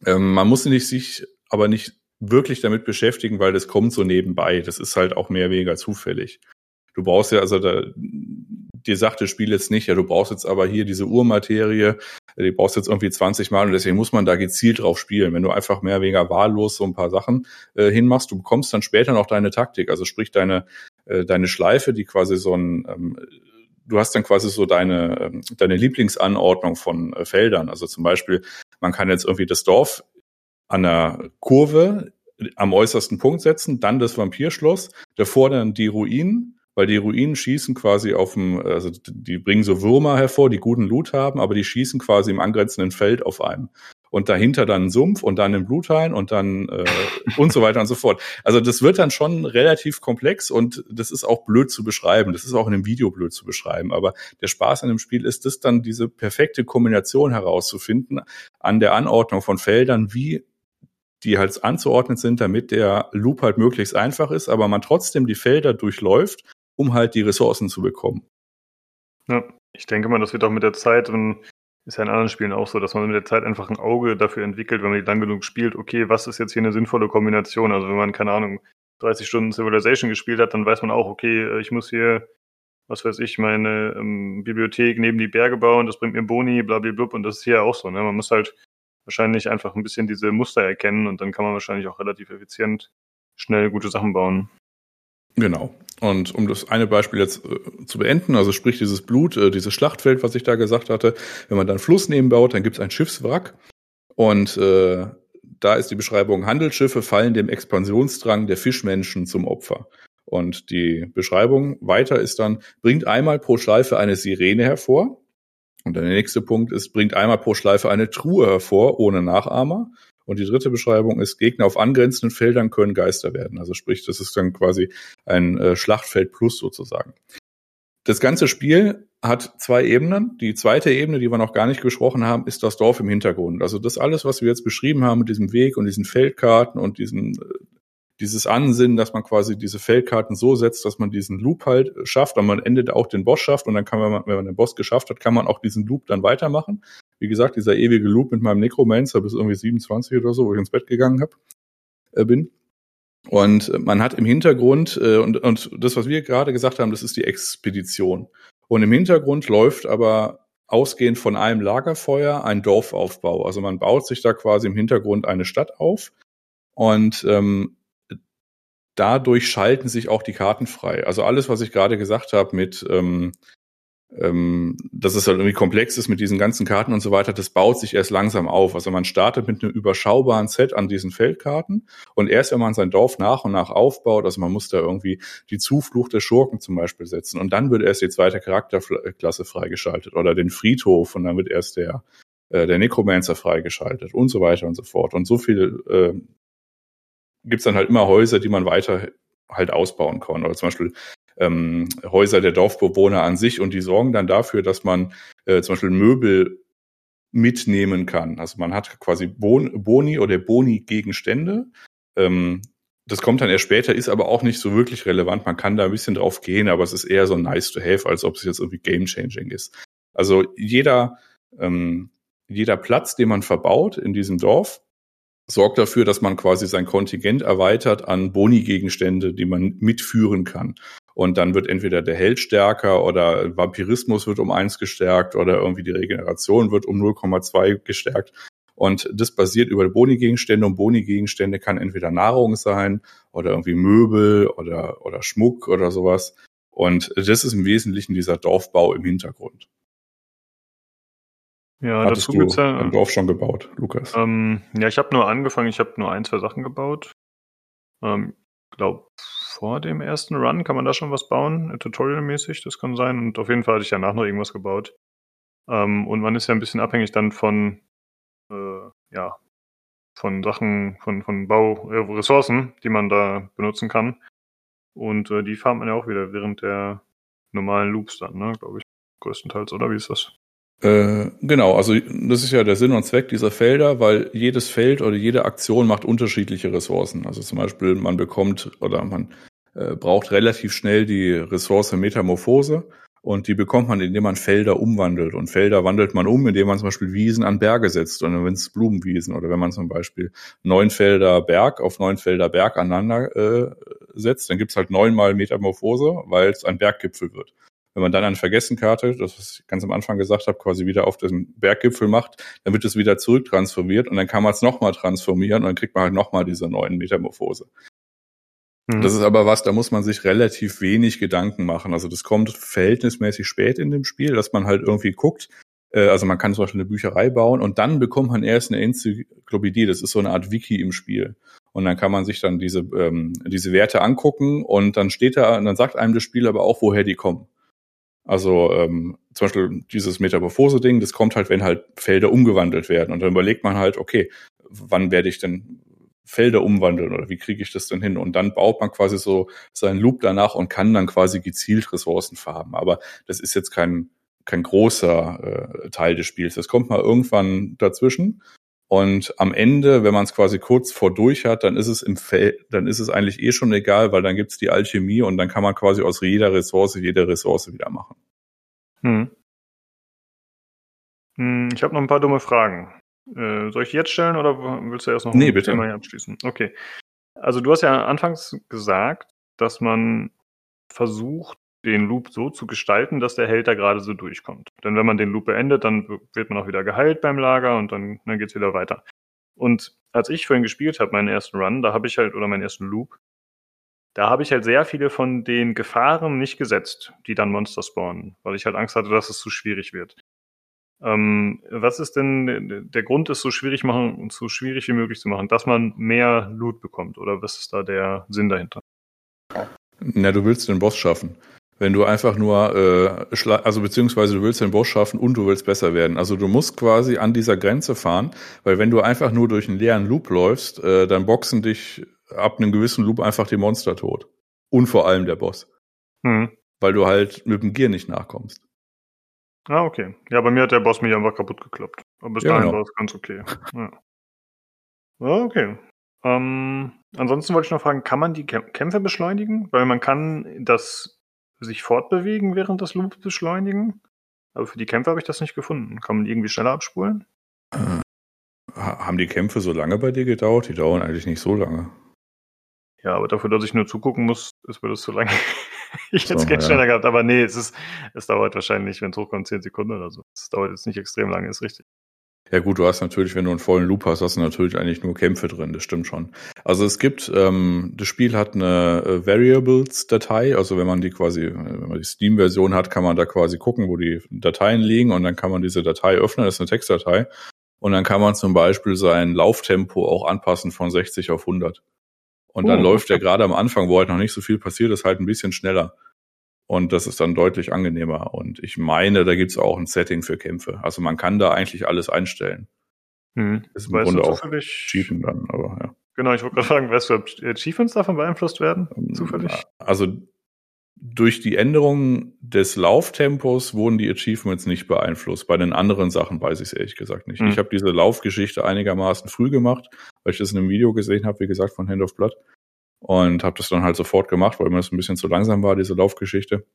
Speaker 3: Ähm, man muss nicht sich aber nicht wirklich damit beschäftigen, weil das kommt so nebenbei. Das ist halt auch mehr oder weniger zufällig. Du brauchst ja, also da, dir sagt das Spiel jetzt nicht, ja, du brauchst jetzt aber hier diese Urmaterie, die brauchst jetzt irgendwie 20 Mal und deswegen muss man da gezielt drauf spielen. Wenn du einfach mehr oder weniger wahllos so ein paar Sachen äh, hinmachst, du bekommst dann später noch deine Taktik, also sprich deine, äh, deine Schleife, die quasi so ein, ähm, du hast dann quasi so deine, ähm, deine Lieblingsanordnung von äh, Feldern. Also zum Beispiel, man kann jetzt irgendwie das Dorf an der Kurve am äußersten Punkt setzen, dann das Vampirschloss, davor dann die Ruinen, weil die Ruinen schießen quasi auf dem, also die bringen so Würmer hervor, die guten Loot haben, aber die schießen quasi im angrenzenden Feld auf einem und dahinter dann ein Sumpf und dann ein Bluthain und dann äh, und so weiter und so fort. Also das wird dann schon relativ komplex und das ist auch blöd zu beschreiben. Das ist auch in einem Video blöd zu beschreiben. Aber der Spaß an dem Spiel ist es dann, diese perfekte Kombination herauszufinden an der Anordnung von Feldern, wie die halt anzuordnen sind, damit der Loop halt möglichst einfach ist, aber man trotzdem die Felder durchläuft, um halt die Ressourcen zu bekommen.
Speaker 1: Ja, ich denke mal, das wird auch mit der Zeit und ist ja in anderen Spielen auch so, dass man mit der Zeit einfach ein Auge dafür entwickelt, wenn man die lang genug spielt, okay, was ist jetzt hier eine sinnvolle Kombination? Also wenn man, keine Ahnung, 30 Stunden Civilization gespielt hat, dann weiß man auch, okay, äh, ich muss hier, was weiß ich, meine ähm, Bibliothek neben die Berge bauen, das bringt mir Boni, blablabla, und das ist hier auch so. Ne? Man muss halt wahrscheinlich einfach ein bisschen diese Muster erkennen und dann kann man wahrscheinlich auch relativ effizient schnell gute Sachen bauen.
Speaker 3: Genau. Und um das eine Beispiel jetzt äh, zu beenden, also sprich dieses Blut, äh, dieses Schlachtfeld, was ich da gesagt hatte, wenn man dann Fluss nebenbaut, dann gibt es ein Schiffswrack und äh, da ist die Beschreibung, Handelsschiffe fallen dem Expansionsdrang der Fischmenschen zum Opfer. Und die Beschreibung weiter ist dann, bringt einmal pro Schleife eine Sirene hervor. Und der nächste Punkt ist, bringt einmal pro Schleife eine Truhe hervor, ohne Nachahmer. Und die dritte Beschreibung ist, Gegner auf angrenzenden Feldern können Geister werden. Also sprich, das ist dann quasi ein äh, Schlachtfeld plus sozusagen. Das ganze Spiel hat zwei Ebenen. Die zweite Ebene, die wir noch gar nicht gesprochen haben, ist das Dorf im Hintergrund. Also das alles, was wir jetzt beschrieben haben mit diesem Weg und diesen Feldkarten und diesen äh, dieses Ansinnen, dass man quasi diese Feldkarten so setzt, dass man diesen Loop halt schafft und man endet auch den Boss schafft und dann kann man, wenn man den Boss geschafft hat, kann man auch diesen Loop dann weitermachen. Wie gesagt, dieser ewige Loop mit meinem Necromancer bis irgendwie 27 oder so, wo ich ins Bett gegangen hab, äh, bin. Und man hat im Hintergrund, äh, und, und das, was wir gerade gesagt haben, das ist die Expedition. Und im Hintergrund läuft aber ausgehend von einem Lagerfeuer ein Dorfaufbau. Also man baut sich da quasi im Hintergrund eine Stadt auf. Und ähm, dadurch schalten sich auch die Karten frei. Also alles, was ich gerade gesagt habe mit, ähm, ähm, dass es halt irgendwie komplex ist mit diesen ganzen Karten und so weiter, das baut sich erst langsam auf. Also man startet mit einem überschaubaren Set an diesen Feldkarten und erst wenn man sein Dorf nach und nach aufbaut, also man muss da irgendwie die Zuflucht der Schurken zum Beispiel setzen und dann wird erst die zweite Charakterklasse freigeschaltet oder den Friedhof und dann wird erst der äh, der Necromancer freigeschaltet und so weiter und so fort. Und so viel äh, gibt's dann halt immer Häuser, die man weiter halt ausbauen kann. Oder zum Beispiel ähm, Häuser der Dorfbewohner an sich und die sorgen dann dafür, dass man äh, zum Beispiel Möbel mitnehmen kann. Also man hat quasi bon Boni oder Boni-Gegenstände, ähm, das kommt dann erst später, ist aber auch nicht so wirklich relevant. Man kann da ein bisschen drauf gehen, aber es ist eher so nice to have, als ob es jetzt irgendwie game changing ist. Also jeder, ähm, jeder Platz, den man verbaut in diesem Dorf, sorgt dafür, dass man quasi sein Kontingent erweitert an Boni-Gegenstände, die man mitführen kann. Und dann wird entweder der Held stärker oder Vampirismus wird um eins gestärkt oder irgendwie die Regeneration wird um 0,2 gestärkt. Und das basiert über Boni-Gegenstände und Boni-Gegenstände kann entweder Nahrung sein oder irgendwie Möbel oder, oder Schmuck oder sowas. Und das ist im Wesentlichen dieser Dorfbau im Hintergrund.
Speaker 1: Ja,
Speaker 3: Hattest
Speaker 1: dazu gibt's ja.
Speaker 3: ein Dorf schon gebaut, Lukas?
Speaker 1: Ähm, ja, ich habe nur angefangen, ich habe nur ein, zwei Sachen gebaut. Ähm, glaub, vor dem ersten Run kann man da schon was bauen, äh, tutorialmäßig, das kann sein. Und auf jeden Fall hatte ich danach noch irgendwas gebaut. Ähm, und man ist ja ein bisschen abhängig dann von, äh, ja, von Sachen, von, von Bau, äh, Ressourcen, die man da benutzen kann. Und äh, die farmt man ja auch wieder während der normalen Loops dann, ne, glaube ich. Größtenteils, oder wie ist das?
Speaker 3: Äh, genau, also das ist ja der Sinn und Zweck dieser Felder, weil jedes Feld oder jede Aktion macht unterschiedliche Ressourcen. Also zum Beispiel, man bekommt oder man äh, braucht relativ schnell die Ressource Metamorphose und die bekommt man, indem man Felder umwandelt. Und Felder wandelt man um, indem man zum Beispiel Wiesen an Berge setzt, oder wenn es Blumenwiesen oder wenn man zum Beispiel neun Felder Berg auf neun Felder Berg aneinander äh, setzt, dann gibt's halt neunmal Metamorphose, weil es ein Berggipfel wird. Wenn man dann eine Vergessenkarte, das was ich ganz am Anfang gesagt habe, quasi wieder auf den Berggipfel macht, dann wird es wieder zurücktransformiert und dann kann man es nochmal transformieren und dann kriegt man halt nochmal diese neuen Metamorphose.
Speaker 1: Mhm.
Speaker 3: Das ist aber was, da muss man sich relativ wenig Gedanken machen. Also das kommt verhältnismäßig spät in dem Spiel, dass man halt irgendwie guckt, äh, also man kann zum Beispiel eine Bücherei bauen und dann bekommt man erst eine Enzyklopädie. Das ist so eine Art Wiki im Spiel. Und dann kann man sich dann diese, ähm, diese Werte angucken und dann steht da, und dann sagt einem das Spiel aber auch, woher die kommen. Also ähm, zum Beispiel dieses Metamorphose-Ding, das kommt halt, wenn halt Felder umgewandelt werden. Und dann überlegt man halt, okay, wann werde ich denn Felder umwandeln oder wie kriege ich das denn hin? Und dann baut man quasi so seinen Loop danach und kann dann quasi gezielt Ressourcen farben. Aber das ist jetzt kein, kein großer äh, Teil des Spiels. Das kommt mal irgendwann dazwischen. Und am Ende, wenn man es quasi kurz vor durch hat, dann ist es im Feld, dann ist es eigentlich eh schon egal, weil dann gibt's die Alchemie und dann kann man quasi aus jeder Ressource jede Ressource wieder machen.
Speaker 1: Hm. Hm, Ich habe noch ein paar dumme Fragen. Äh, soll ich die jetzt stellen oder willst du erst noch
Speaker 3: Nee, bitte.
Speaker 1: Thema hier abschließen? Okay. Also du hast ja anfangs gesagt, dass man versucht, den Loop so zu gestalten, dass der Held da gerade so durchkommt. Denn wenn man den Loop beendet, dann wird man auch wieder geheilt beim Lager und dann, dann geht's wieder weiter. Und als ich vorhin gespielt habe, meinen ersten Run, da habe ich halt, oder meinen ersten Loop, da habe ich halt sehr viele von den Gefahren nicht gesetzt, die dann Monster spawnen, weil ich halt Angst hatte, dass es zu schwierig wird. Ähm, was ist denn der Grund, es so schwierig machen, so schwierig wie möglich zu machen, dass man mehr Loot bekommt? Oder was ist da der Sinn dahinter?
Speaker 3: Na, du willst den Boss schaffen. Wenn du einfach nur, äh, also beziehungsweise du willst den Boss schaffen und du willst besser werden. Also du musst quasi an dieser Grenze fahren, weil wenn du einfach nur durch einen leeren Loop läufst, äh, dann boxen dich ab einem gewissen Loop einfach die Monster tot. Und vor allem der Boss.
Speaker 1: Hm.
Speaker 3: Weil du halt mit dem Gear nicht nachkommst.
Speaker 1: Ah, okay. Ja, bei mir hat der Boss mich einfach kaputt gekloppt. Aber bis
Speaker 3: Ja,
Speaker 1: dahin
Speaker 3: genau.
Speaker 1: war es ganz okay. Ja. Okay. Ähm, ansonsten wollte ich noch fragen, kann man die Kämp- Kämpfe beschleunigen? Weil man kann das sich fortbewegen während des Loops beschleunigen. Aber für die Kämpfe habe ich das nicht gefunden. Kann man die irgendwie schneller abspulen?
Speaker 3: Ha- Haben die Kämpfe so lange bei dir gedauert? Die dauern eigentlich nicht so lange.
Speaker 1: Ja, aber dafür, dass ich nur zugucken muss, ist mir das zu lange. ich hätte es gerne schneller gehabt, aber nee, es ist, es dauert wahrscheinlich, wenn es hochkommt, 10 Sekunden oder so. Es dauert jetzt nicht extrem lange, ist richtig.
Speaker 3: Ja gut, du hast natürlich, wenn du einen vollen Loop hast, hast du natürlich eigentlich nur Kämpfe drin, das stimmt schon. Also es gibt, ähm, das Spiel hat eine äh, Variables-Datei, also wenn man die quasi, äh, wenn man die Steam-Version hat, kann man da quasi gucken, wo die Dateien liegen und dann kann man diese Datei öffnen, das ist eine Textdatei und dann kann man zum Beispiel sein Lauftempo auch anpassen von 60 auf 100. Und dann
Speaker 1: Oh,
Speaker 3: läuft der gerade am Anfang, wo halt noch nicht so viel passiert ist, halt ein bisschen schneller. Und das ist dann deutlich angenehmer. Und ich meine, da gibt's auch ein Setting für Kämpfe. Also man kann da eigentlich alles einstellen.
Speaker 1: Hm.
Speaker 3: Ist im
Speaker 1: Weißt
Speaker 3: Grunde auch cheaten dann, aber ja.
Speaker 1: Genau, ich wollte gerade fragen, weißt du, ob Achievements davon beeinflusst werden? Zufällig?
Speaker 3: Also durch die Änderung des Lauftempos wurden die Achievements nicht beeinflusst. Bei den anderen Sachen weiß ich es ehrlich gesagt nicht.
Speaker 1: Hm.
Speaker 3: Ich habe diese Laufgeschichte einigermaßen früh gemacht, weil ich das in einem Video gesehen habe, wie gesagt, von Hand of Blood. Und habe das dann halt sofort gemacht, weil mir das ein bisschen zu langsam war, diese Laufgeschichte.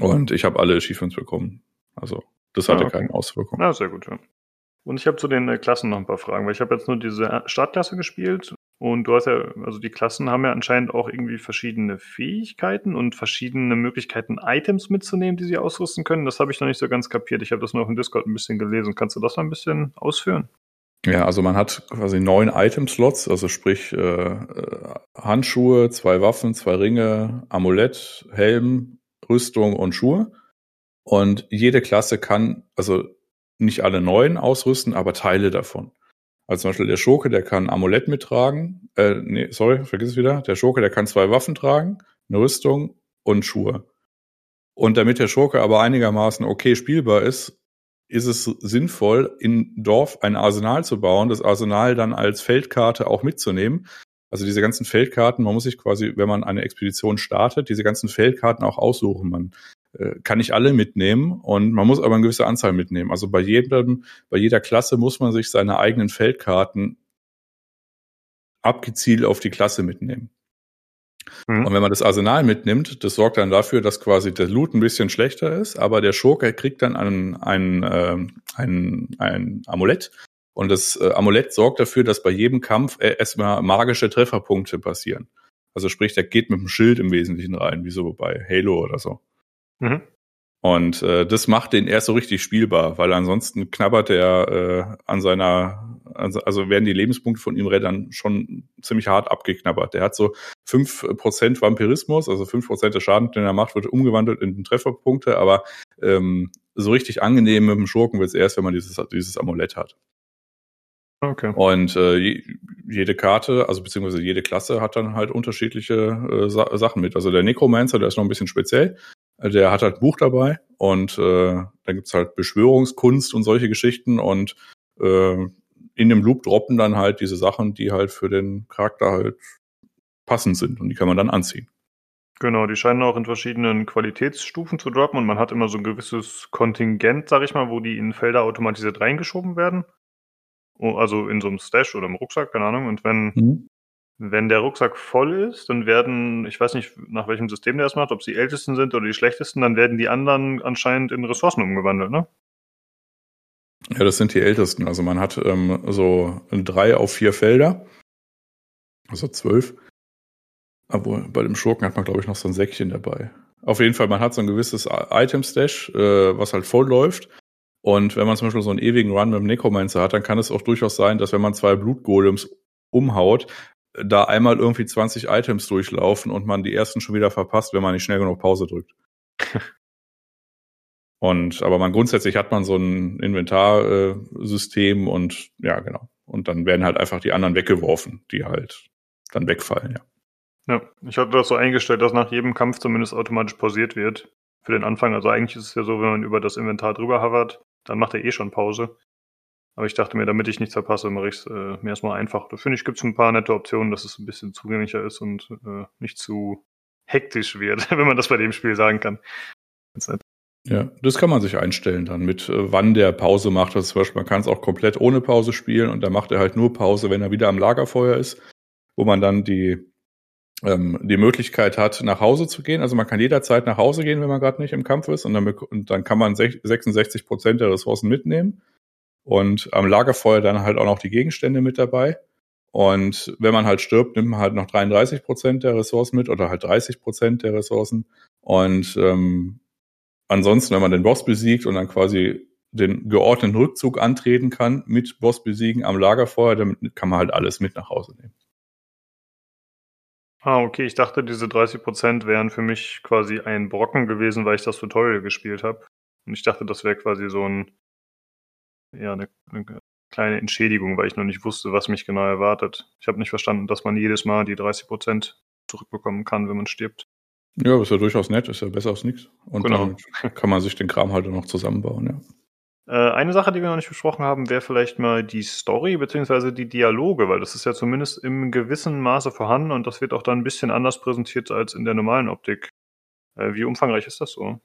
Speaker 3: Und ich habe alle Achievements bekommen. Also das hatte ah, okay. keine Auswirkungen.
Speaker 1: Ah, sehr gut, ja. Und ich habe zu den äh, Klassen noch ein paar Fragen, weil ich habe jetzt nur diese Startklasse gespielt und du hast ja, also die Klassen haben ja anscheinend auch irgendwie verschiedene Fähigkeiten und verschiedene Möglichkeiten, Items mitzunehmen, die sie ausrüsten können. Das habe ich noch nicht so ganz kapiert. Ich habe das nur auf dem Discord ein bisschen gelesen. Kannst du das mal ein bisschen ausführen?
Speaker 3: Ja, also man hat quasi neun Item-Slots, also sprich äh, äh, Handschuhe, zwei Waffen, zwei Ringe, Amulett, Helm, Rüstung und Schuhe. Und jede Klasse kann, also nicht alle neun ausrüsten, aber Teile davon. Also zum Beispiel der Schurke, der kann Amulett mittragen. Äh, nee, sorry, vergiss es wieder. Der Schurke, der kann zwei Waffen tragen, eine Rüstung und Schuhe. Und damit der Schurke aber einigermaßen okay spielbar ist, ist es sinnvoll, in Dorf ein Arsenal zu bauen, das Arsenal dann als Feldkarte auch mitzunehmen. Also diese ganzen Feldkarten, man muss sich quasi, wenn man eine Expedition startet, diese ganzen Feldkarten auch aussuchen. Man äh, kann nicht alle mitnehmen und man muss aber eine gewisse Anzahl mitnehmen. Also bei jedem, bei jeder Klasse muss man sich seine eigenen Feldkarten abgezielt auf die Klasse mitnehmen. Mhm. Und wenn man das Arsenal mitnimmt, das sorgt dann dafür, dass quasi der Loot ein bisschen schlechter ist, aber der Schurke kriegt dann ein, ein, äh, ein, ein Amulett. Und das äh, Amulett sorgt dafür, dass bei jedem Kampf äh, erstmal magische Trefferpunkte passieren. Also sprich, der geht mit dem Schild im Wesentlichen rein, wie so bei Halo oder so. Mhm. Und äh, das macht den erst so richtig spielbar, weil ansonsten knabbert er äh, an seiner, also werden die Lebenspunkte von ihm dann schon ziemlich hart abgeknabbert. Der hat so fünf Prozent Vampirismus, also fünf Prozent des Schadens, den er macht, wird umgewandelt in Trefferpunkte, aber ähm, so richtig angenehm mit dem Schurken wird es erst, wenn man dieses, dieses Amulett hat. Okay. Und äh, jede Karte, also beziehungsweise jede Klasse hat dann halt unterschiedliche äh, Sa Sachen mit. Also der Necromancer, der ist noch ein bisschen speziell. Der hat halt ein Buch dabei und äh, dann gibt's halt Beschwörungskunst und solche Geschichten und äh, in dem Loop droppen dann halt diese Sachen, die halt für den Charakter halt passend sind und die kann man dann anziehen.
Speaker 1: Genau, die scheinen auch in verschiedenen Qualitätsstufen zu droppen und man hat immer so ein gewisses Kontingent, sag ich mal, wo die in Felder automatisiert reingeschoben werden. Also in so einem Stash oder im Rucksack, keine Ahnung. Und wenn mhm. Wenn der Rucksack voll ist, dann werden, ich weiß nicht, nach welchem System der das macht, ob sie ältesten sind oder die schlechtesten, dann werden die anderen anscheinend in Ressourcen umgewandelt, ne?
Speaker 3: Ja, das sind die ältesten. Also man hat ähm, so drei auf vier Felder, also zwölf. Aber bei dem Schurken hat man, glaube ich, noch so ein Säckchen dabei. Auf jeden Fall, man hat so ein gewisses Item-Stash, äh, was halt voll läuft. Und wenn man zum Beispiel so einen ewigen Run mit dem Necromancer hat, dann kann es auch durchaus sein, dass wenn man zwei Blutgolems umhaut, da einmal irgendwie 20 Items durchlaufen und man die ersten schon wieder verpasst, wenn man nicht schnell genug Pause drückt. und aber man grundsätzlich hat man so ein Inventarsystem äh, und ja, genau. Und dann werden halt einfach die anderen weggeworfen, die halt dann wegfallen, ja.
Speaker 1: Ja, ich hatte das so eingestellt, dass nach jedem Kampf zumindest automatisch pausiert wird. Für den Anfang. Also eigentlich ist es ja so, wenn man über das Inventar drüber hovert, dann macht er eh schon Pause. Aber ich dachte mir, damit ich nichts verpasse, mache ich es äh, mir erstmal einfach. Da finde ich, gibt es ein paar nette Optionen, dass es ein bisschen zugänglicher ist und äh, nicht zu hektisch wird, wenn man das bei dem Spiel sagen kann.
Speaker 3: Ja, das kann man sich einstellen dann mit, äh, wann der Pause macht. Also zum Beispiel, man kann es auch komplett ohne Pause spielen und dann macht er halt nur Pause, wenn er wieder am Lagerfeuer ist, wo man dann die, ähm, die Möglichkeit hat, nach Hause zu gehen. Also man kann jederzeit nach Hause gehen, wenn man gerade nicht im Kampf ist und dann, und dann kann man 66 Prozent der Ressourcen mitnehmen. Und am Lagerfeuer dann halt auch noch die Gegenstände mit dabei. Und wenn man halt stirbt, nimmt man halt noch 33 Prozent der Ressourcen mit oder halt 30 Prozent der Ressourcen. Und ähm, ansonsten, wenn man den Boss besiegt und dann quasi den geordneten Rückzug antreten kann mit Boss besiegen am Lagerfeuer, dann kann man halt alles mit nach Hause nehmen.
Speaker 1: Ah, okay. Ich dachte, diese 30 Prozent wären für mich quasi ein Brocken gewesen, weil ich das Tutorial gespielt habe. Und ich dachte, das wäre quasi so ein ja, eine, eine kleine Entschädigung, weil ich noch nicht wusste, was mich genau erwartet. Ich habe nicht verstanden, dass man jedes Mal die 30 Prozent zurückbekommen kann, wenn man stirbt.
Speaker 3: Ja, ist ja durchaus nett, ist ja besser als nichts. Und genau. dann kann man sich den Kram halt noch zusammenbauen, ja.
Speaker 1: Äh, eine Sache, die wir noch nicht besprochen haben, wäre vielleicht mal die Story bzw. die Dialoge, weil das ist ja zumindest im gewissen Maße vorhanden und das wird auch dann ein bisschen anders präsentiert als in der normalen Optik. Äh, wie umfangreich ist das so?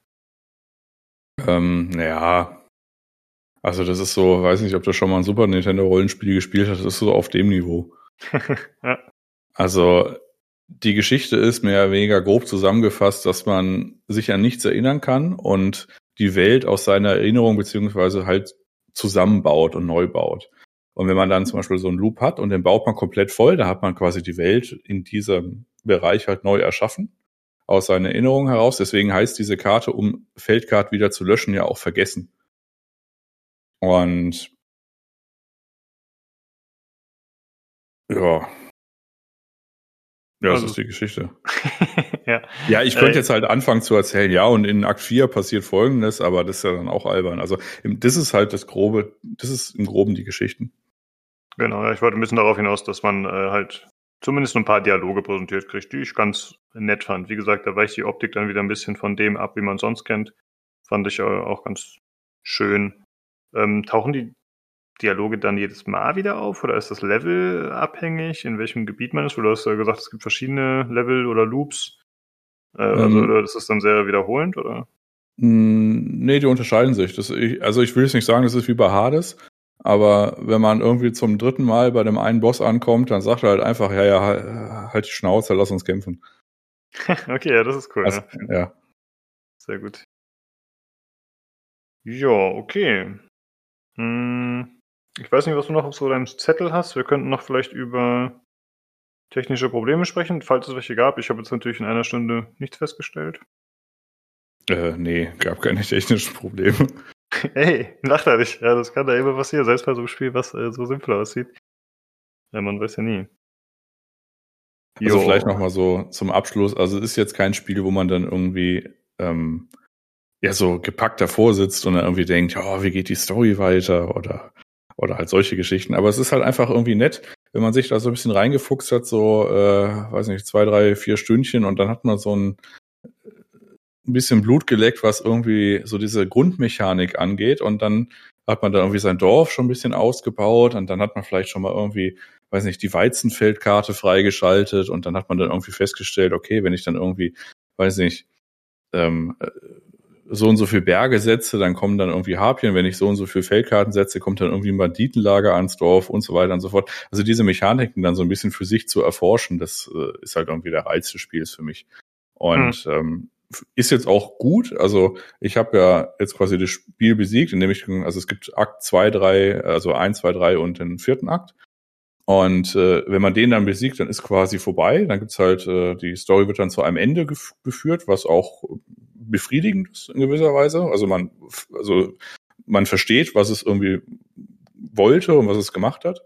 Speaker 3: Ähm, naja, also das ist so, weiß nicht, ob du schon mal ein Super Nintendo Rollenspiel gespielt hast, das ist so auf dem Niveau. ja. Also die Geschichte ist mehr oder weniger grob zusammengefasst, dass man sich an nichts erinnern kann und die Welt aus seiner Erinnerung beziehungsweise halt zusammenbaut und neu baut. Und wenn man dann zum Beispiel so einen Loop hat und den baut man komplett voll, da hat man quasi die Welt in diesem Bereich halt neu erschaffen, aus seiner Erinnerung heraus. Deswegen heißt diese Karte, um Feldkarte wieder zu löschen, ja auch vergessen. Und ja, ja, das also, ist die Geschichte. ja. ja, ich könnte äh, jetzt halt anfangen zu erzählen, ja, und in Akt 4 passiert folgendes, aber das ist ja dann auch albern. Also das ist halt das Grobe, das ist im Groben die Geschichten.
Speaker 1: Genau, ja, ich wollte ein bisschen darauf hinaus, dass man äh, halt zumindest ein paar Dialoge präsentiert kriegt, die ich ganz nett fand. Wie gesagt, da weicht die Optik dann wieder ein bisschen von dem ab, wie man sonst kennt. Fand ich äh, auch ganz schön. Ähm, tauchen die Dialoge dann jedes Mal wieder auf oder ist das Level abhängig, in welchem Gebiet man ist? du hast ja gesagt, es gibt verschiedene Level oder Loops. Äh, also, ähm, oder das ist dann sehr wiederholend, oder?
Speaker 3: Nee, die unterscheiden sich. Das, ich, also ich will jetzt nicht sagen, das ist wie bei Hades, aber wenn man irgendwie zum dritten Mal bei dem einen Boss ankommt, dann sagt er halt einfach, ja, ja, halt die Schnauze, lass uns kämpfen.
Speaker 1: okay, ja, das ist cool. Also,
Speaker 3: ja. ja.
Speaker 1: Sehr gut. Ja, okay. Hm, ich weiß nicht, was du noch auf so deinem Zettel hast. Wir könnten noch vielleicht über technische Probleme sprechen, falls es welche gab. Ich habe jetzt natürlich in einer Stunde nichts festgestellt.
Speaker 3: Äh, nee, gab keine technischen Probleme.
Speaker 1: Ey, lacht er nicht. Ja, das kann da immer passieren, selbst bei so einem Spiel, was äh, so simpel aussieht. Ja, man weiß ja nie.
Speaker 3: Also jo. vielleicht nochmal so zum Abschluss. Also es ist jetzt kein Spiel, wo man dann irgendwie ähm, ja so gepackt davor sitzt und dann irgendwie denkt, ja, wie geht die Story weiter oder oder halt solche Geschichten. Aber es ist halt einfach irgendwie nett, wenn man sich da so ein bisschen reingefuchst hat, so, äh, weiß nicht, zwei, drei, vier Stündchen und dann hat man so ein, ein bisschen Blut geleckt, was irgendwie so diese Grundmechanik angeht und dann hat man da irgendwie sein Dorf schon ein bisschen ausgebaut und dann hat man vielleicht schon mal irgendwie, weiß nicht, die Weizenfeldkarte freigeschaltet und dann hat man dann irgendwie festgestellt, okay, wenn ich dann irgendwie, weiß nicht, ähm, so und so viel Berge setze, dann kommen dann irgendwie Harpien. Wenn ich so und so viel Feldkarten setze, kommt dann irgendwie ein Banditenlager ans Dorf und so weiter und so fort. Also diese Mechaniken dann so ein bisschen für sich zu erforschen, das äh, ist halt irgendwie der Reiz des Spiels für mich. Und mhm. ähm, ist jetzt auch gut. Also ich habe ja jetzt quasi das Spiel besiegt, indem ich, also es gibt Akt zwei, drei, also eins, zwei, drei und den vierten Akt. Und äh, wenn man den dann besiegt, dann ist quasi vorbei. Dann gibt's halt, äh, die Story wird dann zu einem Ende geführt, was auch befriedigend ist in gewisser Weise. Also man, also man versteht, was es irgendwie wollte und was es gemacht hat.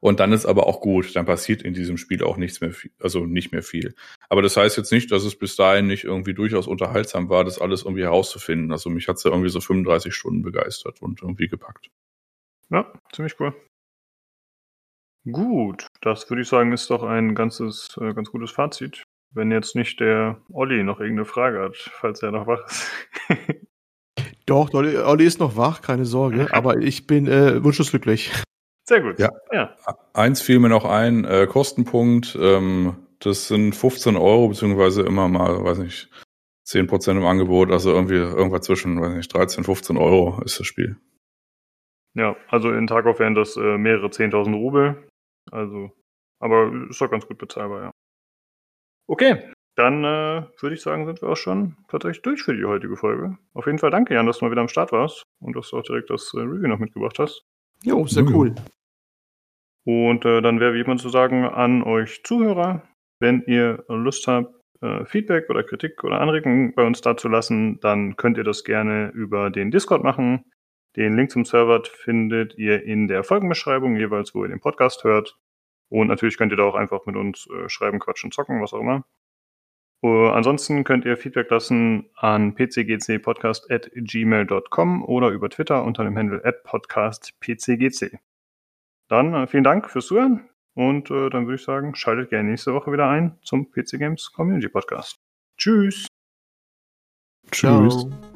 Speaker 3: Und dann ist aber auch gut, dann passiert in diesem Spiel auch nichts mehr, viel, also nicht mehr viel. Aber das heißt jetzt nicht, dass es bis dahin nicht irgendwie durchaus unterhaltsam war, das alles irgendwie herauszufinden. Also mich hat's ja irgendwie so 35 Stunden begeistert und irgendwie gepackt.
Speaker 1: Ja, ziemlich cool. Gut, das würde ich sagen, ist doch ein ganzes, äh, ganz gutes Fazit. Wenn jetzt nicht der Olli noch irgendeine Frage hat, falls er noch wach ist.
Speaker 2: Doch, Olli, Olli ist noch wach, keine Sorge, aber ich bin äh, wunschlos glücklich.
Speaker 1: Sehr gut.
Speaker 3: Ja. ja. Eins fiel mir noch ein, äh, Kostenpunkt, ähm, das sind 15 Euro, beziehungsweise immer mal, weiß nicht, 10 Prozent im Angebot, also irgendwie irgendwas zwischen, weiß nicht, 13, 15 Euro ist das Spiel.
Speaker 1: Ja, also in Tarkov wären das äh, mehrere 10.000 Rubel, also, aber ist doch ganz gut bezahlbar, ja. Okay, dann äh, würde ich sagen, sind wir auch schon tatsächlich durch für die heutige Folge. Auf jeden Fall danke, Jan, dass du mal wieder am Start warst und dass du auch direkt das äh, Review noch mitgebracht hast.
Speaker 2: Jo, sehr cool.
Speaker 1: Und äh, dann wäre wie immer zu sagen an euch Zuhörer, wenn ihr Lust habt, äh, Feedback oder Kritik oder Anregungen bei uns dazu lassen, dann könnt ihr das gerne über den Discord machen. Den Link zum Server findet ihr in der Folgenbeschreibung, jeweils wo ihr den Podcast hört. Und natürlich könnt ihr da auch einfach mit uns äh, schreiben, quatschen, zocken, was auch immer. Uh, ansonsten könnt ihr Feedback lassen an pcgcpodcast.gmail.com oder über Twitter unter dem Handle at podcastpcgc. Dann äh, vielen Dank fürs Zuhören und äh, dann würde ich sagen, schaltet gerne nächste Woche wieder ein zum PC Games Community Podcast. Tschüss.
Speaker 3: Tschüss. Ciao.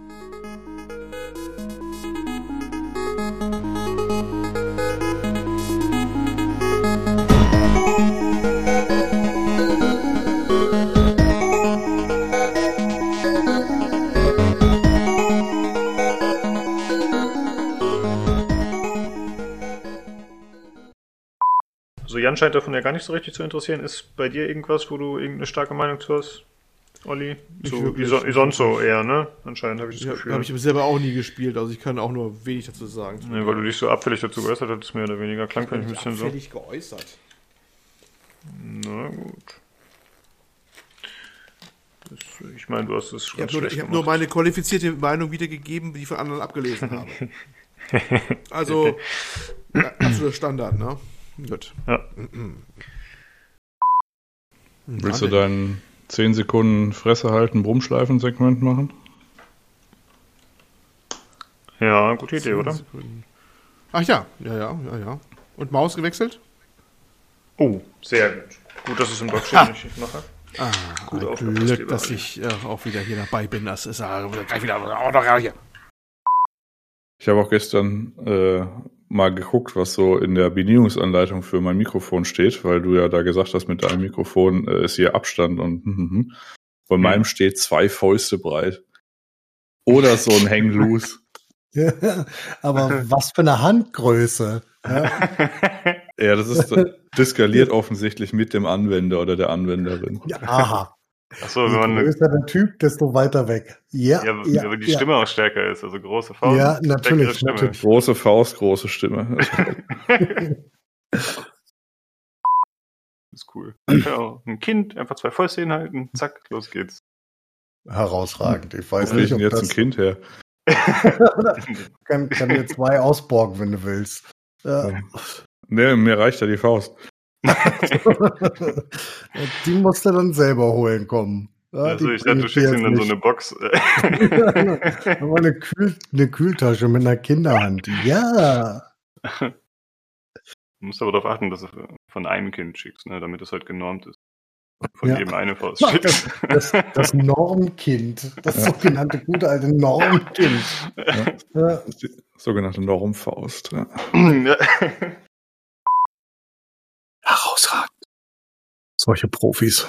Speaker 1: Jan scheint davon ja gar nicht so richtig zu interessieren. Ist bei dir irgendwas, wo du irgendeine starke Meinung zu hast? Olli? So, wie, so, wie sonst so eher, ne? Anscheinend habe ich das
Speaker 2: Ja,
Speaker 1: Gefühl.
Speaker 2: habe ich selber auch nie gespielt, also ich kann auch nur wenig dazu sagen.
Speaker 1: Nee, weil du dich so abfällig dazu geäußert hattest, mehr oder weniger. Klang vielleicht ein bisschen so.
Speaker 2: Abfällig geäußert.
Speaker 1: Na gut. Das, ich meine, du hast es
Speaker 2: Ich
Speaker 1: ganz
Speaker 2: habe nur, ich hab meine qualifizierte Meinung wiedergegeben, die ich von anderen abgelesen habe. Also, ja, absoluter Standard, ne? Gut.
Speaker 1: Ja.
Speaker 3: Willst du dein 10 Sekunden Fresse halten, Brummschleifen-Segment machen?
Speaker 1: ja, gute Idee, oder?
Speaker 2: Ach ja, ja, ja, ja, ja. Und Maus gewechselt?
Speaker 1: Oh, sehr gut. Gut, dass es im Blog steht, nicht ich mache.
Speaker 2: Ah,
Speaker 1: Gut
Speaker 2: Glück, dass ich äh, auch wieder hier dabei bin. Das ist äh, gleich wieder auch noch hier.
Speaker 3: Ich habe auch gestern äh, mal geguckt, was so in der Bedienungsanleitung für mein Mikrofon steht, weil du ja da gesagt hast, mit deinem Mikrofon äh, ist hier Abstand und hm, hm, hm. bei meinem steht zwei Fäuste breit. Oder so ein Hang loose.
Speaker 4: Aber was für eine Handgröße. Ja,
Speaker 3: Ja, das ist das skaliert offensichtlich mit dem Anwender oder der Anwenderin.
Speaker 4: ja, aha.
Speaker 1: Achso,
Speaker 4: Je
Speaker 1: wenn man eine,
Speaker 4: größer der Typ, desto weiter weg. Ja,
Speaker 1: ja,
Speaker 4: ja,
Speaker 1: wenn die
Speaker 4: ja.
Speaker 1: Stimme auch stärker ist, also große Faust.
Speaker 4: Ja,
Speaker 1: stärkere
Speaker 4: natürlich, natürlich.
Speaker 3: Große Faust, große Stimme.
Speaker 1: ist cool. Ein Kind, einfach zwei Fäuste hinhalten, zack, los geht's.
Speaker 4: Herausragend. Ich
Speaker 3: Wo
Speaker 4: weiß
Speaker 3: krieg
Speaker 4: nicht,
Speaker 3: ich denn
Speaker 4: ob
Speaker 3: jetzt ein
Speaker 4: das
Speaker 3: Kind her?
Speaker 4: kann, kann dir zwei ausborgen, wenn du willst. Ja.
Speaker 3: Nee, mir reicht ja die Faust.
Speaker 4: Die musst du dann selber holen kommen. Ja,
Speaker 1: also ich dachte, du schickst ihm dann so
Speaker 4: jetzt
Speaker 1: eine Box.
Speaker 4: nicht. Aber eine, Kühl eine Kühltasche mit einer Kinderhand. Ja.
Speaker 1: Du musst aber darauf achten, dass du von einem Kind schickst, ne, damit es halt genormt ist. Von
Speaker 4: Ja.
Speaker 1: jedem eine Faust
Speaker 4: Das,
Speaker 1: schickst.
Speaker 4: das, das Normkind. Das sogenannte gute alte Normkind. Ja.
Speaker 3: Das die sogenannte Normfaust. Ja.
Speaker 1: Ja.
Speaker 4: Herausragend. Solche Profis.